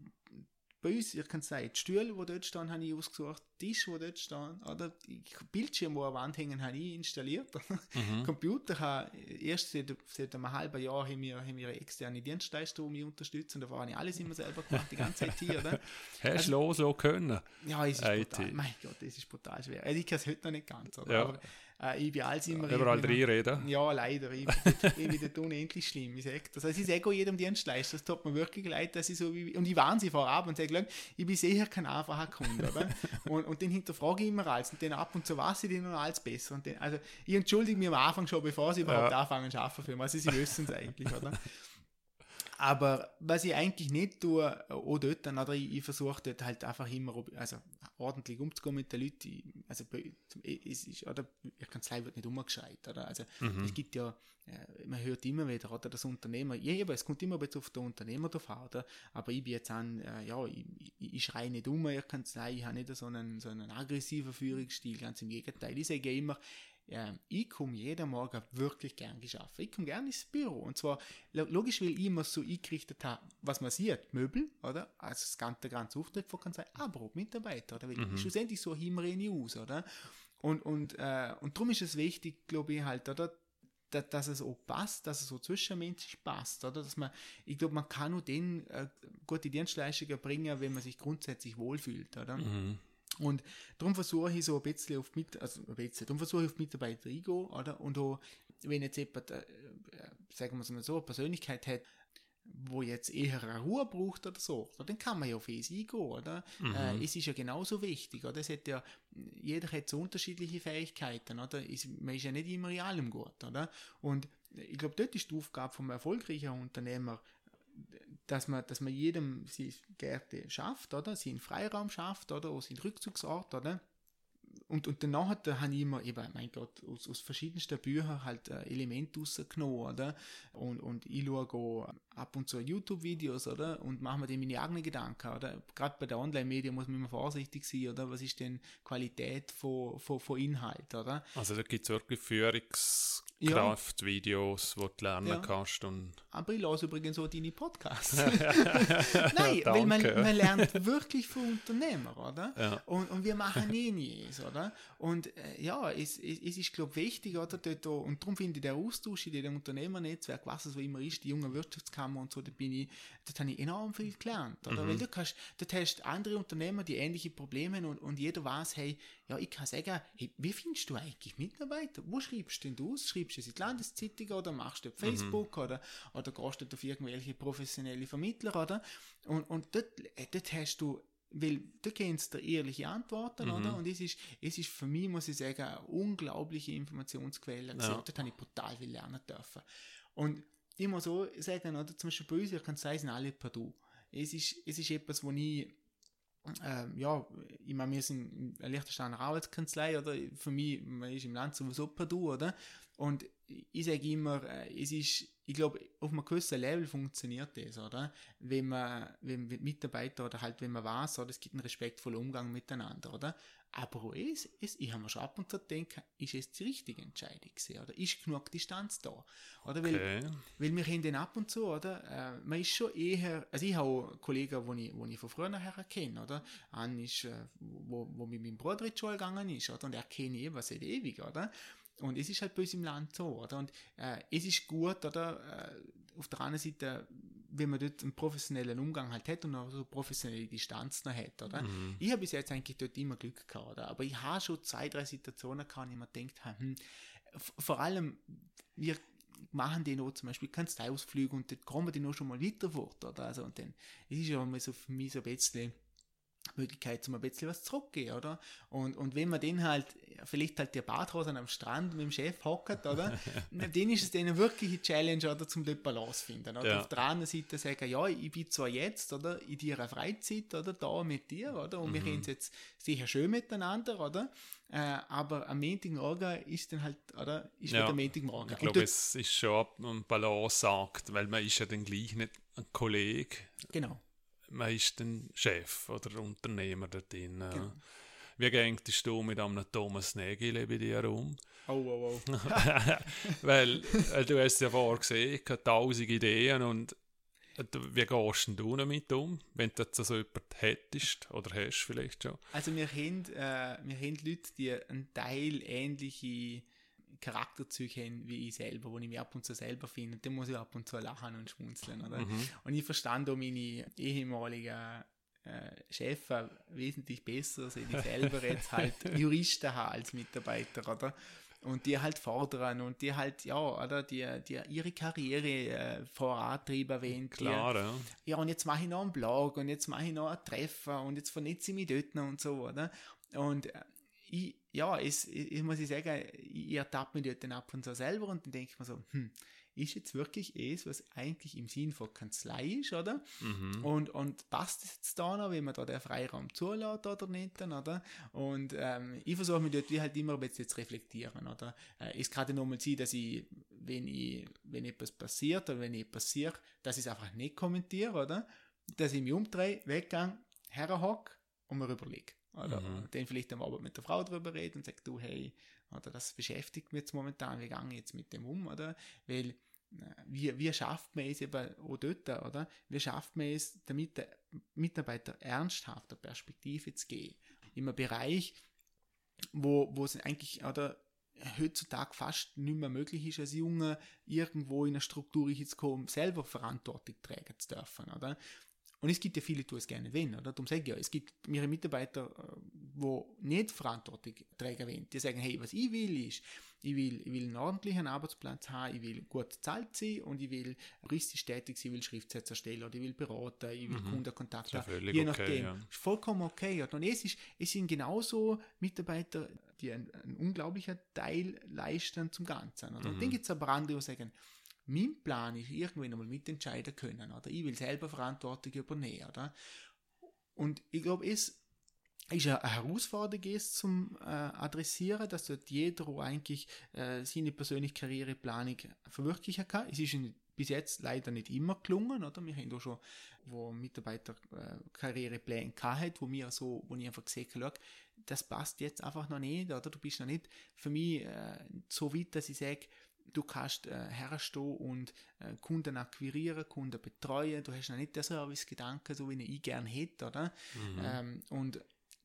bei uns, ich kann sagen, die Stühle, die dort stehen, habe ich ausgesucht, Tisch, die dort stehen, oder? Die Bildschirme, die an der Wand hängen, habe ich installiert. Mhm. Computer habe, erst seit, seit einem halben Jahr haben wir, haben wir externe Dienstleister, die mich unterstützen. Davor habe ich alles immer selber gemacht, die ganze Zeit hier, oder? Hast du loslassen können? Ja, es ist IT. brutal. Mein Gott, das ist brutal schwer. Also ich kann es heute noch nicht ganz, oder? Ja. Aber äh, ich bin alles immer... Überall irgendwie noch- reinreden. Ja, leider. Ich, ich bin dort unendlich schlimm. Ich sage das. Also ich sage auch jedem Dienstleister, es tut mir wirklich leid, dass ich so wie... Und ich warne sie vorab und sage, "Schau, ich bin sicher kein einfacher Kunde, und, und den hinterfrage ich immer alles. Und dann ab und zu weiß ich den noch alles besser. Und den, also ich entschuldige mich am Anfang schon, bevor sie überhaupt Ja. anfangen zu arbeiten für mich. Also sie wissen es eigentlich, oder? Aber was ich eigentlich nicht tue, auch dort, dann, oder ich, ich versuche dort halt einfach immer also, ordentlich umzugehen mit den Leuten. Also, es ist, oder, ich kann es wird nicht umgescheit, oder? Also, mhm. es gibt ja, äh, man hört immer wieder, oder, das Unternehmer, ja, eben, es kommt immer auf den Unternehmer drauf an, oder? Aber ich bin jetzt an, äh, ja, ich, ich, ich schreie nicht um, ich kann sagen, ich habe nicht so einen, so einen aggressiven Führungsstil, ganz im Gegenteil. Ich sage immer, ja, ich komme jeden Morgen wirklich gern geschaffen. Ich komme gerne ins Büro. Und zwar, logisch, weil ich immer so eingerichtet habe, was man sieht, Möbel, oder? Also das ganze, der ganze Auftritt von kann sein, aber Mitarbeiter, oder? Weil mhm. schlussendlich so immer ich aus, oder? Und, und, äh, und darum ist es wichtig, glaube ich, halt, oder? Dass, dass es auch passt, dass es so zwischenmenschlich passt, oder? Dass man, ich glaube, man kann nur den äh, gute Dienstleistungen bringen, wenn man sich grundsätzlich wohlfühlt, oder? Mhm. Und darum versuche ich so ein bisschen auf mit, also ein bisschen, darum versuche ich auf Mitarbeiter eingehen, oder? Und auch, wenn jetzt jemand, äh, äh sagen wir es mal so, eine Persönlichkeit hat, wo jetzt eher eine Ruhe braucht oder so, dann kann man ja auf es eingehen, oder? Mhm. Äh, es ist ja genauso wichtig, oder? Es hat ja, jeder hat so unterschiedliche Fähigkeiten, oder? Es, man ist ja nicht immer in allem gut, oder? Und ich glaube, dort ist die Aufgabe vom erfolgreichen Unternehmer, dass man, dass man jedem seine Gärte schafft, oder? Seinen Freiraum schafft, oder? Auch seinen Rückzugsort, oder? und, und danach da habe ich immer, eben, mein Gott, aus, aus verschiedensten Büchern halt äh, Elemente rausgenommen, oder? Und, und ich schaue ab und zu YouTube-Videos, oder? Und mache mir dann meine eigenen Gedanken, oder? Gerade bei der Online-Medien muss man immer vorsichtig sein, oder? Was ist denn Qualität von, von, von Inhalt, oder? Also da gibt es wirklich Führungskraft-Videos, ja. wo du lernen ja. kannst und... Aber ich lasse übrigens auch deine Podcasts. Nein, weil man, man lernt wirklich von Unternehmern, oder? Ja. Und, und wir machen eh nie oder? Und äh, ja, es, es, es ist, glaube ich, wichtig, oder? Dort, und darum finde ich der Austausch in dem Unternehmernetzwerk, was es so immer ist, die junge Wirtschaftskammer und so, da bin ich, dort habe ich enorm viel gelernt, oder? Mhm. Weil du kannst, dort hast andere Unternehmer, die ähnliche Probleme haben und, und jeder weiß, hey, ja, ich kann sagen, hey, wie findest du eigentlich Mitarbeiter? Wo schreibst du denn du aus? Schreibst du es in die Landeszeitung oder machst du auf mhm. Facebook mhm. oder, oder gehst du auf irgendwelche professionelle Vermittler, oder? Und, und dort, äh, dort hast du weil du kennst der ehrliche Antworten, mhm. oder? Und es ist, es ist für mich, muss ich sagen, eine unglaubliche Informationsquelle. Ja. Dort habe ich brutal viel lernen dürfen. Und ich muss so sagen, oder? Zum Beispiel bei uns, ich kann sagen, sind alle per Du. Es ist, es ist etwas, wo ich, ähm, ja, ich meine, wir sind eine Liechtensteiner Arbeitskanzlei, oder? Für mich, man ist im Land sowieso per Du, oder? Und ich sage immer, äh, es ist, ich glaube, auf einem gewissen Level funktioniert das, oder? Wenn man, wenn Mitarbeiter oder halt, wenn man weiß, oder es gibt einen respektvollen Umgang miteinander, oder? Aber es, es, ich habe mir schon ab und zu gedacht, ist es die richtige Entscheidung gewesen, oder? Ist genug Distanz da? Oder? Okay. Weil, weil wir haben den ab und zu, oder? Äh, man ist schon eher, also ich habe auch Kollegen, die ich, wo ich von früher her kenne, oder? An ist, äh, wo, wo mit meinem Bruder in die Schule gegangen ist, oder? Und er kenne ich eben seit ewig, oder? Und es ist halt bei uns im Land so, oder? Und äh, es ist gut, oder? Äh, auf der anderen Seite, wenn man dort einen professionellen Umgang halt hat und auch so professionelle Distanz noch hat, oder? Mhm. Ich habe bis jetzt eigentlich dort immer Glück gehabt, oder? Aber ich habe schon zwei, drei Situationen gehabt, wo ich mir denkt hm, vor allem, wir machen die noch zum Beispiel Kanzleiausflüge und dort kommen die noch schon mal weiter fort, oder? Also, und dann, es ist ja mal so für mich so ein bisschen, Möglichkeit, zum ein bisschen was zurückgehen, oder? Und, und wenn man den halt, vielleicht halt die Badhosen am Strand mit dem Chef hockert, oder? dann ist es denen wirklich eine Challenge, oder? Zum dort Balance finden, oder? Ja. Auf der anderen Seite sagen, ja, ich bin zwar jetzt, oder? In deiner Freizeit, oder? Da mit dir, oder? Und mhm. wir reden jetzt sicher schön miteinander, oder? Äh, aber am Montagmorgen ist dann halt, oder? Ist ja. wieder Montagmorgen. Ich glaube, es ist schon ein Balance sagt, weil man ist ja dann gleich nicht ein Kollege. Genau man ist dann Chef oder Unternehmer dort drin. Genau. Wie gängst du mit einem Thomas Nägele bei dir um? Oh, oh, oh. weil, weil du hast ja vorher gesehen, ich habe tausend Ideen und wie gehst du damit um, wenn du so jemanden hättest oder hast vielleicht schon? Also wir haben, äh, wir haben Leute, die einen Teil ähnliche Charakterzüge haben wie ich selber, wo ich mich ab und zu selber finde, dann muss ich ab und zu lachen und schmunzeln. Oder? Mhm. Und ich verstand auch meine ehemaligen äh, Chefs wesentlich besser, seit ich selber jetzt halt Juristen habe als Mitarbeiter, oder? Und die halt fordern und die halt, ja, oder, die, die ihre Karriere äh, vorantreiben wollen. Klar, die, ja. Ja, und jetzt mache ich noch einen Blog und jetzt mache ich noch einen Treffer und jetzt vernetze ich mich dort noch und so, oder? Und äh, ich, ja, es, ich muss ich sagen, ich ertappe mich dort dann ab und zu selber und dann denke ich mir so, hm, ist jetzt wirklich es, was eigentlich im Sinn von Kanzlei ist, oder? Mhm. Und, und passt es jetzt da noch, wenn man da den Freiraum zulässt oder nicht, oder? Und ähm, ich versuche mich dort wie halt immer ein bisschen zu reflektieren, oder? Äh, es kann ja nochmal sein, dass ich, wenn ich, wenn etwas passiert oder wenn ich passiert, dass ich es einfach nicht kommentiere, oder? Dass ich mich umdrehe, weggehe, herhock und mir überlege. Oder Mhm. dann vielleicht am Abend mit der Frau darüber reden und sagt, du, hey, oder das beschäftigt mich jetzt momentan, wie gehe ich jetzt mit dem um, oder? Weil, wie, wie schafft man es eben auch dort, oder? Wie schafft man es, damit der Mitarbeiter ernsthafter Perspektive zu gehen? In einem Bereich, wo, wo es eigentlich, oder, heutzutage fast nicht mehr möglich ist, als Junge irgendwo in eine Struktur hinzukommen, selber Verantwortung tragen zu dürfen, oder? Und es gibt ja viele, die es gerne wollen, oder? Darum sage ich ja, es gibt mehrere Mitarbeiter, die nicht Verantwortung tragen wollen. Die sagen, hey, was ich will ist, ich will, ich will einen ordentlichen Arbeitsplatz haben, ich will gut bezahlt sein und ich will juristisch tätig sein, ich will Schriftsätze erstellen oder ich will beraten, ich will Mhm. Kundenkontakt ja haben. völlig Je okay, nachdem. ja. Ist vollkommen okay. Oder? Und es, ist, es sind genauso Mitarbeiter, die einen, einen unglaublichen Teil leisten zum Ganzen. Oder? Und Mhm. dann gibt es aber andere, die sagen, mein Plan ist, irgendwann einmal mitentscheiden können. Oder? Ich will selber Verantwortung übernehmen. Oder? Und ich glaube, es ist eine Herausforderung ist zum äh, Adressieren, dass dort jeder eigentlich äh, seine persönliche Karriereplanung verwirklichen kann. Es ist bis jetzt leider nicht immer gelungen, oder? Wir haben da schon, wo Mitarbeiter äh, Karrierepläne gehabt, wo wir so, wo ich einfach gesehen habe, das passt jetzt einfach noch nicht, oder? Du bist noch nicht für mich äh, so weit, dass ich sage, du kannst äh, herstehen und äh, Kunden akquirieren, Kunden betreuen, du hast noch nicht den Service-Gedanken, so wie ich gerne hätte, oder? Mhm. Ähm, und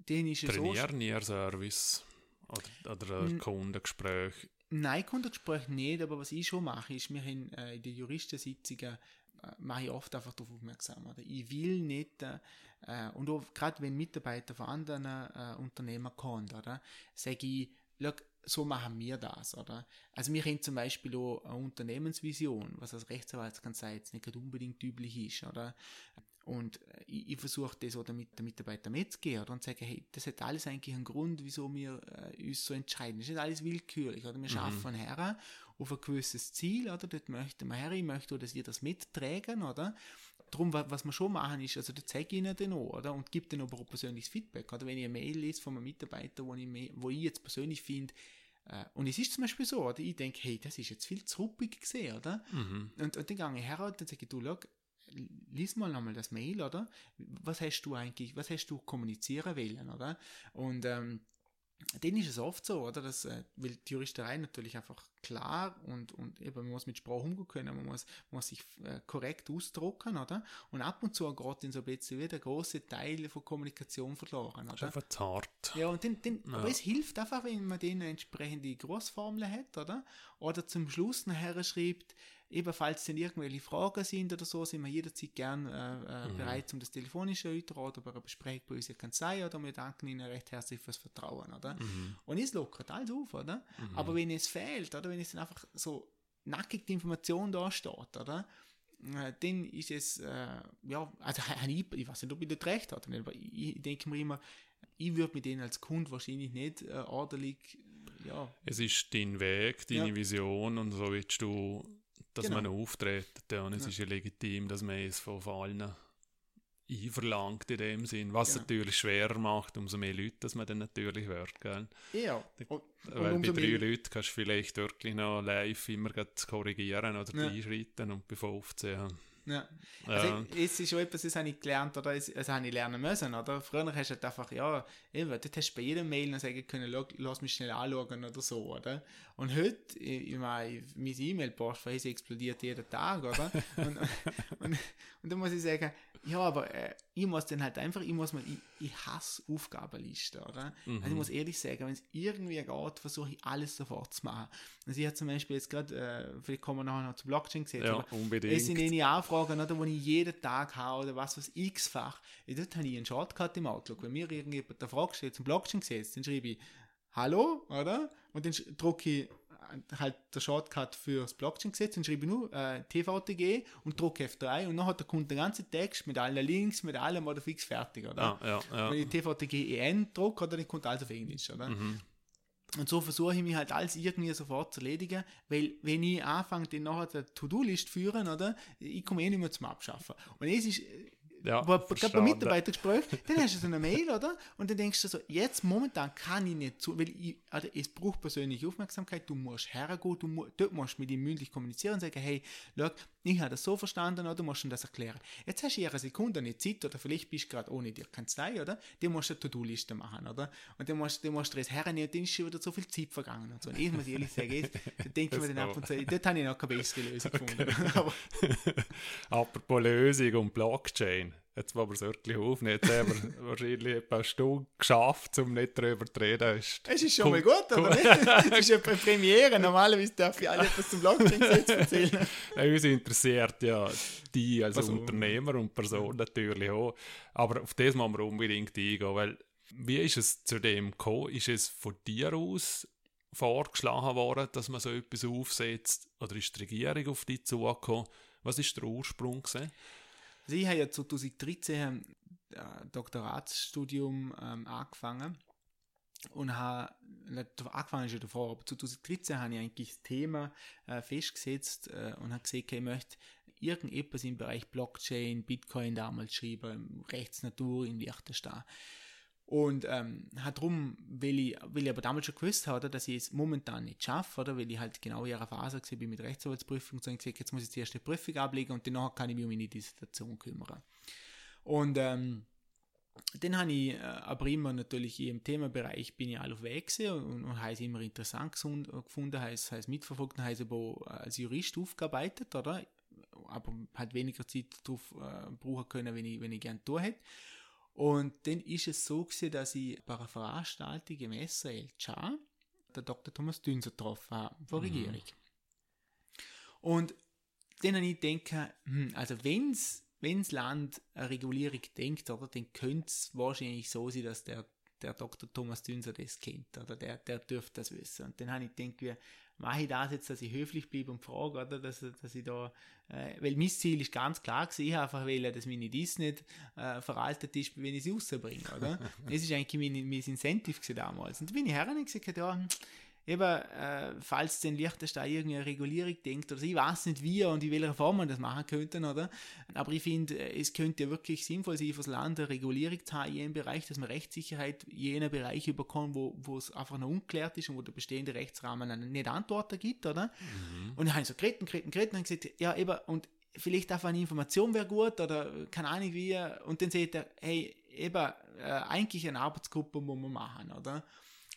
den ist es so... Trainieren Service oder, oder ein. Kundengespräch? Nein, Kundengespräch nicht, aber was ich schon mache, ist, wir haben äh, in den Juristensitzungen äh, mache ich oft einfach darauf aufmerksam. Oder? Ich will nicht, äh, äh, und gerade wenn Mitarbeiter von anderen äh, Unternehmen kommen, oder, sage ich, so machen wir das, oder? Also wir haben zum Beispiel auch eine Unternehmensvision, was als Rechtsanwaltskanzlei jetzt nicht unbedingt üblich ist, oder? Und äh, ich, ich versuche das auch damit der Mitarbeiter mitzugehen oder? und sage, hey, das hat alles eigentlich einen Grund, wieso wir äh, uns so entscheiden. Das ist nicht alles willkürlich, oder? Wir schaffen her auf ein gewisses Ziel, oder? Dort möchten wir her, ich möchte dass ihr das mitträgen, oder? Darum, wa- was wir schon machen, ist, also da zeige ich ihnen dann auch, oder? Und gebe dann aber auch persönliches Feedback, oder? Wenn ich eine Mail lese von einem Mitarbeiter, wo ich, wo ich jetzt persönlich finde, äh, und es ist zum Beispiel so, oder? Ich denke, hey, das ist jetzt viel zu ruppig gesehen, oder? Mhm. Und, und dann gehe ich her und dann sage ich, du, schau, lies mal nochmal das Mail, oder? Was hast du eigentlich, was hast du kommunizieren wollen, oder? Und ähm, dann ist es oft so, oder? Dass, äh, weil die Juristerei natürlich einfach klar und, und eben, man muss mit Sprache umgehen können, man muss, man muss sich äh, korrekt ausdrucken, oder? Und ab und zu geht dann so ein bisschen wieder große Teile von Kommunikation verloren, oder? einfach zu hart. Ja, und dann, dann, Ja. aber es hilft einfach, wenn man den entsprechende Großformel hat, oder? Oder zum Schluss nachher schreibt, ebenfalls wenn irgendwelche Fragen sind oder so, sind wir jederzeit gern äh, äh, Mhm. bereit, um das telefonisch zu erläutern oder bei einer Besprechung bei unserer Kanzlei oder wir danken Ihnen recht herzlich fürs Vertrauen, oder? Mhm. Und es lockert alles auf, oder? Mhm. Aber wenn es fehlt, oder? Wenn es dann einfach so nackig die Information da steht, oder? Äh, Dann ist es, äh, ja, also ich, ich weiß nicht, ob ich das recht habe, aber ich, ich denke mir immer, ich würde mit denen als Kunde wahrscheinlich nicht äh, ordentlich, ja, Es ist dein Weg, deine Ja. Vision und so willst du, dass Genau. man auftritt. Ja, und es Ja. ist ja legitim, dass man es von von allen einverlangt in dem Sinn. Was es Genau. natürlich schwerer macht, umso mehr Leute, dass man dann natürlich hört. Gell? ja. Und, Weil bei drei Leuten kannst du vielleicht wirklich noch live immer korrigieren oder Ja. einschreiten und bei 15 ja. ja. Ja. Also, es ist schon etwas, das habe ich gelernt, oder? Es- Das habe ich lernen müssen, oder? Früher hast du halt einfach, ja, eben, dort hast du bei jedem Mail noch sagen können, «Schau, lass mich schnell anschauen oder so, oder? Und heute, ich, meine, mein E-Mail-Postfach explodiert jeden Tag, oder? und, und, und dann muss ich sagen, ja, aber äh, ich muss dann halt einfach, ich muss mal, ich, ich hasse Aufgabenlisten, oder? Also ich Mhm. muss ehrlich sagen, wenn es irgendwie geht, versuche ich alles sofort zu machen. Also ich habe zum Beispiel jetzt gerade, äh, vielleicht kommen wir nachher noch zu Blockchain gesehen, ja, unbedingt. es sind eine Anfragen, oder, die ich jeden Tag habe, oder was, was x-fach. Ja, Dort habe ich einen Shortcut im Outlook. Wenn mir irgendjemand eine Frage stellt zum Blockchain gesetzt, dann schreibe ich Hallo, oder? Und dann drücke ich halt der Shortcut fürs Blockchain-Gesetz, dann schreibe ich nur äh, TVTG und drücke F3 und dann hat der Kunde den ganzen Text mit allen Links, mit allem oder fix fertig, oder? Ah, ja, ja. Wenn ich TVTG EN drücke, oder dann kommt alles auf Englisch, oder? Mhm. Und so versuche ich mich halt alles irgendwie sofort zu erledigen, weil wenn ich anfange, dann nachher die To-Do-List führen, oder, ich komme eh nicht mehr zum Abschaffen. Und es ist, Ja, gerade bei verstanden. Mitarbeitergespräch, dann hast du so eine Mail, oder? Und dann denkst du so, jetzt momentan kann ich nicht zu, weil ich, also es braucht persönliche Aufmerksamkeit, du musst hergehen, du mu dort musst du mit ihm mündlich kommunizieren und sagen, hey, schau, ich habe das so verstanden, oder? Du musst ihm das erklären. Jetzt hast du eine Sekunde nicht Zeit, oder vielleicht bist du gerade ohne die Kanzlei, oder? Die musst du eine To-Do-Liste machen, oder? Und dann musst, dann musst du das hernehmen und dann ist schon wieder so viel Zeit vergangen und so. Und ich muss ehrlich sagen, jetzt, da denke ich mir dann ab und zu, dort habe ich noch keine bessere Lösung gefunden. Aber Apropos Lösung und Blockchain. Jetzt, wo wir es wirklich aufnehmen, jetzt haben wir wahrscheinlich etwa eine Stunde geschafft, um nicht darüber zu reden. Es ist Es ist schon mal gut, oder nicht? Es ist eine Premiere. Normalerweise darf ich alle etwas zum Blockchain-Gesetz erzählen. Nein, uns interessiert ja die als Also, Unternehmer und Person natürlich auch. Aber auf das müssen wir unbedingt eingehen, weil wie ist es zu dem gekommen? Ist es von dir aus vorgeschlagen worden, dass man so etwas aufsetzt? Oder ist die Regierung auf dich zugekommen? Was ist der Ursprung? Gewesen? Also ich habe ja 2013 ein Doktoratsstudium ähm, angefangen und habe, angefangen schon davor, aber 2013 habe ich eigentlich das Thema äh, festgesetzt äh, und habe gesehen, okay, ich möchte irgendetwas im Bereich Blockchain, Bitcoin damals schreiben, Rechtsnatur in Liechtenstein. Und ähm, hat drum, weil ich, weil ich aber damals schon gewusst habe, dass ich es momentan nicht schaffe, oder, weil ich halt genau in einer Phase gesehen bin mit Rechtsanwaltsprüfung, so habe ich gesagt, jetzt muss ich die Prüfung ablegen und danach kann ich mich um meine Dissertation kümmern. Und ähm, dann habe ich äh, aber immer natürlich im Themenbereich bin ich alle auf Weg und, und habe es immer interessant gesund, gefunden, habe es, mitverfolgt, habe es auch als Jurist aufgearbeitet, oder? Aber hat weniger Zeit darauf äh, brauchen können, wenn ich, wenn ich gerne tun hätte. Und dann ist es so gewesen, dass ich bei einer Veranstaltung im SRL Char der Dr. Thomas Dünser getroffen habe, von der Regierung. Und dann habe ich gedacht, hm, also wenn's, wenn's Land eine Regulierung denkt, oder, dann könnte es wahrscheinlich so sein, dass der, der Dr. Thomas Dünser das kennt, oder der, der dürfte das wissen. Und dann habe ich gedacht, mache ich das jetzt, dass ich höflich bleibe und frage, oder, dass, dass ich da, äh, weil mein Ziel ist ganz klar gewesen, ich einfach will, dass meine Dies nicht äh, veraltet ist, wenn ich sie rausbringe, oder? das ist eigentlich mein, mein Incentive damals. Und da bin ich her und gesagt, ja, eben, äh, falls den Liechtenstein irgendeine Regulierung denkt, oder so, ich weiß nicht wie und in welcher Form man das machen könnte, oder? Aber ich finde, es könnte wirklich sinnvoll sein, für das Land eine Regulierung zu haben in jedem Bereich, dass man Rechtssicherheit in jenen Bereich überkommt, wo, wo es einfach noch unklärt ist und wo der bestehende Rechtsrahmen nicht Antworten gibt, oder? Und dann habe ich so geredet, geredet, geredet und gesagt, ja, eben, und vielleicht einfach eine Information wäre gut oder keine Ahnung wie. Und dann sagt er, hey, eben, äh, eigentlich eine Arbeitsgruppe muss man machen, oder?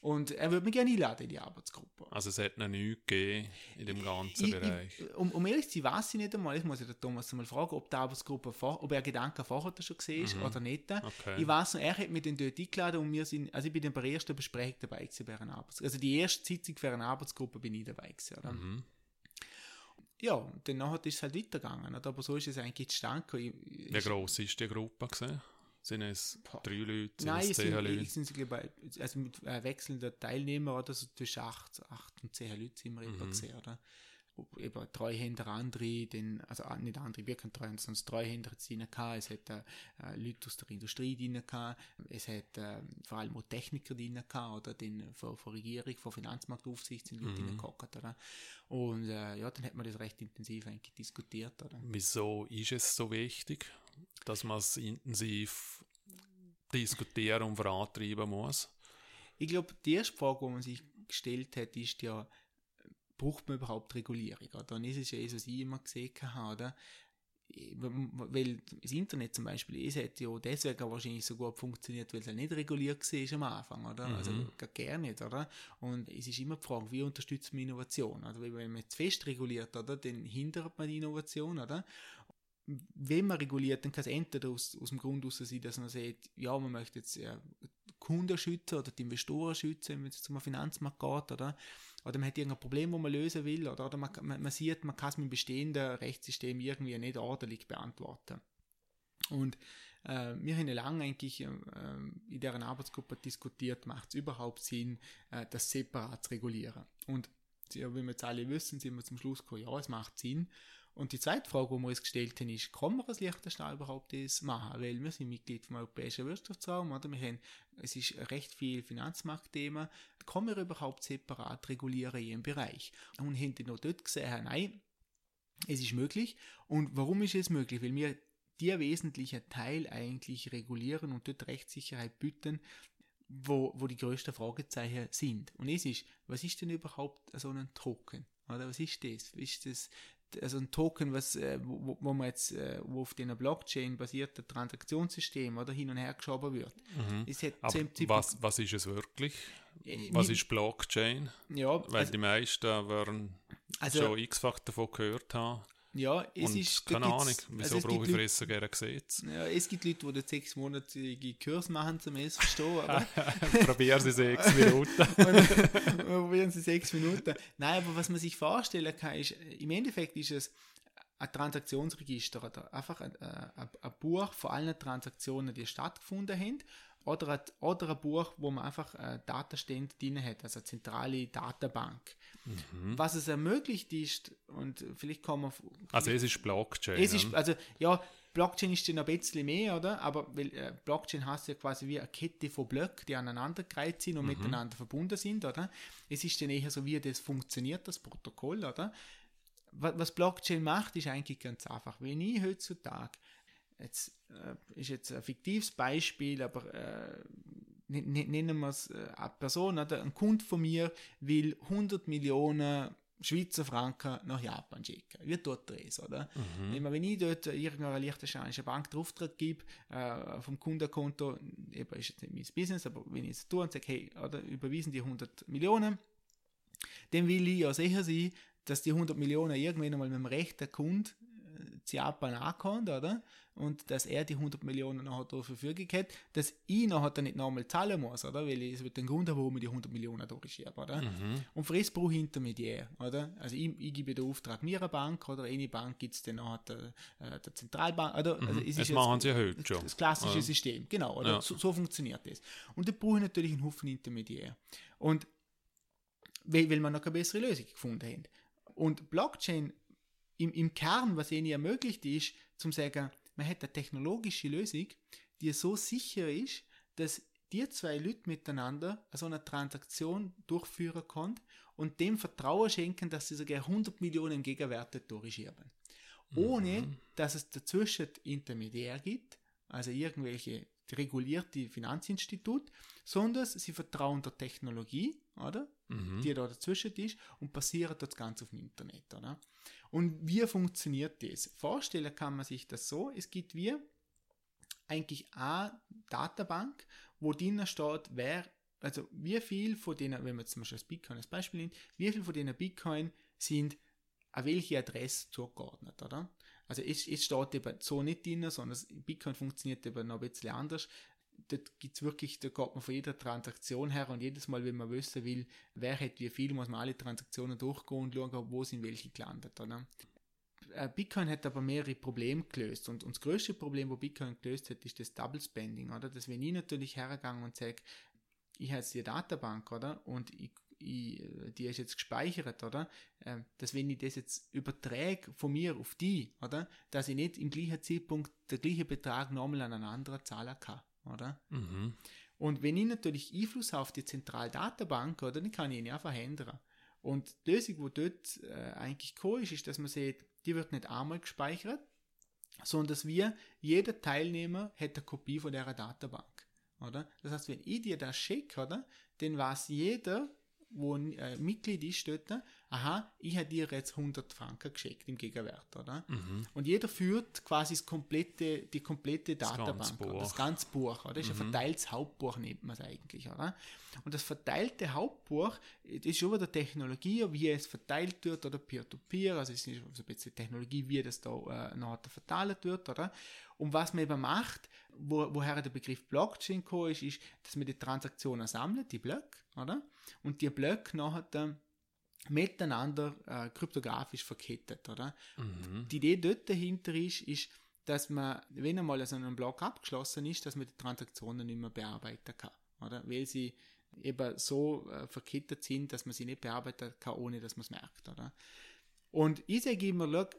Und er würde mich gerne einladen in die Arbeitsgruppe. Also es hat noch nichts gegeben in dem ganzen Ich, Bereich. ich, um, um ehrlich zu sein, weiß ich nicht einmal, das muss ich den Thomas mal fragen, ob die Arbeitsgruppe vor, ob er Gedanken vorher schon gesehen ist oder nicht. Mhm. Okay. Ich weiß noch, er hat mich dann dort eingeladen und wir sind, also ich bin dann bei der ersten Besprechung dabei gewesen bei einer Arbeitsgruppe. Also die erste Sitzung für eine Arbeitsgruppe bin ich dabei gewesen, oder? Mhm. Ja, dann nachher ist es halt weitergegangen, oder? aber so ist es eigentlich. Ich- Wie gross ist die Gruppe? Gewesen? Sind es Boah. drei Leute? Sind Nein, es zehn sind, Leute? es sind glaube ich, also mit äh, wechselnden Teilnehmern oder so zwischen 8, 8 und 10 Leute sind wir Mhm. etwa gesehen, oder? Ob Eben Treuhänder, andere, den, also ah, nicht andere, wir können Treuhänder, sondern Treuhänder hat es drin gehabt, es hat äh, äh, Leute aus der Industrie drin gehabt, es hat äh, vor allem auch Techniker drin gehabt, oder den von, von Regierung, von Finanzmarktaufsicht sind Leute Mhm. drin gehockt, oder? Und äh, ja, dann hat man das recht intensiv eigentlich diskutiert, oder? Wieso ist es so wichtig, dass man es intensiv diskutieren und vorantreiben muss? Ich glaube, die erste Frage, die man sich gestellt hat, ist ja, braucht man überhaupt Regulierung? Oder? Und das ist ja das, was ich immer gesehen habe, oder? Weil das Internet zum Beispiel, es hat ja deswegen wahrscheinlich so gut funktioniert, weil es halt nicht reguliert war am Anfang, oder? Also gar nicht, oder? Und es ist immer die Frage, wie unterstützt man Innovation? Oder? Weil wenn man zu fest reguliert, oder, dann hindert man die Innovation, oder? Wenn man reguliert, dann kann es entweder aus, aus dem Grund aus sein, dass man sagt, ja, man möchte jetzt ja, die Kunden schützen oder die Investoren schützen, wenn es zum Finanzmarkt geht, oder? Oder man hat irgendein Problem, das man lösen will, oder, oder man, man, man sieht, man kann es mit dem bestehenden Rechtssystem irgendwie nicht ordentlich beantworten. Und äh, wir haben ja lange eigentlich äh, in deren Arbeitsgruppe diskutiert, macht es überhaupt Sinn, äh, das separat zu regulieren. Und ja, wie wir jetzt alle wissen, sind wir zum Schluss gekommen, ja, es macht Sinn. Und die zweite Frage, die wir uns gestellt haben, ist, kann man als Liechtenstein überhaupt das machen? Weil wir sind Mitglied vom Europäischen Wirtschaftsraum, oder? Wir haben, es ist recht viel Finanzmarktthema. Kann man überhaupt separat regulieren in einem Bereich? Und haben dann noch dort gesehen, nein, es ist möglich. Und warum ist es möglich? Weil wir der wesentliche Teil eigentlich regulieren und dort Rechtssicherheit bieten, wo, wo die größten Fragezeichen sind. Und es ist, was ist denn überhaupt so ein Token? Oder was ist das? Ist das also ein Token, was, äh, wo, wo man jetzt, äh, wo auf einer Blockchain basierte Transaktionssystem oder hin und her geschoben wird. Mhm. was, was ist es wirklich? Äh, was ist Blockchain? Ja, Weil also, die meisten werden also, schon x-fach davon gehört haben. Ja, es und ist. Keine Ahnung, wieso also brauche ich Fressen gerne Gesetz? Ja, es gibt Leute, die sechs monatige Kurs machen, zum es verstehen, aber. Probieren sie sechs Minuten. probieren sie sechs Minuten. Nein, aber was man sich vorstellen kann, ist, im Endeffekt ist es ein Transaktionsregister oder einfach ein, ein, ein Buch von allen Transaktionen, die stattgefunden haben oder ein, oder ein Buch, wo man einfach äh, Datenstände drin hat, also eine zentrale Datenbank. Mhm. Was es ermöglicht ist, und vielleicht kann man... Also es ist Blockchain. Es ist, also ja, Blockchain ist dann ein bisschen mehr, oder? Aber weil, äh, Blockchain heißt ja quasi wie eine Kette von Blöcken, die aneinandergereiht sind und mhm. miteinander verbunden sind, oder? Es ist dann eher so, wie das funktioniert, das Protokoll, oder? Was Blockchain macht, ist eigentlich ganz einfach. Wenn ich heutzutage jetzt äh, ist jetzt ein fiktives Beispiel, aber äh, nennen wir es äh, eine Person, oder? ein Kunde von mir will 100 Millionen Schweizer Franken nach Japan schicken. Wie tut er es, oder? Mhm. Wenn ich dort irgendeiner liechtensteinische Bank den Auftrag gebe, äh, vom Kundenkonto, eben ist jetzt nicht mein Business, aber wenn ich es tue und sage, hey, oder, überwiesen die 100 Millionen, dann will ich ja sicher sein, dass die 100 Millionen irgendwann einmal mit dem rechten Kunden äh, zu Japan ankommt, oder? Und dass er die 100 Millionen nachher zur Verfügung hat, dass ich nachher dann nicht nochmal zahlen muss, oder? Weil es wird den Grund haben, warum ich die 100 Millionen durchschiebe, oder? Mhm. Und für das brauche ich Intermediär, oder? Also ich, ich gebe den Auftrag mir eine Bank, oder eine Bank gibt es dann nachher der, äh, der Zentralbank, oder? Mhm. Also es das machen sie heute schon. Das klassische ja. System, genau, oder? Ja. So, so, funktioniert das. Und da brauche ich natürlich einen Haufen Intermediär. Und weil, weil wir noch keine bessere Lösung gefunden haben. Und Blockchain im, im Kern, was ihnen ermöglicht ist, zum sagen, man hat eine technologische Lösung, die so sicher ist, dass die zwei Leute miteinander so eine Transaktion durchführen können und dem Vertrauen schenken, dass sie sogar 100 Millionen Gegenwerte durchschieben. Ohne, mhm. dass es dazwischen Intermediär gibt, also irgendwelche regulierte Finanzinstitut, sondern sie vertrauen der Technologie, oder? Mhm. Die da dazwischen ist und basieren das Ganze auf dem Internet, oder? Und wie funktioniert das? Vorstellen kann man sich das so, es gibt wie eigentlich eine Datenbank, wo drinnen steht, wer, also wie viel von denen, wenn man jetzt mal das Bitcoin als Beispiel nimmt, wie viel von denen Bitcoin sind an welche Adresse zugeordnet, oder? Also es, es steht eben so nicht drin, sondern Bitcoin funktioniert eben noch ein bisschen anders dort gibt's wirklich, da geht man von jeder Transaktion her und jedes Mal, wenn man wissen will, wer hat wie viel, muss man alle Transaktionen durchgehen und schauen, wo sind welche gelandet, oder? Äh, Bitcoin hat aber mehrere Probleme gelöst und, und das größte Problem, wo Bitcoin gelöst hat, ist das Double Spending, oder? Dass wenn ich natürlich hergegangen und sage, ich habe jetzt die Datenbank, oder? Und ich, ich, die ist jetzt gespeichert, oder? Ähm, dass wenn ich das jetzt überträge von mir auf die, oder? Dass ich nicht im gleichen Zeitpunkt der gleiche Betrag nochmal an einen anderen zahlen kann oder? Mhm. Und wenn ich natürlich Einfluss habe auf die Zentraldatenbank, oder, dann kann ich ihn einfach ändern. Und die Lösung, die dort äh, eigentlich cool ist, ist, dass man sieht, die wird nicht einmal gespeichert, sondern dass wir, jeder Teilnehmer hat eine Kopie von der Datenbank. Oder? Das heißt, wenn ich dir das schicke, oder, dann weiß jeder, wo ein äh, Mitglied ist dort, aha, ich habe dir jetzt 100 Franken geschickt im Gegenwert, oder? Mhm. Und jeder führt quasi das komplette, die komplette Datenbank, das ganze Buch, das ganze Buch oder? Das ist mhm. ein verteiltes Hauptbuch, nennt man es eigentlich, oder? Und das verteilte Hauptbuch, das ist schon wieder Technologie, wie es verteilt wird, oder Peer-to-Peer, -Peer, also es ist so ein bisschen Technologie, wie das da äh, nachher verteilt wird, oder? Und was man eben macht, wo, woher der Begriff Blockchain gekommen ist, ist, dass man die Transaktionen sammelt, die Blöcke, oder? Und die Blöcke nachher miteinander äh, kryptografisch verkettet, oder? Mhm. Die Idee dort dahinter ist, ist, dass man, wenn einmal so ein Block abgeschlossen ist, dass man die Transaktionen nicht mehr bearbeiten kann, oder? Weil sie eben so äh, verkettet sind, dass man sie nicht bearbeiten kann, ohne dass man es merkt, oder? Und ich sage immer, look,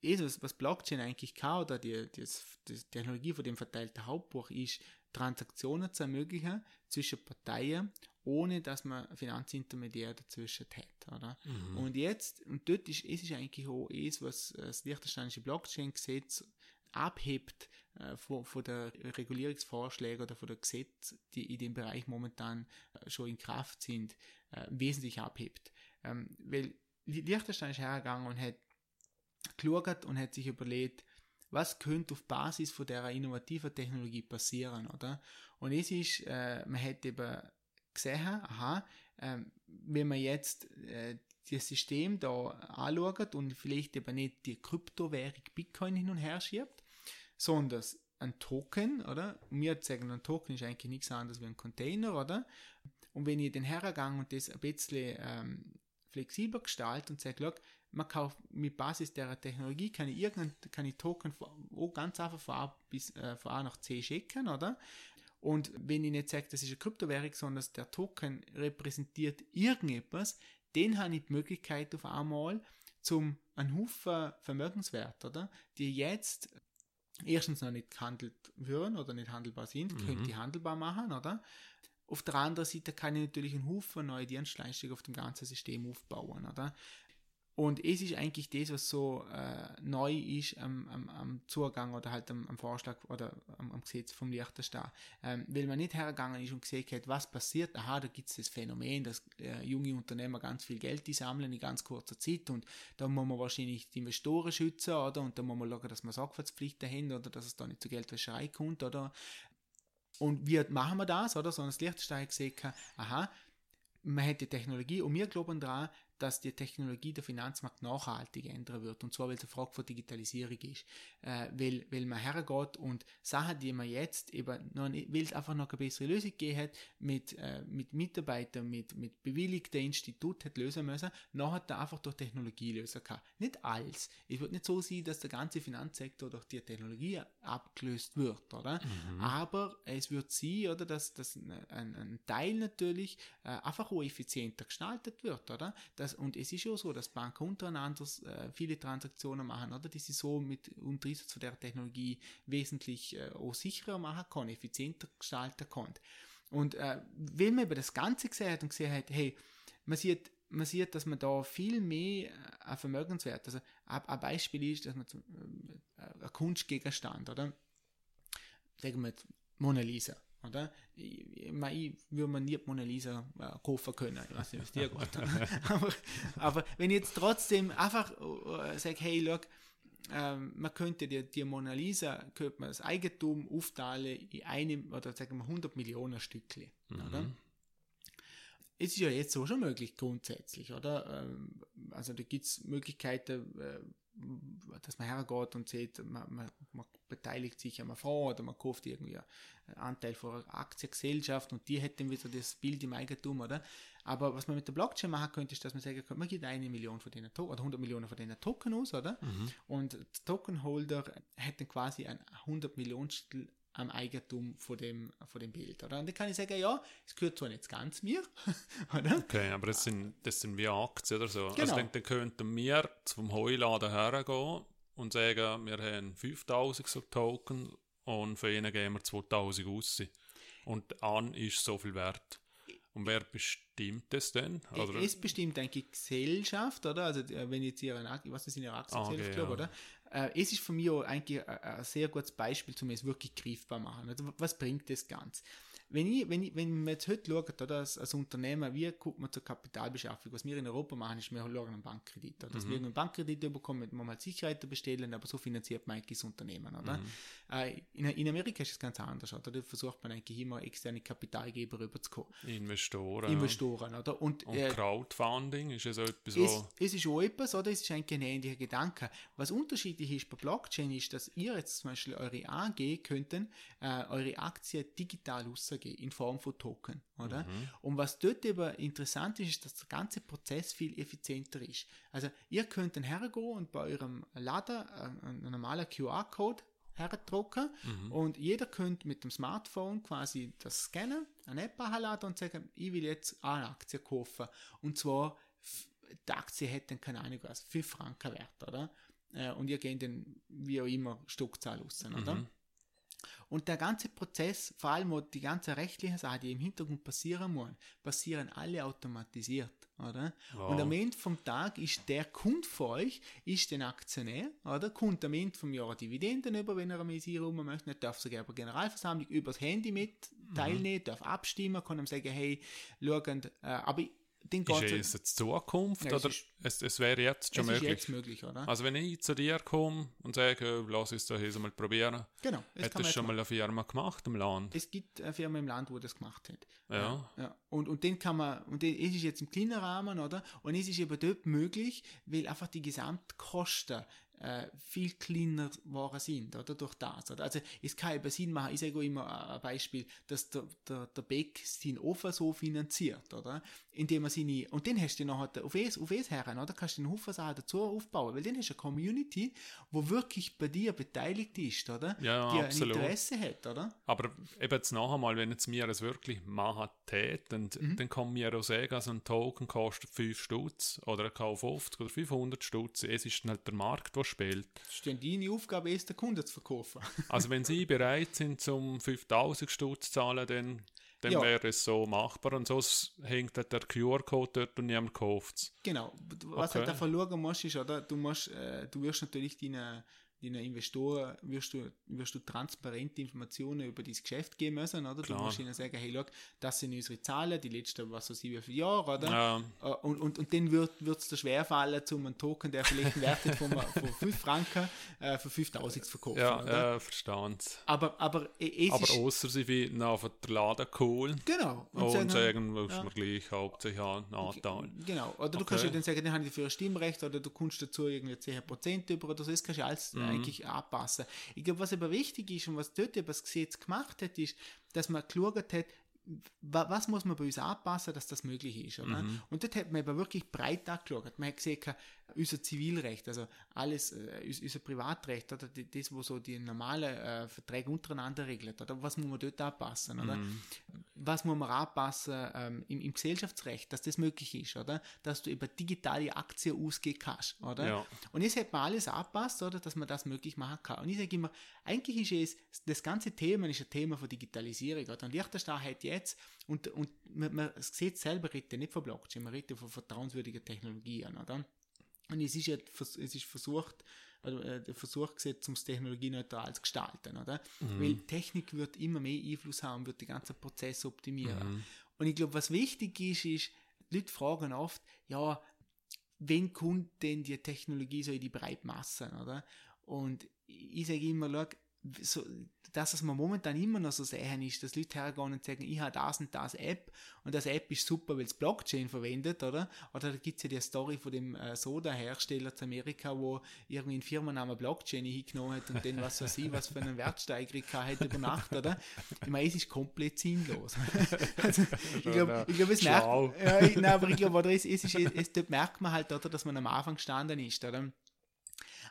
ist, was, was Blockchain eigentlich kann, oder die, die, die Technologie von dem verteilten Hauptbuch ist, Transaktionen zu ermöglichen zwischen Parteien, ohne dass man Finanzintermediär dazwischen hat. Oder? Mhm. Und jetzt, und dort ist es ist eigentlich auch es, was das liechtensteinische Blockchain-Gesetz abhebt äh, von, von der Regulierungsvorschläge oder von der Gesetz, die in dem Bereich momentan äh, schon in Kraft sind, äh, wesentlich abhebt. Ähm, weil Liechtenstein ist hergegangen und hat geschaut und hat sich überlegt, was könnte auf Basis von der innovativen Technologie passieren, oder? Und es ist, äh, man hat eben gesehen, aha, äh, wenn man jetzt äh, das System da anschaut und vielleicht eben nicht die Kryptowährung Bitcoin hin und her schiebt, sondern ein Token, oder? Wir sagen, ein Token ist eigentlich nichts anderes wie ein Container, oder? Und wenn ich den hergegangen und das ein bisschen ähm, flexibler gestalte und sage, man kauft mit Basis der Technologie kann ich irgendein kann ich Token von, ganz einfach von A, bis, äh, von A nach C schicken, oder? Und wenn ich nicht sage, das ist eine Kryptowährung, sondern der Token repräsentiert irgendetwas, den habe ich die Möglichkeit auf einmal zum einen Haufen Vermögenswert, oder? Die jetzt erstens noch nicht gehandelt würden oder nicht handelbar sind, mhm. könnte ich handelbar machen, oder? Auf der anderen Seite kann ich natürlich einen Haufen neue Dienstleistungen auf dem ganzen System aufbauen, oder? Und es ist eigentlich das, was so äh, neu ist am, am, am, Zugang oder halt am, am Vorschlag oder am, am, Gesetz vom Liechtenstein. Ähm, weil man nicht hergegangen ist und gesehen hat, was passiert. Aha, da gibt es das Phänomen, dass äh, junge Unternehmer ganz viel Geld sammeln in ganz kurzer Zeit und da muss man wahrscheinlich die Investoren schützen, oder? Und da muss man schauen, dass man Sorgfaltspflichten haben oder dass es da nicht zu Geldwäscherei kommt, oder? Und wie machen wir das, oder? Sondern das Liechtenstein gesehen, aha, man hat die Technologie und wir glauben daran, dass die Technologie der Finanzmarkt nachhaltig ändern wird. Und zwar, weil es eine Frage von Digitalisierung ist. Äh, weil, weil man hergeht und Sachen, die man jetzt eben noch nicht, weil es einfach noch eine bessere Lösung gegeben hat, mit, äh, mit Mitarbeitern, mit, mit bewilligten Instituten hat lösen müssen, nachher da einfach durch Technologie lösen kann. Nicht alles. Es wird nicht so sein, dass der ganze Finanzsektor durch die Technologie abgelöst wird, oder? Mhm. Aber es wird sein, oder, dass, dass ein, ein Teil natürlich äh, einfach auch effizienter gestaltet wird, oder? Dass das, und es ist ja so, dass Banken untereinander äh, viele Transaktionen machen, oder? Die sie so mit unter von der Technologie wesentlich äh, auch sicherer machen kann, effizienter gestalten kann. Und äh, wenn man über das Ganze gesehen hat und gesehen hat, hey, man sieht, man sieht, dass man da viel mehr äh, Vermögenswert, also ein, Beispiel ist, dass man zum, äh, ein Kunstgegenstand, oder? Sagen wir Mona Lisa oder? Ich, würde mir nie die Mona Lisa äh, kaufen können. Ich weiß nicht, was dir geht. aber, aber wenn ich jetzt trotzdem einfach äh, sage, hey, look, ähm, man könnte die, die Mona Lisa, könnte man das Eigentum aufteilen in einem, oder sagen wir 100 Millionen Stückchen, mhm. oder? Es ist ja jetzt so schon möglich, grundsätzlich, oder? Ähm, also da gibt es Möglichkeiten, äh, dass man hergeht und sieht, man, man, man beteiligt sich am Fonds oder man kauft irgendwie einen Anteil von einer Aktiengesellschaft und die hätten wieder das Bild im Eigentum, oder? Aber was man mit der Blockchain machen könnte, ist, dass man sagen könnte, man gibt eine Million von denen Token oder 100 Millionen von denen Token aus, oder? Mhm. Und der Tokenholder hätte quasi ein 100 Millionstel am Eigentum von dem, von dem Bild. Oder? Und dann kann ich sagen, ja, es gehört zwar nicht ganz mir, oder? Okay, aber das sind, das sind wie Aktien oder so. Also genau. Also dann, dann könnten wir zum Heuladen hergehen und sagen, wir haben 5000 so Token und für ihn geben wir 2000 aus. Und an ist so viel wert. Und wer bestimmt das denn? Oder? Es bestimmt eigentlich Gesellschaft, oder? Also wenn jetzt ihr eine, was ist in ihrer Aktiengesellschaft, okay, ja. oder? Äh, es ist für mich auch eigentlich ein, ein sehr gutes Beispiel, um es wirklich greifbar machen. Also, was bringt das Ganze? Wenn ich, wenn ich, wenn man jetzt heute schaut, oder, als, als Unternehmer, wie guckt man zur Kapitalbeschaffung? Was wir in Europa machen, ist, wir schauen einen Bankkredit. Oder? Dass mhm. wir einen Bankkredit bekommen, man mal Sicherheiten bestellen, aber so finanziert man eigentlich das Unternehmen, oder? Mhm. Äh, in, in Amerika ist es ganz anders, oder? Da versucht man eigentlich immer externe Kapitalgeber rüberzukommen. Investoren. Investoren, oder? Und, Und äh, Crowdfunding ist ja so etwas. Es, es ist auch etwas, oder? Es ist eigentlich ein ähnlicher Gedanke. Was unterschiedlich ist bei Blockchain ist, dass ihr jetzt zum Beispiel eure AG könnten, äh, eure Aktie digital aussehen Aussage in Form von Token, oder? Mhm. Und was dort eben interessant ist, ist, dass der ganze Prozess viel effizienter ist. Also ihr könnt dann hergehen und bei eurem Lader äh, einen normalen QR-Code herdrucken mhm. und jeder könnte mit dem Smartphone quasi das scannen, eine App herladen und sagen, ich will jetzt eine Aktie kaufen. Und zwar, die Aktie hätte dann keine Ahnung was, 5 Franken wert, oder? äh, und ihr geht dann wie auch immer Stückzahl raus, oder? Mhm. Und der ganze Prozess, vor allem die ganze rechtliche Sache, die im Hintergrund passieren muss, passieren alle automatisiert, oder? Wow. Und am Ende vom Tag ist der Kunde für euch, ist den Aktionär, oder? Kommt am Ende vom Jahr Dividenden über, wenn er am Eisierung möchte, nicht, darf sogar bei Generalversammlung übers Handy mit Mhm. teilnehmen, darf abstimmen, kann ihm sagen, hey, schauen, äh, aber den Ist es jetzt Zukunft Ja, es oder ist- es, es wäre jetzt schon möglich? jetzt möglich, oder? Also wenn ich zu dir komme und sage, lass uns das mal probieren, genau. das hat das schon machen. mal eine Firma gemacht im Land? Es gibt eine Firma im Land, wo das gemacht hat. Ja. ja. Und, und den kann man, und den, es ist jetzt im kleinen Rahmen, oder? Und es ist eben dort möglich, weil einfach die Gesamtkosten äh, viel kleiner geworden sind, oder? Durch das, oder? Also, es kann eben Sinn machen, ich sage auch immer ein Beispiel, dass der, der, der Beck seinen Ofen so finanziert, oder? Indem er seine, und den hast du nachher auf es, auf es her, oder? Kannst du den Haufen Sachen dazu aufbauen, weil dann hast du eine Community, wo wirklich bei dir beteiligt ist, oder? Ja, die absolut. ein Interesse hat, oder? Aber eben jetzt noch einmal, wenn jetzt mir es wirklich machen tät, dann, Mhm. dann kann mir auch sagen, also ein Token kostet 5 Stutz oder er kann 50 oder 500 Stutz. Es ist halt der Markt, der spielt. Das ist dann deine Aufgabe, es den Kunden zu verkaufen. Also wenn Sie bereit sind, zum 5000 Stutz zu zahlen, dann, dann Ja. wäre es so machbar. Und sonst hängt halt der QR-Code dort und niemand kauft es. Genau. Was Okay. halt davon schauen musst, ist, oder? Du musst, äh, du wirst natürlich deinen deinen Investoren wirst du, wirst du transparente Informationen über dieses Geschäft geben müssen, oder? Klar. Du musst ihnen sagen, hey, look, das sind unsere Zahlen, die letzten, was weiß ich, wie viele Jahre, oder? Ja, Äh, Und, und, und dann wird es dir schwerfallen, zum einen Token, der vielleicht einen Wert hat von, von 5 Franken, äh, für 5000 zu verkaufen, ja, oder? ja verstanden. Aber, aber äh, es Aber ist, außer sie finden auf den Laden cool genau. und, sagen, sagen, was ja. mir gleich hauptsächlich an Anteil. Genau, oder du Okay. kannst ja dann sagen, dann habe ich dafür ein Stimmrecht oder du kannst dazu irgendwie 10% über oder so, das kannst du alles Mhm. Eigentlich anpassen. Ich glaube, was aber wichtig ist und was dort eben das Gesetz gemacht hat, ist, dass man geschaut hat, wa- was muss man bei uns anpassen, dass das möglich ist. Oder? Mhm. Und dort hat man eben wirklich breit angeschaut. Man hat gesehen, unser Zivilrecht, also alles, äh, unser Privatrecht, oder das, wo so die normalen äh, Verträge untereinander regelt, oder was muss man dort anpassen, oder? Mhm. Was muss man anpassen ähm, im, im Gesellschaftsrecht, dass das möglich ist, oder? Dass du über digitale Aktien ausgehen kannst, oder? Ja. Und jetzt hat man alles angepasst, oder? Dass man das möglich machen kann. Und ich sage immer, eigentlich ist es, das ganze Thema ist ein Thema von Digitalisierung, oder? Und Liechtenstein hat jetzt, und, und man, man, Gesetz selber redet nicht von Blockchain, man redet von vertrauenswürdigen Technologien, oder? Und es ist ja es ist versucht, also äh, der Versuch gesetzt, um es technologieneutral zu gestalten, oder? Weil Technik wird immer mehr Einfluss haben, wird den ganzen Prozess optimieren. Und ich glaube, was wichtig ist, ist, die Leute fragen oft, ja, wen kommt denn die Technologie so in die Breitmassen, oder? Und ich sage immer, schau, so, dass es mir momentan immer noch so sehen ist, dass Leute hergehen und sagen, ich habe das und das App und das App ist super, weil es Blockchain verwendet, oder? Oder da gibt es ja die Story von dem äh, Soda-Hersteller zu Amerika, wo irgendwie ein Firmennamen Blockchain hingenommen hat und dann was weiß ich, was für einen Wertsteigerung hat über Nacht, oder? Ich meine, es ist komplett sinnlos. also, ich glaube, ich glaub, es merkt, ja, ich, nein, aber ich glaube, es, es, ist, es, dort merkt man halt, oder, dass man am Anfang gestanden ist, oder?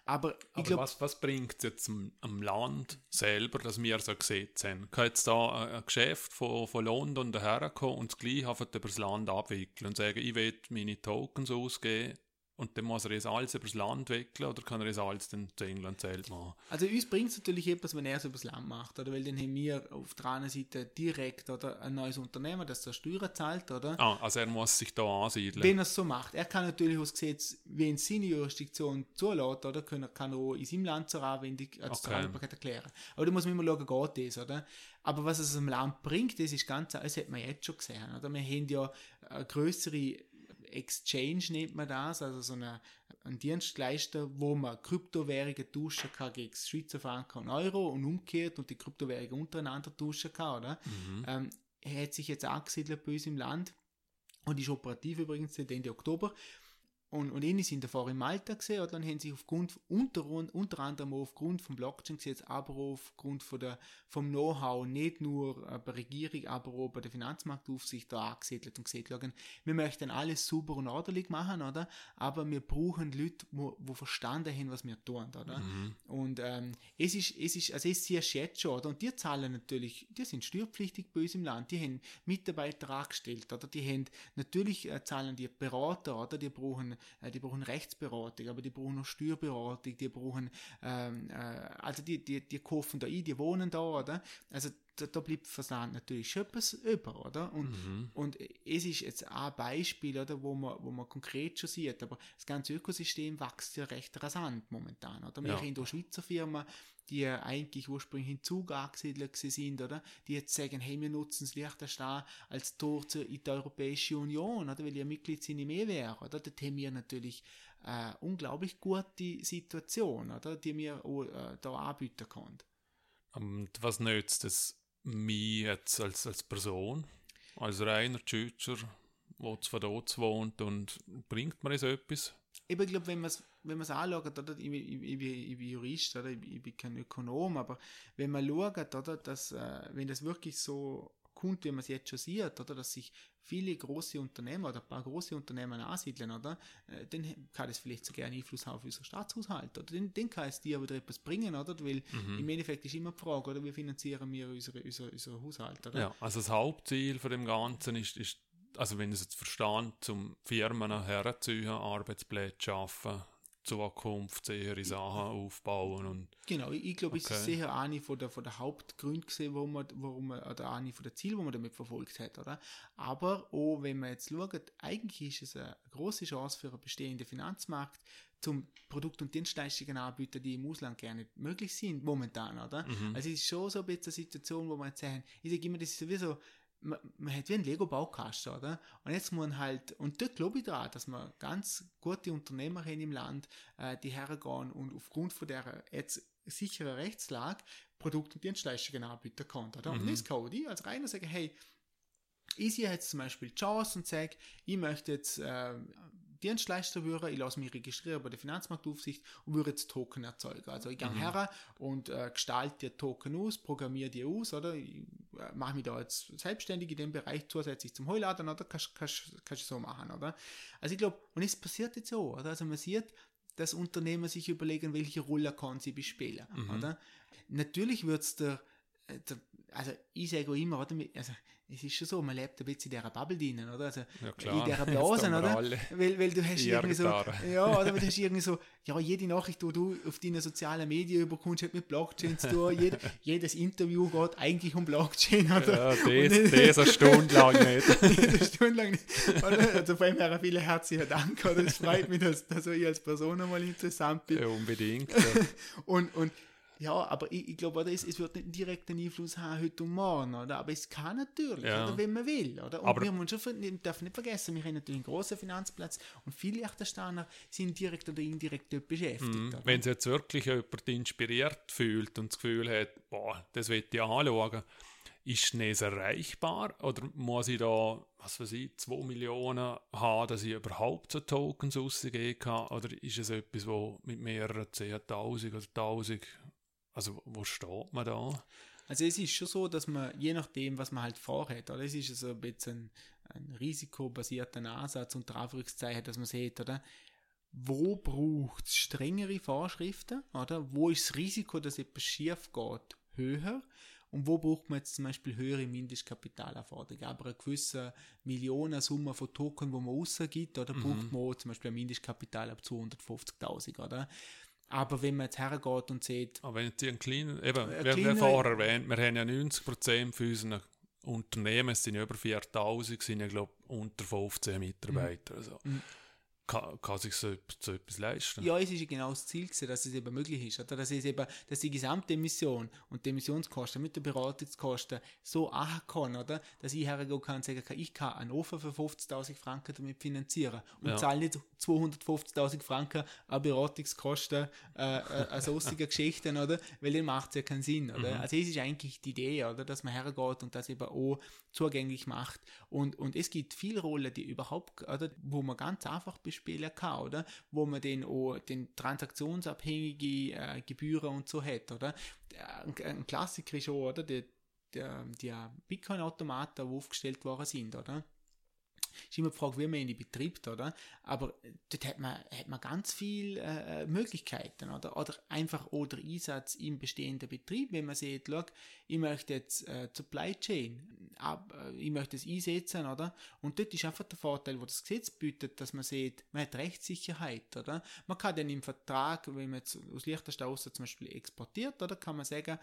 Aber Aber glaube, was, was bringt es jetzt am, am Land selber, dass wir so gesetzt haben? Kann jetzt da ein, ein Geschäft von, von London daherkommen und das gleich einfach über das Land abwickeln und sagen, ich will meine Tokens ausgeben und dann muss er jetzt alles über das Land wickeln oder kann er jetzt alles dann zu England selbst machen? Also uns bringt es natürlich etwas, wenn er es übers Land macht, oder? Weil dann haben wir auf der anderen Seite direkt oder ein neues Unternehmen, das der Steuern zahlt, oder? Ah, also er muss sich da ansiedeln. Wenn er es so macht. Er kann natürlich aus Gesetz, wenn es seine Jurisdiktion zulässt, oder? Kann, er- kann er auch in seinem Land zur Anwendung, also zur Okay. Erklären. Aber da muss man immer schauen, geht das, oder? Aber was es am Land bringt, das ist ganz, das hat man jetzt schon gesehen, oder? Wir haben ja eine größere Exchange nennt man das, also so eine, ein Dienstleister, wo man Kryptowährungen tauschen kann gegen Schweizer Franken und Euro und umgekehrt und die Kryptowährungen untereinander tauschen kann, oder? Ähm, er hat sich jetzt angesiedelt bei uns im Land und ist operativ übrigens seit Ende Oktober. Und, und ähnlich sind davor in Malta gesehen, oder? Dann haben sie aufgrund, unter, unter anderem aufgrund vom Blockchain-Gesetz, aber auch aufgrund von der, vom Know-how, nicht nur äh, bei der Regierung, aber auch bei der Finanzmarktaufsicht da angesiedelt und gesagt, schauen, wir möchten alles super und ordentlich machen, oder? Aber wir brauchen Leute, wo, wo verstanden haben, was wir tun, oder? Und ähm, es ist, es ist, also es siehst jetzt schon, oder? Und die zahlen natürlich, die sind steuerpflichtig bei uns im Land, die haben Mitarbeiter angestellt, oder? Die haben, natürlich äh, zahlen die Berater, oder? Die brauchen die brauchen Rechtsberatung, aber die brauchen noch Steuerberatung, die brauchen, ähm, äh, also die, die, die kaufen da ein, die wohnen da, oder? Also da, da bleibt Versand natürlich schon etwas über, oder? Und, mhm. und es ist jetzt ein Beispiel, oder, wo man, wo man konkret schon sieht, aber das ganze Ökosystem wächst ja recht rasant momentan, oder? Wir ja. haben da Schweizer Firmen, die eigentlich ursprünglich in Zug angesiedelt sind, oder? Die jetzt sagen, hey, wir nutzen das Liechtenstein als Tor zur, in die Europäische Union, oder? Weil ihr Mitglied sind im EWR, oder? Da haben wir natürlich äh, unglaublich gute Situation, oder? Die wir auch, äh, da anbieten können. Und was nützt es mir jetzt als, als Person, als reiner Tschütscher, der zwar dort wohnt und bringt mir so etwas? Ich glaube, wenn man es wenn anschaut, oder, ich, ich, ich, ich, bin Jurist, oder, ich, ich bin kein Ökonom, aber wenn man schaut, oder, dass, äh, wenn das wirklich so kommt, wie man es jetzt schon sieht, oder, dass sich viele große Unternehmen oder ein paar große Unternehmen ansiedeln, oder, äh, dann kann das vielleicht sogar einen Einfluss haben auf unseren Staatshaushalt, oder dann, dann kann es dir wieder etwas bringen, oder, weil mhm. im Endeffekt ist immer die Frage, oder, wie finanzieren wir unsere, unsere, unseren Haushalt, oder? Ja, also das Hauptziel von dem Ganzen ist, ist also wenn ich es jetzt verstehe, zum Firmen herzuziehen, Arbeitsplätze zu schaffen, zukunftssichere Sachen aufbauen. Und, genau, ich, ich glaube, okay. es ist sicher eine von der, von der Hauptgründe gesehen, warum man, warum man, oder eine von der Ziele, die man damit verfolgt hat, oder? Aber auch, wenn man jetzt schaut, eigentlich ist es eine große Chance für einen bestehenden Finanzmarkt, zum Produkt- und Dienstleistungen anbieten, die im Ausland gerne nicht möglich sind, momentan, oder? Mhm. Also es ist schon so ein bisschen eine Situation, wo man jetzt sagen, ich sage immer, das ist sowieso, man, man hat wie ein Lego-Baukasten, oder? Und jetzt muss man halt, und dort glaube ich daran, dass man ganz gute Unternehmer haben im Land, äh, die hergehen und aufgrund von der jetzt sicheren Rechtslage Produkte und Dienstleistungen anbieten kann, oder? Mhm. Und das kann ich als Reiner sagen, hey, ich sehe jetzt zum Beispiel die Chance und sage, ich möchte jetzt äh, Dienstleister würde, ich lasse mich registrieren bei der Finanzmarktaufsicht und würde jetzt Token erzeugen. Also ich gehe mhm. her und äh, gestalte die Token aus, programmiere die aus, oder ich äh, mache mich da jetzt selbstständig in dem Bereich zusätzlich zum Heuladen, oder kannst du so machen, oder? Also ich glaube, und es passiert jetzt so, oder? Also man sieht, dass Unternehmen sich überlegen, welche Rolle kann sie bespielen, mhm. oder? Natürlich wird es der, also ich sage immer, oder? Also es ist schon so, man lebt ein bisschen in dieser Bubble drinnen, oder? Also ja, klar. in dieser Blase, oder? Weil, weil du hast irgendwie so, ja, oder du hast irgendwie so, ja, jede Nachricht, die du auf deinen sozialen Medien überkommst, hat mit Blockchain zu tun. Jed, jedes Interview geht eigentlich um Blockchain, oder? Ja, das, das eine Stunde lang nicht. eine Stunde lang nicht. Oder? Also vor allem vielen herzlichen Dank, oder? Es freut mich, dass, dass ich als Person einmal interessant bin. Ja, unbedingt. Ja. und, und ja, aber ich, ich glaube, es, es wird nicht einen direkten Einfluss haben heute und morgen, oder? Aber es kann natürlich, ja. oder, wenn man will, oder? Und aber wir schon, dürfen nicht vergessen, wir haben natürlich einen großen Finanzplatz und viele Liechtensteiner sind direkt oder indirekt dort beschäftigt. Mm, wenn sich jetzt wirklich jemand inspiriert fühlt und das Gefühl hat, boah, das will ich anschauen, ist Schnees erreichbar oder muss ich da, was weiß ich, 2 Millionen haben, dass ich überhaupt so Tokens rausgeben kann? Oder ist es etwas, wo mit mehreren 10.000 oder 1.000 also wo steht man da? Also es ist schon so, dass man, je nachdem, was man halt vorhat, oder es ist so ein bisschen ein, ein risikobasierter Ansatz unter Anführungszeichen, dass man sieht, oder? Wo braucht es strengere Vorschriften, oder? Wo ist das Risiko, dass etwas schief geht, höher? Und wo braucht man jetzt zum Beispiel höhere Mindestkapitalanforderungen? Aber eine gewisse Millionensumme von Token, wo man rausgibt, oder mhm. braucht man zum Beispiel ein Mindestkapital ab 250.000, oder? Aber wenn man jetzt hergeht und sieht. Aber wenn jetzt ein kleiner, eben, wir haben vorher erwähnt, wir haben ja 90% von unseren Unternehmen, es sind über 4000, sind ja, glaube ich, unter 15 Mitarbeiter. Mhm. Also. Mhm kann, kann sich so, so, etwas leisten. Ja, es ist genau das Ziel, gewesen, dass es eben möglich ist. Oder? Dass, es eben, dass die gesamte Emission und die Emissionskosten mit den Beratungskosten so kann, oder? dass ich hergehen kann und sagen kann, ich kann einen Ofen für 50.000 Franken damit finanzieren und ja. zahle nicht 250.000 Franken an Beratungskosten, äh, äh, an sonstige Geschichten, oder? weil dann macht es ja keinen Sinn. Oder? Mhm. Also es ist eigentlich die Idee, oder? dass man hergeht und das eben auch zugänglich macht. Und, und es gibt viele Rollen, die überhaupt, oder? wo man ganz einfach bespielt spielen kann, oder? Wo man den auch den transaktionsabhängige äh, Gebühren und so hat, oder? Ein, ein Klassiker ist auch, oder? Die, die, die Bitcoin-Automaten, die aufgestellt worden sind, oder? Ist immer die Frage, wie man ihn betreibt, oder? Aber dort hat man, hat man ganz viele äh, Möglichkeiten, oder? Oder einfach oder Einsatz im bestehenden Betrieb, wenn man sieht, schau, ich möchte jetzt äh, Supply Chain, ab, äh, ich möchte es einsetzen, oder? Und dort ist einfach der Vorteil, wo das Gesetz bietet, dass man sieht, man hat Rechtssicherheit, oder? Man kann dann im Vertrag, wenn man jetzt aus Liechtenstein zum Beispiel exportiert, oder, kann man sagen,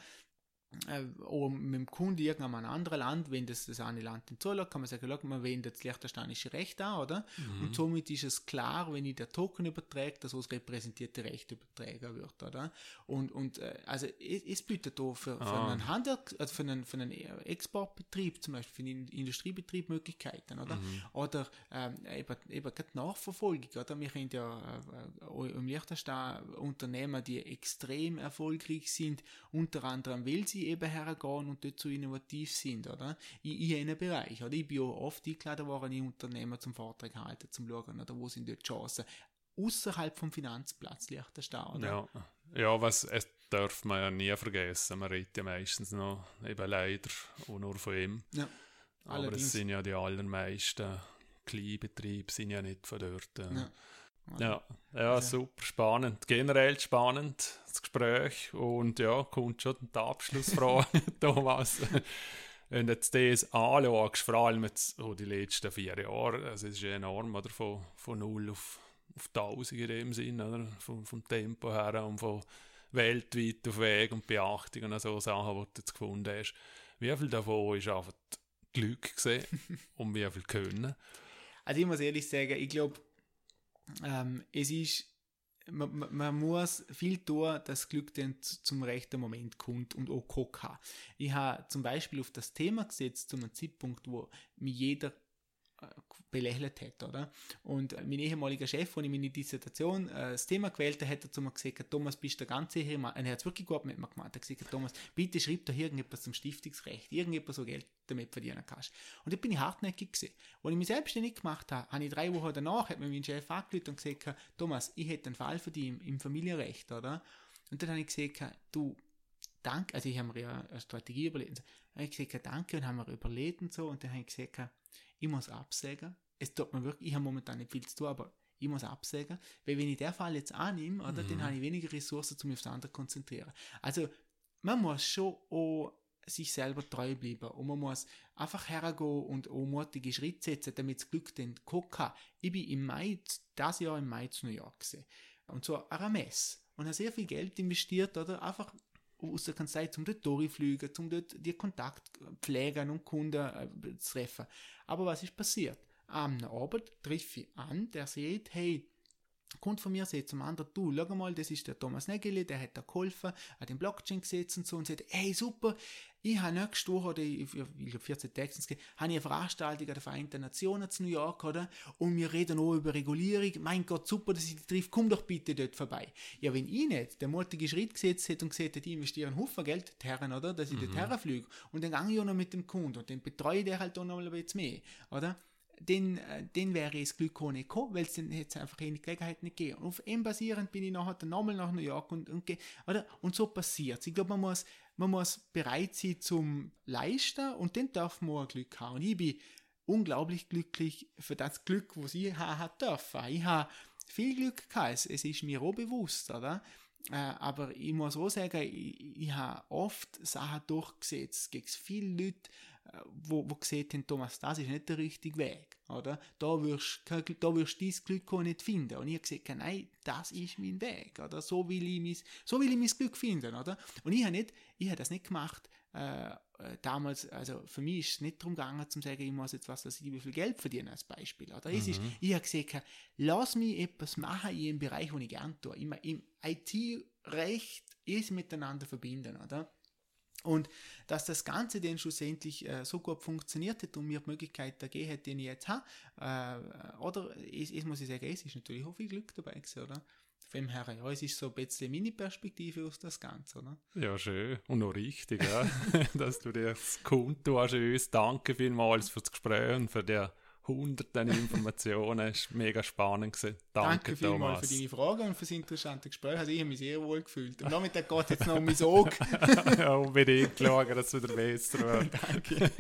äh, oder mit dem Kunden irgendein anderes Land, wenn das das eine Land nicht zulässt, kann man sagen, schau, man wendet das liechtensteinische Recht an, oder? Mhm. Und somit ist es klar, wenn ich der Token überträgt, dass das repräsentierte Recht übertragen wird, oder? Und, und äh, also es, es bietet da für, für ah. einen Handel, also für einen, für einen Exportbetrieb, zum Beispiel für einen Industriebetrieb Möglichkeiten, oder? Mhm. Oder ähm, eben, eben gerade Nachverfolgung, oder? Wir haben ja äh, im Liechtenstein Unternehmen, die extrem erfolgreich sind, unter anderem, weil sie eben hergehen und dort so innovativ sind, oder? In, einem Bereich, oder? Ich bin auch oft eingeladen worden in Unternehmen zum Vortrag halten, zum schauen, oder? Wo sind dort Chancen? Außerhalb vom Finanzplatz liegt der Stau, oder? Ja, ja was es darf man ja nie vergessen. Man redet ja meistens noch eben leider auch nur von ihm. Ja. Aber es sind ja die allermeisten Kleinbetriebe sind ja nicht von dort. Äh, ja. Ja, ja also. super spannend. Generell spannend, das Gespräch. Und ja, kommt schon die Abschlussfrage, Thomas. Wenn du jetzt das anschaust, vor allem jetzt oh, die letzten vier Jahre, also es ist enorm, oder? Von, von 0 auf, auf 1000 in dem Sinn, oder? Vom, vom Tempo her und von weltweit auf Weg und Beachtung und so Sachen, die du jetzt gefunden hast. Wie viel davon ist einfach Glück gesehen und wie viel Können? Also ich muss ehrlich sagen, ich glaube, ähm, es ist, man, man, muss viel tun, dass Glück dann zum rechten Moment kommt und auch kommt. Ich habe zum Beispiel auf das Thema gesetzt, zu einem Zeitpunkt, wo mir jeder belächelt hat, oder? Und mein ehemaliger Chef, als ich meine Dissertation äh, das Thema gewählt habe, hat er zu mir gesagt, Thomas, bist du ganz sicher? Und er hat wirklich gut mit mir gemacht. Er hat gesagt, Thomas, bitte schreib da irgendetwas zum Stiftungsrecht, irgendetwas, so Geld damit verdienen kannst. Und da bin ich hartnäckig gewesen. Als ich mich selbstständig gemacht habe, habe ich drei Wochen danach, hat mir mein Chef angerufen und gesagt, Thomas, ich hätte einen Fall für dich im, im Familienrecht, oder? Und dann habe ich gesagt, du, danke, also ich habe mir ja eine Strategie überlegt. Dann habe ich gesagt, danke und haben wir überlegt und so. Und dann habe ich gesagt, ich muss absägen. Es tut mir wirklich, ich habe momentan nicht viel zu tun, aber ich muss absägen, weil wenn ich den Fall jetzt annehme, oder, mhm. dann habe ich weniger Ressourcen, um mich auf das andere zu konzentrieren. Also, man muss schon auch sich selber treu bleiben und man muss einfach hergehen und auch mutige Schritte setzen, damit das Glück dann kann. Ich bin im Mai, das Jahr im Mai zu New York gewesen. Und zwar an einer Messe. Und habe sehr viel Geld investiert, oder? Einfach aus der Kanzlei, um dort durchfliegen, um dort die Kontaktpfleger und Kunden äh, zu treffen. Aber was ist passiert? Am Abend treffe ich an, der sieht, hey, Kommt von mir, sagt zum anderen, du, schau mal, das ist der Thomas Nägeli, der hat da geholfen, hat den Blockchain gesetzt und so und sagt, hey, super, ich habe nächste Woche, oder ich, ich glaube 14 Tage, habe ich eine Veranstaltung an der Vereinten Nationen zu New York, oder? Und wir reden auch über Regulierung. Mein Gott, super, dass ich dich treffe, komm doch bitte dort vorbei. Ja, wenn ich nicht den mutigen Schritt gesetzt hätte und gesagt hätte, ich investiere einen Haufen Geld dorthin, oder? Dass ich mhm. dort herfliege. Und dann gehe ich auch noch mit dem Kunden und dann betreue ich den halt auch noch mal ein bisschen mehr, oder? Den, äh, den wäre das Glück auch nicht gekommen, weil es dann jetzt einfach eine Gelegenheit nicht gegeben. Und auf ihm basierend bin ich nachher nochmal nach New York und, und, oder? und so passiert es. Ich glaube, man muss, man muss bereit sein zum Leisten und dann darf man auch Glück haben. Und ich bin unglaublich glücklich für das Glück, was ich haben dürfen. Ich habe viel Glück gehabt, es ist mir auch bewusst, oder? Äh, aber ich muss auch sagen, ich, ich habe oft Sachen durchgesetzt gegen viele Leute, wo, wo gesehen haben, Thomas, das ist nicht der richtige Weg, oder? Da wirst, da wirst du dein Glück auch nicht finden. Und ich habe gesagt, nein, das ist mein Weg, oder? So will ich mein, so will ich mein Glück finden, oder? Und ich habe nicht, ich habe das nicht gemacht, äh, äh damals, also für mich ist es nicht darum gegangen, zu sagen, ich muss jetzt was, dass ich wie viel Geld verdiene, als Beispiel, oder? Mhm. Es ist, mhm. ich habe gesagt, lass mich etwas machen in einem Bereich, wo ich gerne tue. Im, im IT-Recht ist miteinander verbinden, oder? Und dass das Ganze dann schlussendlich äh, so gut funktioniert hat und mir die Möglichkeit gegeben hat, den ich jetzt habe, äh, oder, es, es, muss ich sagen, es ist natürlich auch viel Glück dabei gewesen, oder? Von dem her, ja, es ist so ein bisschen meine Perspektive aus das Ganze, oder? Ja, schön. Und noch richtig, ja, dass du dir das kundtust uns. Danke vielmals für das Gespräch und für die hunderten Informationen. Es war mega spannend. Gewesen. Danke, Danke vielmals für deine Fragen und für das interessante Gespräch. Also ich habe mich sehr wohl gefühlt. Und damit geht es jetzt noch um mein Auge. ja, unbedingt schauen, dass es wieder besser wird. Danke.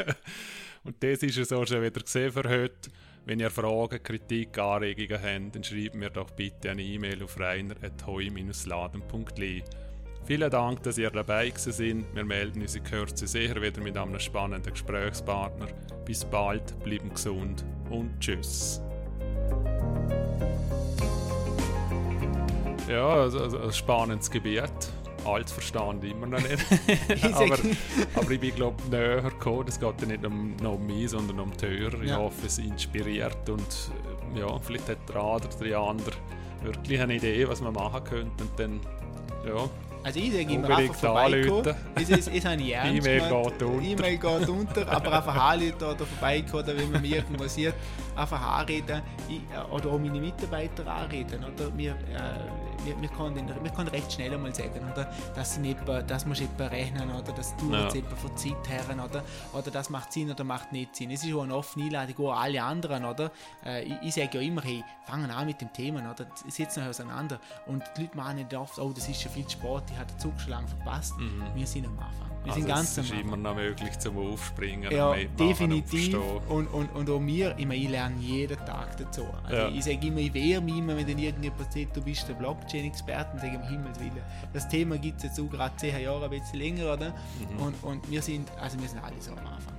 und das ist es auch schon wieder gesehen für heute. Wenn ihr Fragen, Kritik, Anregungen habt, dann schreibt mir doch bitte eine E-Mail auf reiner.heu-laden.li. Vielen Dank, dass ihr dabei sind. Wir melden uns in Kürze sicher wieder mit einem spannenden Gesprächspartner. Bis bald, bleiben gesund und tschüss. Ja, also, also ein spannendes Gebiet. Alles verstanden immer noch nicht. aber, aber ich bin glaube ich näher gekommen. Es geht ja nicht um, um mich, sondern um die Hörer. Ich ja. hoffe, es inspiriert und äh, ja, vielleicht hat der eine oder der andere wirklich eine Idee, was man machen könnte. Und dann, ja, also ich sage immer einfach vorbeikommen. Ist, ist ein E-Mail geht unter. E-Mail geht unter, aber einfach anrufen oder vorbeikommen, oder wenn man mich irgendwo sieht, einfach anreden ich, äh, oder auch meine Mitarbeiter anreden. Oder wir, äh, wir, wir, können, wir können recht schnell einmal sagen, oder, dass, sie nicht, das muss jemand rechnen oder das tut ja. jetzt von Zeit her oder, oder das macht Sinn oder macht nicht Sinn. Es ist auch eine offene Einladung an alle anderen. Oder? Äh, ich, ich sage ja immer, hey, fangen an mit dem Thema, oder? setzen euch auseinander. Und die Leute meinen nicht oft, oh, das ist schon viel Sport, ich habe den Zug schon lange verpasst. Mhm. Wir sind am Anfang. Wir also sind ganz es ist immer noch möglich zum Aufspringen. Ja, definitiv. Und, und, und auch mir, ich, meine, ich lerne jeden Tag dazu. Also ja. Ich sage immer, ich wehre mich immer, wenn dann irgendjemand sagt, du bist der Blockchain-Experte, und sage um Himmels Willen. Das Thema gibt es jetzt auch gerade zehn Jahre, ein bisschen länger, oder? Mhm. Und, und wir sind, also wir sind alle so am Anfang.